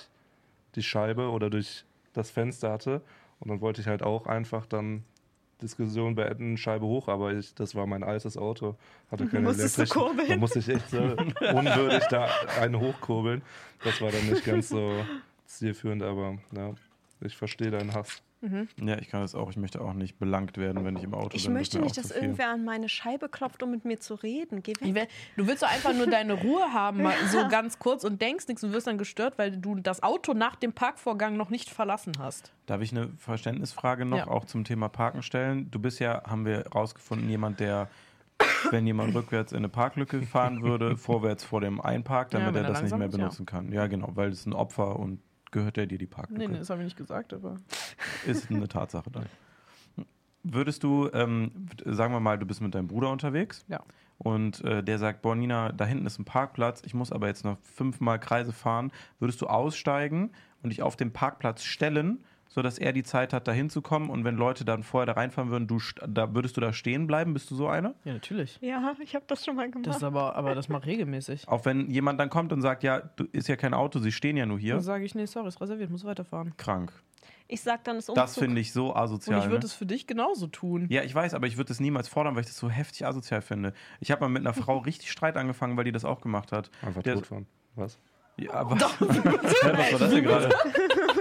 die Scheibe oder durch das Fenster hatte. Und dann wollte ich halt auch einfach dann Diskussion beenden, Scheibe hoch, aber ich, das war mein altes Auto, hatte keine Musstest du kurbeln? Da musste ich echt so unwürdig da einen hochkurbeln. Das war dann nicht ganz so zielführend, aber ja, ich verstehe deinen Hass. Ja, ich kann das auch. Ich möchte auch nicht belangt werden, wenn ich im Auto Ich bin. Das möchte nicht, dass irgendwer an meine Scheibe klopft, um mit mir zu reden. Geh Ich weg. will- Du willst doch einfach nur deine Ruhe haben, mal so ganz kurz und denkst nichts und wirst dann gestört, weil du das Auto nach dem Parkvorgang noch nicht verlassen hast. Darf ich eine Verständnisfrage noch Ja. auch zum Thema Parken stellen? Du bist ja, haben wir rausgefunden, jemand, der, wenn jemand rückwärts in eine Parklücke fahren würde, vorwärts vor dem einparkt, Ja, damit wenn er das nicht mehr ist, ja. benutzen kann. Ja, genau, weil es ein Opfer und gehört ja dir die Parklücke. Nee, nee, das habe ich nicht gesagt, aber. Ist eine Tatsache dann. Würdest du, ähm, sagen wir mal, du bist mit deinem Bruder unterwegs Ja. und äh, der sagt, boah Nina, da hinten ist ein Parkplatz, ich muss aber jetzt noch fünfmal Kreise fahren. Würdest du aussteigen und dich auf den Parkplatz stellen, sodass er die Zeit hat, da hinzukommen und wenn Leute dann vorher da reinfahren würden, du, st- da, würdest du da stehen bleiben? Bist du so einer? Ja, natürlich. Ja, ich habe das schon mal Das gemacht. ist aber, aber das mache regelmäßig. Auch wenn jemand dann kommt und sagt, ja, du, ist ja kein Auto, sie stehen ja nur hier. Dann sage ich, nee, sorry, ist reserviert, muss weiterfahren. Krank. Ich sag dann, es ist Das Umzug. finde ich so Und asozial. ich würde ne? es für dich genauso tun. Ja, ich weiß, aber ich würde das niemals fordern, weil ich das so heftig asozial finde. Ich habe mal mit einer Frau richtig Streit angefangen, weil die das auch gemacht hat. Einfach Der- totfahren. Was? Ja, aber was war das denn gerade?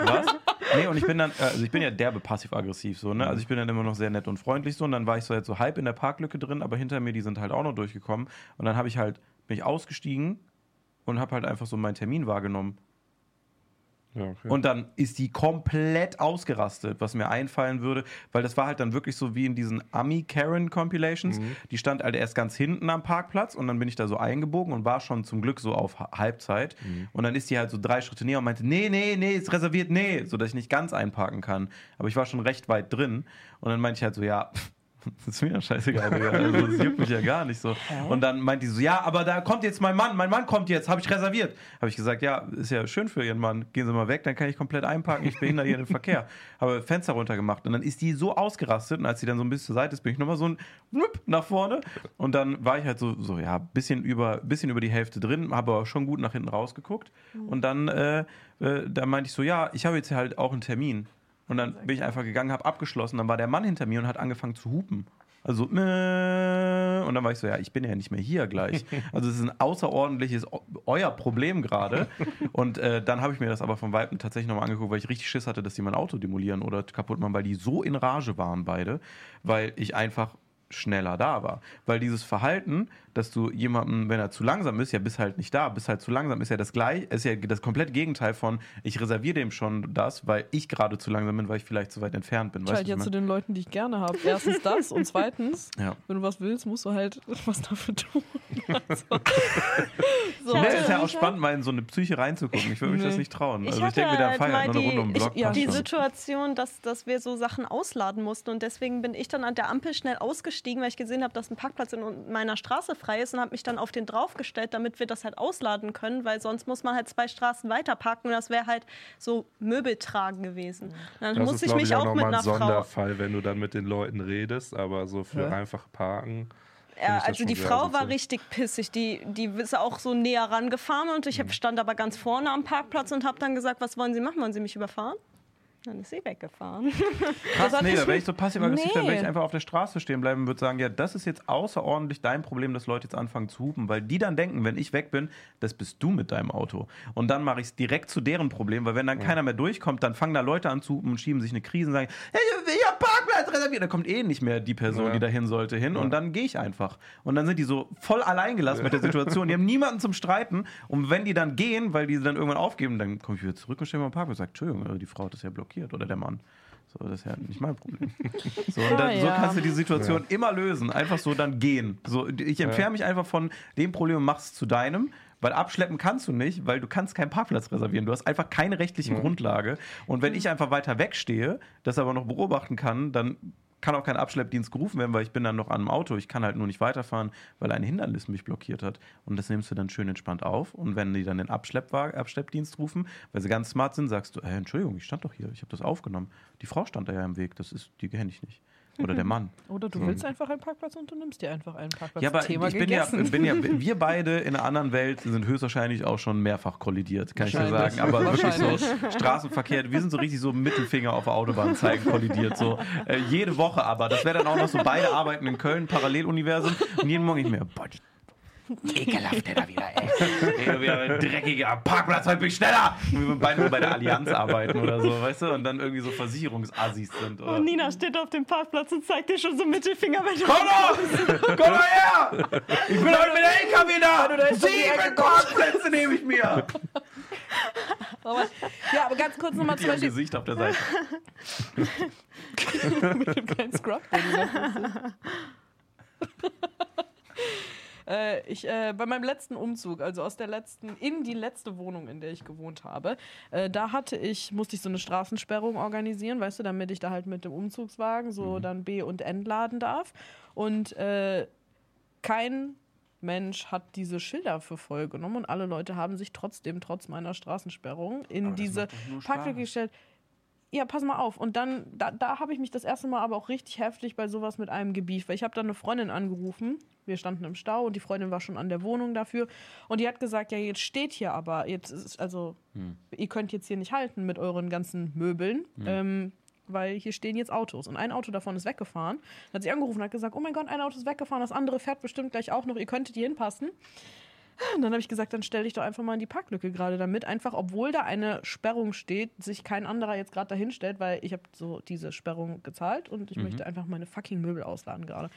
Was? Nee, und ich bin dann, also ich bin ja derbe passiv-aggressiv so, ne? Also ich bin dann immer noch sehr nett und freundlich so und dann war ich so halt so halb in der Parklücke drin, aber hinter mir, die sind halt auch noch durchgekommen und dann habe ich halt, bin ich ausgestiegen und habe halt einfach so meinen Termin wahrgenommen. Ja, okay. Und dann ist die komplett ausgerastet, was mir einfallen würde, weil das war halt dann wirklich so wie in diesen Ami-Karen-Compilations. Die stand halt erst ganz hinten am Parkplatz und dann bin ich da so eingebogen und war schon zum Glück so auf Ha- Halbzeit. Und dann ist die halt so drei Schritte näher und meinte, nee, nee, nee, ist reserviert, nee, so dass ich nicht ganz einparken kann. Aber ich war schon recht weit drin und dann meinte ich halt so, ja, pff, Das ist mir ja scheißegal, Digga. Also, das juckt mich ja gar nicht so. Und dann meint die so, ja, aber da kommt jetzt mein Mann, mein Mann kommt jetzt, habe ich reserviert. Habe ich gesagt, ja, ist ja schön für Ihren Mann. Gehen Sie mal weg, dann kann ich komplett einparken, ich behindere hier den Verkehr. Habe Fenster runtergemacht und dann ist die so ausgerastet und als sie dann so ein bisschen zur Seite ist, bin ich nochmal so ein Wupp nach vorne und dann war ich halt so, so ja, bisschen über, bisschen über die Hälfte drin, habe aber schon gut nach hinten rausgeguckt und dann, äh, äh, da meinte ich so, ja, ich habe jetzt halt auch einen Termin. Und dann bin ich einfach gegangen, habe abgeschlossen. Dann war der Mann hinter mir und hat angefangen zu hupen. Also, und dann war ich so, ja, ich bin ja nicht mehr hier gleich. Also, es ist ein außerordentliches, eu- euer Problem gerade. Und äh, dann habe ich mir das aber vom Weitem tatsächlich nochmal angeguckt, weil ich richtig Schiss hatte, dass die mein Auto demolieren oder kaputt machen, weil die so in Rage waren beide, weil ich einfach schneller da war. Weil dieses Verhalten, dass du jemanden, wenn er zu langsam ist, ja, bist halt nicht da, bist halt zu langsam, ist ja das gleich, ist ja das komplett Gegenteil von, ich reserviere dem schon das, weil ich gerade zu langsam bin, weil ich vielleicht zu weit entfernt bin. Ich halt was zu ich den Leuten, die ich gerne habe. Erstens das und zweitens, ja. wenn du was willst, musst du halt was dafür tun. Also, so. Ja, Nee, ist ja auch ich spannend, mal in so eine Psyche reinzugucken. Ich würde mich Nee. das nicht trauen. Ich Also ich hatte denke mir, da halt mal nur eine Runde um den Block. ich- ja, die schon. Situation, dass, dass wir so Sachen ausladen mussten und deswegen bin ich dann an der Ampel schnell ausgestiegen, weil ich gesehen habe, dass ein Parkplatz in meiner Straße frei ist und habe mich dann auf den draufgestellt, damit wir das halt ausladen können, weil sonst muss man halt zwei Straßen weiter parken und das wäre halt so Möbeltragen gewesen. Dann Das muss ist, ich glaube mich ich, auch auch mit nochmal ein einer Frau Sonderfall, wenn du dann mit den Leuten redest, aber so für Ja. einfach parken. Ja, das also die Frau war richtig pissig. Die, die ist auch so näher rangefahren und ich hab, stand aber ganz vorne am Parkplatz und habe dann gesagt, was wollen Sie machen? Wollen Sie mich überfahren? Dann ist sie weggefahren. Krass, hat nee, da wäre ich so passiv-aggressiv, Nee. dann wäre ich einfach auf der Straße stehen bleiben und würde sagen, ja, das ist jetzt außerordentlich dein Problem, dass Leute jetzt anfangen zu hupen, weil die dann denken, wenn ich weg bin, das bist du mit deinem Auto. Und dann mache ich es direkt zu deren Problem, weil wenn dann keiner mehr durchkommt, dann fangen da Leute an zu hupen und schieben sich eine Krise und sagen, hey, ich hab Parkplatz reserviert. Da kommt eh nicht mehr die Person, Ja. die dahin sollte, hin und dann gehe ich einfach. Und dann sind die so voll alleingelassen mit der Situation. Die haben niemanden zum Streiten und wenn die dann gehen, weil die dann irgendwann aufgeben, dann komme ich wieder zurück und stelle mal am Parkplatz und sage, Entschuldigung, die Frau hat das ja blockiert oder der Mann. So, das ist ja nicht mein Problem. So, und dann, Ah, so ja. kannst du die Situation immer lösen. Einfach so dann gehen. So, ich entferne mich einfach von dem Problem und mach's zu deinem. Weil abschleppen kannst du nicht, weil du kannst keinen Parkplatz reservieren. Du hast einfach keine rechtliche Grundlage. Und wenn ich einfach weiter wegstehe, das aber noch beobachten kann, dann kann auch kein Abschleppdienst gerufen werden, weil ich bin dann noch an einem Auto. Ich kann halt nur nicht weiterfahren, weil ein Hindernis mich blockiert hat. Und das nimmst du dann schön entspannt auf. Und wenn die dann den Abschleppwagen, Abschleppdienst rufen, weil sie ganz smart sind, sagst du, äh, Entschuldigung, ich stand doch hier, ich habe das aufgenommen. Die Frau stand da ja im Weg, das ist, die kenne ich nicht. Oder der Mann. Oder du willst einfach einen Parkplatz und du nimmst dir einfach einen Parkplatz. Ja, aber Thema ich bin ja, gegessen. bin ja, wir beide in einer anderen Welt sind höchstwahrscheinlich auch schon mehrfach kollidiert, kann ich dir sagen. Aber wirklich so. Straßenverkehr, wir sind so richtig so Mittelfinger auf der Autobahn zeigen kollidiert. So äh, jede Woche aber. Das wäre dann auch noch so, beide arbeiten in Köln, Paralleluniversum. Und jeden Morgen ich mir, boah, die ekelhaft der da wieder, ey. wieder ein dreckiger Parkplatz, heute bin ich schneller. Und wir beide so bei der Allianz arbeiten oder so, weißt du? Und dann irgendwie so Versicherungsassis sind. Oder? Und Nina steht auf dem Parkplatz und zeigt dir schon so Mittelfinger, wenn du Komm doch! Komm mal her! Ich bin heute mit der LKW da! Sieben Parkplätze nehme ich mir! Ja, aber ganz kurz nochmal zum Beispiel Gesicht auf der Seite. mit dem kleinen Scrub. den du noch hast. Äh, ich, äh, bei meinem letzten Umzug, also aus der letzten, in die letzte Wohnung, in der ich gewohnt habe, äh, da hatte ich, musste ich so eine Straßensperrung organisieren, weißt du, damit ich da halt mit dem Umzugswagen so dann B- und entladen darf. Und äh, kein Mensch hat diese Schilder für voll genommen und alle Leute haben sich trotzdem, trotz meiner Straßensperrung, in diese Parklücke gestellt. Ja, pass mal auf. Und dann, da, da habe ich mich das erste Mal aber auch richtig heftig bei sowas mit einem gebieft, weil ich habe dann eine Freundin angerufen. Wir standen im Stau und die Freundin war schon an der Wohnung dafür. Und die hat gesagt, ja, jetzt steht hier aber, jetzt ist, also, ihr könnt jetzt hier nicht halten mit euren ganzen Möbeln. Ähm, weil hier stehen jetzt Autos und ein Auto davon ist weggefahren. Dann hat sie angerufen und hat gesagt, oh mein Gott, ein Auto ist weggefahren, das andere fährt bestimmt gleich auch noch, ihr könntet hier hinpassen. Und dann habe ich gesagt, dann stell dich doch einfach mal in die Parklücke gerade damit. Einfach, obwohl da eine Sperrung steht, sich kein anderer jetzt gerade dahin stellt, weil ich habe so diese Sperrung gezahlt und ich möchte einfach meine fucking Möbel ausladen gerade.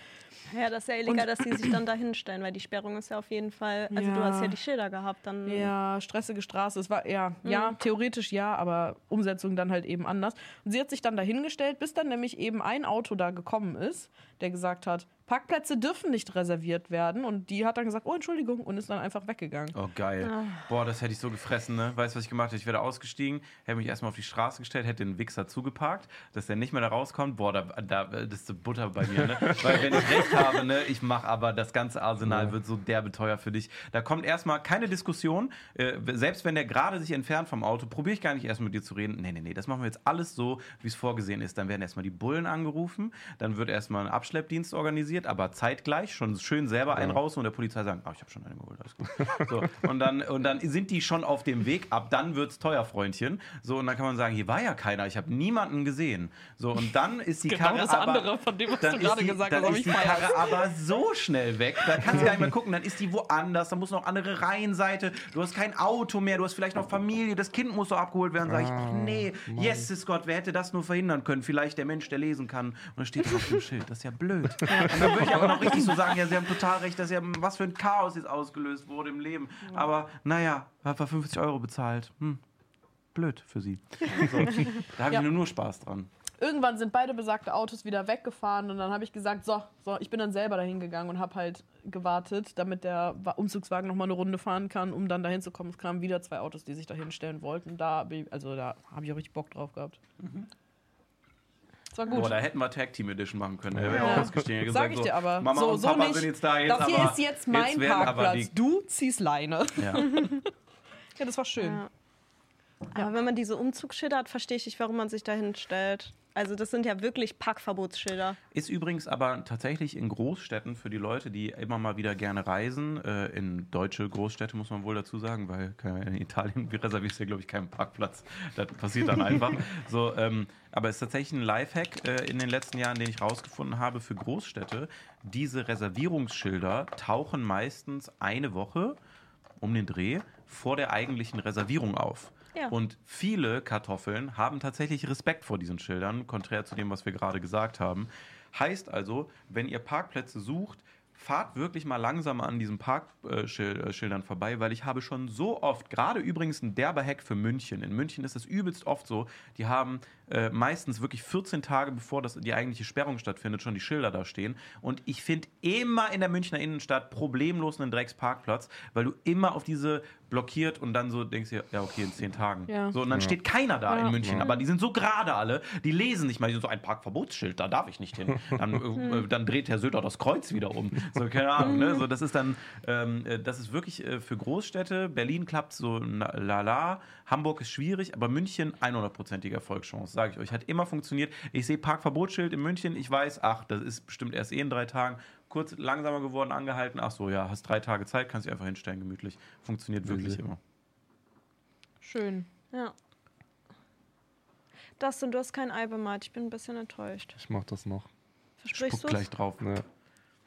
Ja, das ist ja illegal, dass die sich dann da hinstellen, weil die Sperrung ist ja auf jeden Fall. Also, du Ja. hast ja die Schilder gehabt, dann. Ja, stressige Straße. Es war ja, ja, theoretisch ja, aber Umsetzung dann halt eben anders. Und sie hat sich dann dahingestellt, bis dann nämlich eben ein Auto da gekommen ist, der gesagt hat, Parkplätze dürfen nicht reserviert werden. Und die hat dann gesagt, oh, Entschuldigung, und ist dann einfach weggegangen. Oh, geil. Boah, das hätte ich so gefressen, ne? Weißt du, was ich gemacht hätte? Ich wäre ausgestiegen, hätte mich erstmal auf die Straße gestellt, hätte den Wichser zugeparkt, dass der nicht mehr da rauskommt. Boah, da, da das ist so Butter bei mir, ne? Weil wenn ich recht habe, ne, ich mache aber das ganze Arsenal wird so derbe teuer für dich. Da kommt erstmal keine Diskussion. Äh, selbst wenn der gerade sich entfernt vom Auto, probiere ich gar nicht erst mit dir zu reden. Nee, nee, nee, das machen wir jetzt alles so, wie es vorgesehen ist. Dann werden erstmal die Bullen angerufen, dann wird erstmal ein Abschleppdienst organisiert, aber zeitgleich schon schön selber einen raus und der Polizei sagen, ah, ich habe schon einen geholt, alles gut. So, und, dann, und dann sind die schon auf dem Weg, ab dann wird's teuer, Freundchen. So, und dann kann man sagen, hier war ja keiner, ich habe niemanden gesehen. So, und dann ist die Genau Karre das aber, andere, von dem, was dann du ist gerade die, gesagt dann hast, ist die. Karre aber so schnell weg, da kannst du gar nicht mehr gucken, dann ist die woanders, da muss noch andere Reihenseite, du hast kein Auto mehr, du hast vielleicht noch Familie, das Kind muss doch abgeholt werden. Sag ich, ach nee, Jesus Gott, wer hätte das nur verhindern können? Vielleicht der Mensch, der lesen kann. Und dann steht auf dem Schild, das ist ja blöd. Dann würde ich aber noch richtig so sagen, ja, sie haben total recht, dass ja was für ein Chaos jetzt ausgelöst wurde im Leben. Aber naja, hat er 50 Euro bezahlt. Hm. Blöd für sie. So. Da habe ich Ja. nur, Spaß dran. Irgendwann sind beide besagte Autos wieder weggefahren und dann habe ich gesagt, so, so, ich bin dann selber dahin gegangen und habe halt gewartet, damit der Wa- Umzugswagen noch mal eine Runde fahren kann, um dann dahin zu kommen. Es kamen wieder zwei Autos, die sich dahin stellen wollten. Da, ich- also da habe ich auch richtig Bock drauf gehabt. Das war gut. Boah, da hätten wir Tag Team Edition machen können. Ja. auch ausgestiegen. Er Sag gesagt, ich dir aber. Mama so, und so Papa nicht. sind jetzt da. Jetzt das hier aber, ist jetzt mein aber Parkplatz. die- Du ziehst Leine. Ja. Ja, das war schön. Ja. Aber wenn man diese Umzugsschilder hat, verstehe ich nicht, warum man sich dahin stellt. Also das sind ja wirklich Parkverbotsschilder. Ist übrigens aber tatsächlich in Großstädten für die Leute, die immer mal wieder gerne reisen, äh, in deutsche Großstädte muss man wohl dazu sagen, weil in Italien reservierst du ja, glaube ich, keinen Parkplatz. Das passiert dann einfach. So, ähm, aber es ist tatsächlich ein Lifehack äh, in den letzten Jahren, den ich rausgefunden habe für Großstädte. Diese Reservierungsschilder tauchen meistens eine Woche um den Dreh vor der eigentlichen Reservierung auf. Ja. Und viele Kartoffeln haben tatsächlich Respekt vor diesen Schildern, konträr zu dem, was wir gerade gesagt haben. Heißt also, wenn ihr Parkplätze sucht, fahrt wirklich mal langsam an diesen Parkschildern vorbei, weil ich habe schon so oft, gerade übrigens ein derber Hack für München. In München ist es übelst oft so, die haben äh, meistens wirklich 14 Tage, bevor das, die eigentliche Sperrung stattfindet, schon die Schilder da stehen. Und ich finde immer in der Münchner Innenstadt problemlos einen Drecksparkplatz, weil du immer auf diese blockiert und dann so denkst dir, ja okay, in 10 Tagen. Ja. So, und dann steht keiner da Ja. in München, aber die sind so gerade alle, die lesen nicht mal die sind so ein Parkverbotsschild, da darf ich nicht hin. Dann, äh, dann dreht Herr Söder das Kreuz wieder um. So, keine Ahnung, ne? So, das ist dann, ähm, äh, das ist wirklich äh, für Großstädte. Berlin klappt so lala, Hamburg ist schwierig, aber München 100%ige Erfolgschance, sage ich euch. Hat immer funktioniert. Ich sehe Parkverbotsschild in München, ich weiß, ach, das ist bestimmt erst eh in drei Tagen. Kurz langsamer geworden, angehalten. Ach so, ja, hast drei Tage Zeit, kannst dich einfach hinstellen, gemütlich. Funktioniert wirklich immer. Schön. Ja. Das und du hast kein Ei bemalt. Ich bin ein bisschen enttäuscht. Ich mach das noch. Versprichst du gleich drauf. Ne.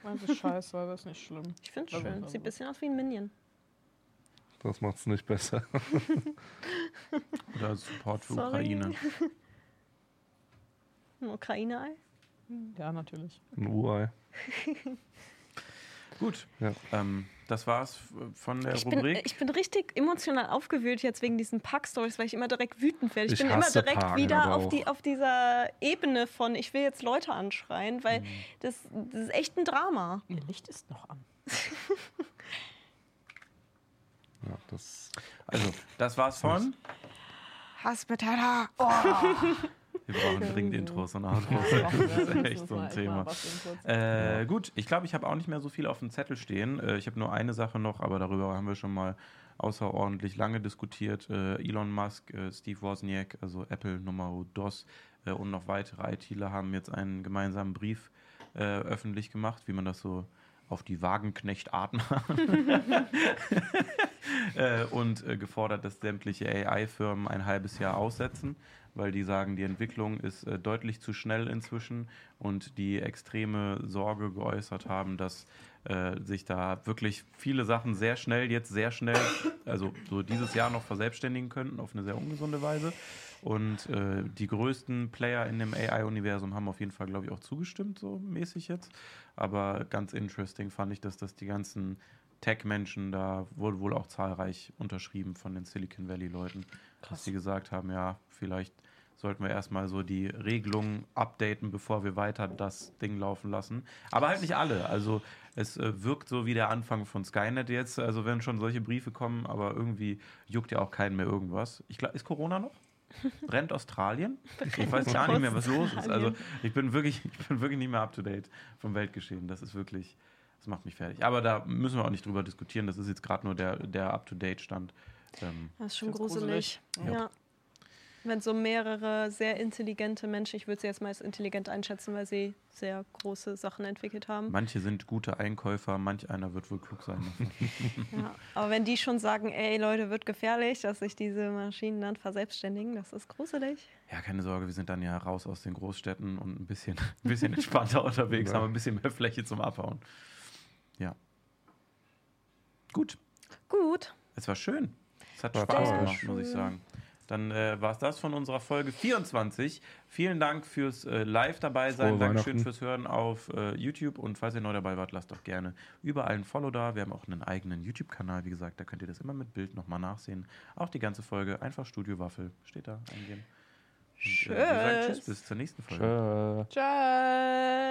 Das ist scheiße, aber ist nicht schlimm. Ich finde es Also, schön. also. Sieht ein bisschen aus wie ein Minion. Das macht's nicht besser. Oder Support für Sorry. Ukraine. Ein Ukraine-Ei? Ja, natürlich. Ein Urei. Gut, Ja. ähm, das war's von der Ich bin, Rubrik. ich bin richtig emotional aufgewühlt jetzt wegen diesen Pack-Stories, weil ich immer direkt wütend werde. Ich, Ich bin immer direkt Paaren wieder auf, die, auf dieser Ebene von, ich will jetzt Leute anschreien, weil Mhm. das, das ist echt ein Drama. Ihr Licht ist noch an. Ja, das also, das war's von. Hassbetaler. Wir brauchen dringend Intros und Outros. Das ist echt so ein Thema. Äh, gut, ich glaube, ich habe auch nicht mehr so viel auf dem Zettel stehen. Äh, ich habe nur eine Sache noch, aber darüber haben wir schon mal außerordentlich lange diskutiert. Äh, Elon Musk, äh, Steve Wozniak, also Apple Nummer DOS und noch weitere ITler haben jetzt einen gemeinsamen Brief öffentlich gemacht, wie man das so auf die Wagenknecht-Art macht. äh, und gefordert, dass sämtliche AI-Firmen ein halbes Jahr aussetzen, weil die sagen, die Entwicklung ist äh, deutlich zu schnell inzwischen und die extreme Sorge geäußert haben, dass äh, sich da wirklich viele Sachen sehr schnell, jetzt sehr schnell, also so dieses Jahr noch verselbstständigen könnten auf eine sehr ungesunde Weise. Und äh, die größten Player in dem AI-Universum haben auf jeden Fall, glaube ich, auch zugestimmt, so mäßig jetzt. Aber ganz interesting fand ich, dass das die ganzen Tech-Menschen, da wurde wohl auch zahlreich unterschrieben von den Silicon Valley-Leuten, dass sie gesagt haben, ja, vielleicht sollten wir erstmal so die Regelungen updaten, bevor wir weiter das Ding laufen lassen. Aber halt nicht alle. Also es äh, wirkt so wie der Anfang von Skynet jetzt. Also wenn schon solche Briefe kommen, aber irgendwie juckt ja auch keinen mehr irgendwas. Ich glaube, ist Corona noch? Brennt Australien? Ich weiß gar nicht mehr, was los ist. Also ich bin wirklich, ich bin wirklich nicht mehr up to date vom Weltgeschehen. Das ist wirklich, das macht mich fertig. Aber da müssen wir auch nicht drüber diskutieren. Das ist jetzt gerade nur der, der up to date Stand. Ähm, Das ist schon gruselig. gruselig. Ja. Wenn so mehrere sehr intelligente Menschen, ich würde sie jetzt mal als intelligent einschätzen, weil sie sehr große Sachen entwickelt haben. manche sind gute Einkäufer, manch einer wird wohl klug sein. Ja. Aber wenn die schon sagen, ey Leute, wird gefährlich, dass sich diese Maschinen dann verselbstständigen, das ist gruselig. Ja, keine Sorge, wir sind dann ja raus aus den Großstädten und ein bisschen, ein bisschen entspannter unterwegs, Ja. haben ein bisschen mehr Fläche zum Abhauen. Ja. Gut, Gut. es war schön. Es hat War Spaß toll. gemacht, muss ich sagen. Dann äh, war es das von unserer Folge 24. Vielen Dank fürs äh, Live dabei sein. Frohe Dankeschön fürs Hören auf äh, YouTube. Und falls ihr neu dabei wart, lasst doch gerne überall ein Follow da. Wir haben auch einen eigenen YouTube-Kanal, wie gesagt. Da könnt ihr das immer mit Bild nochmal nachsehen. Auch die ganze Folge. Einfach Studio Waffel. Steht da. Eingeben. Und, äh, wir sagen Tschüss. Tschüss, bis zur nächsten Folge. Tschö. Ciao.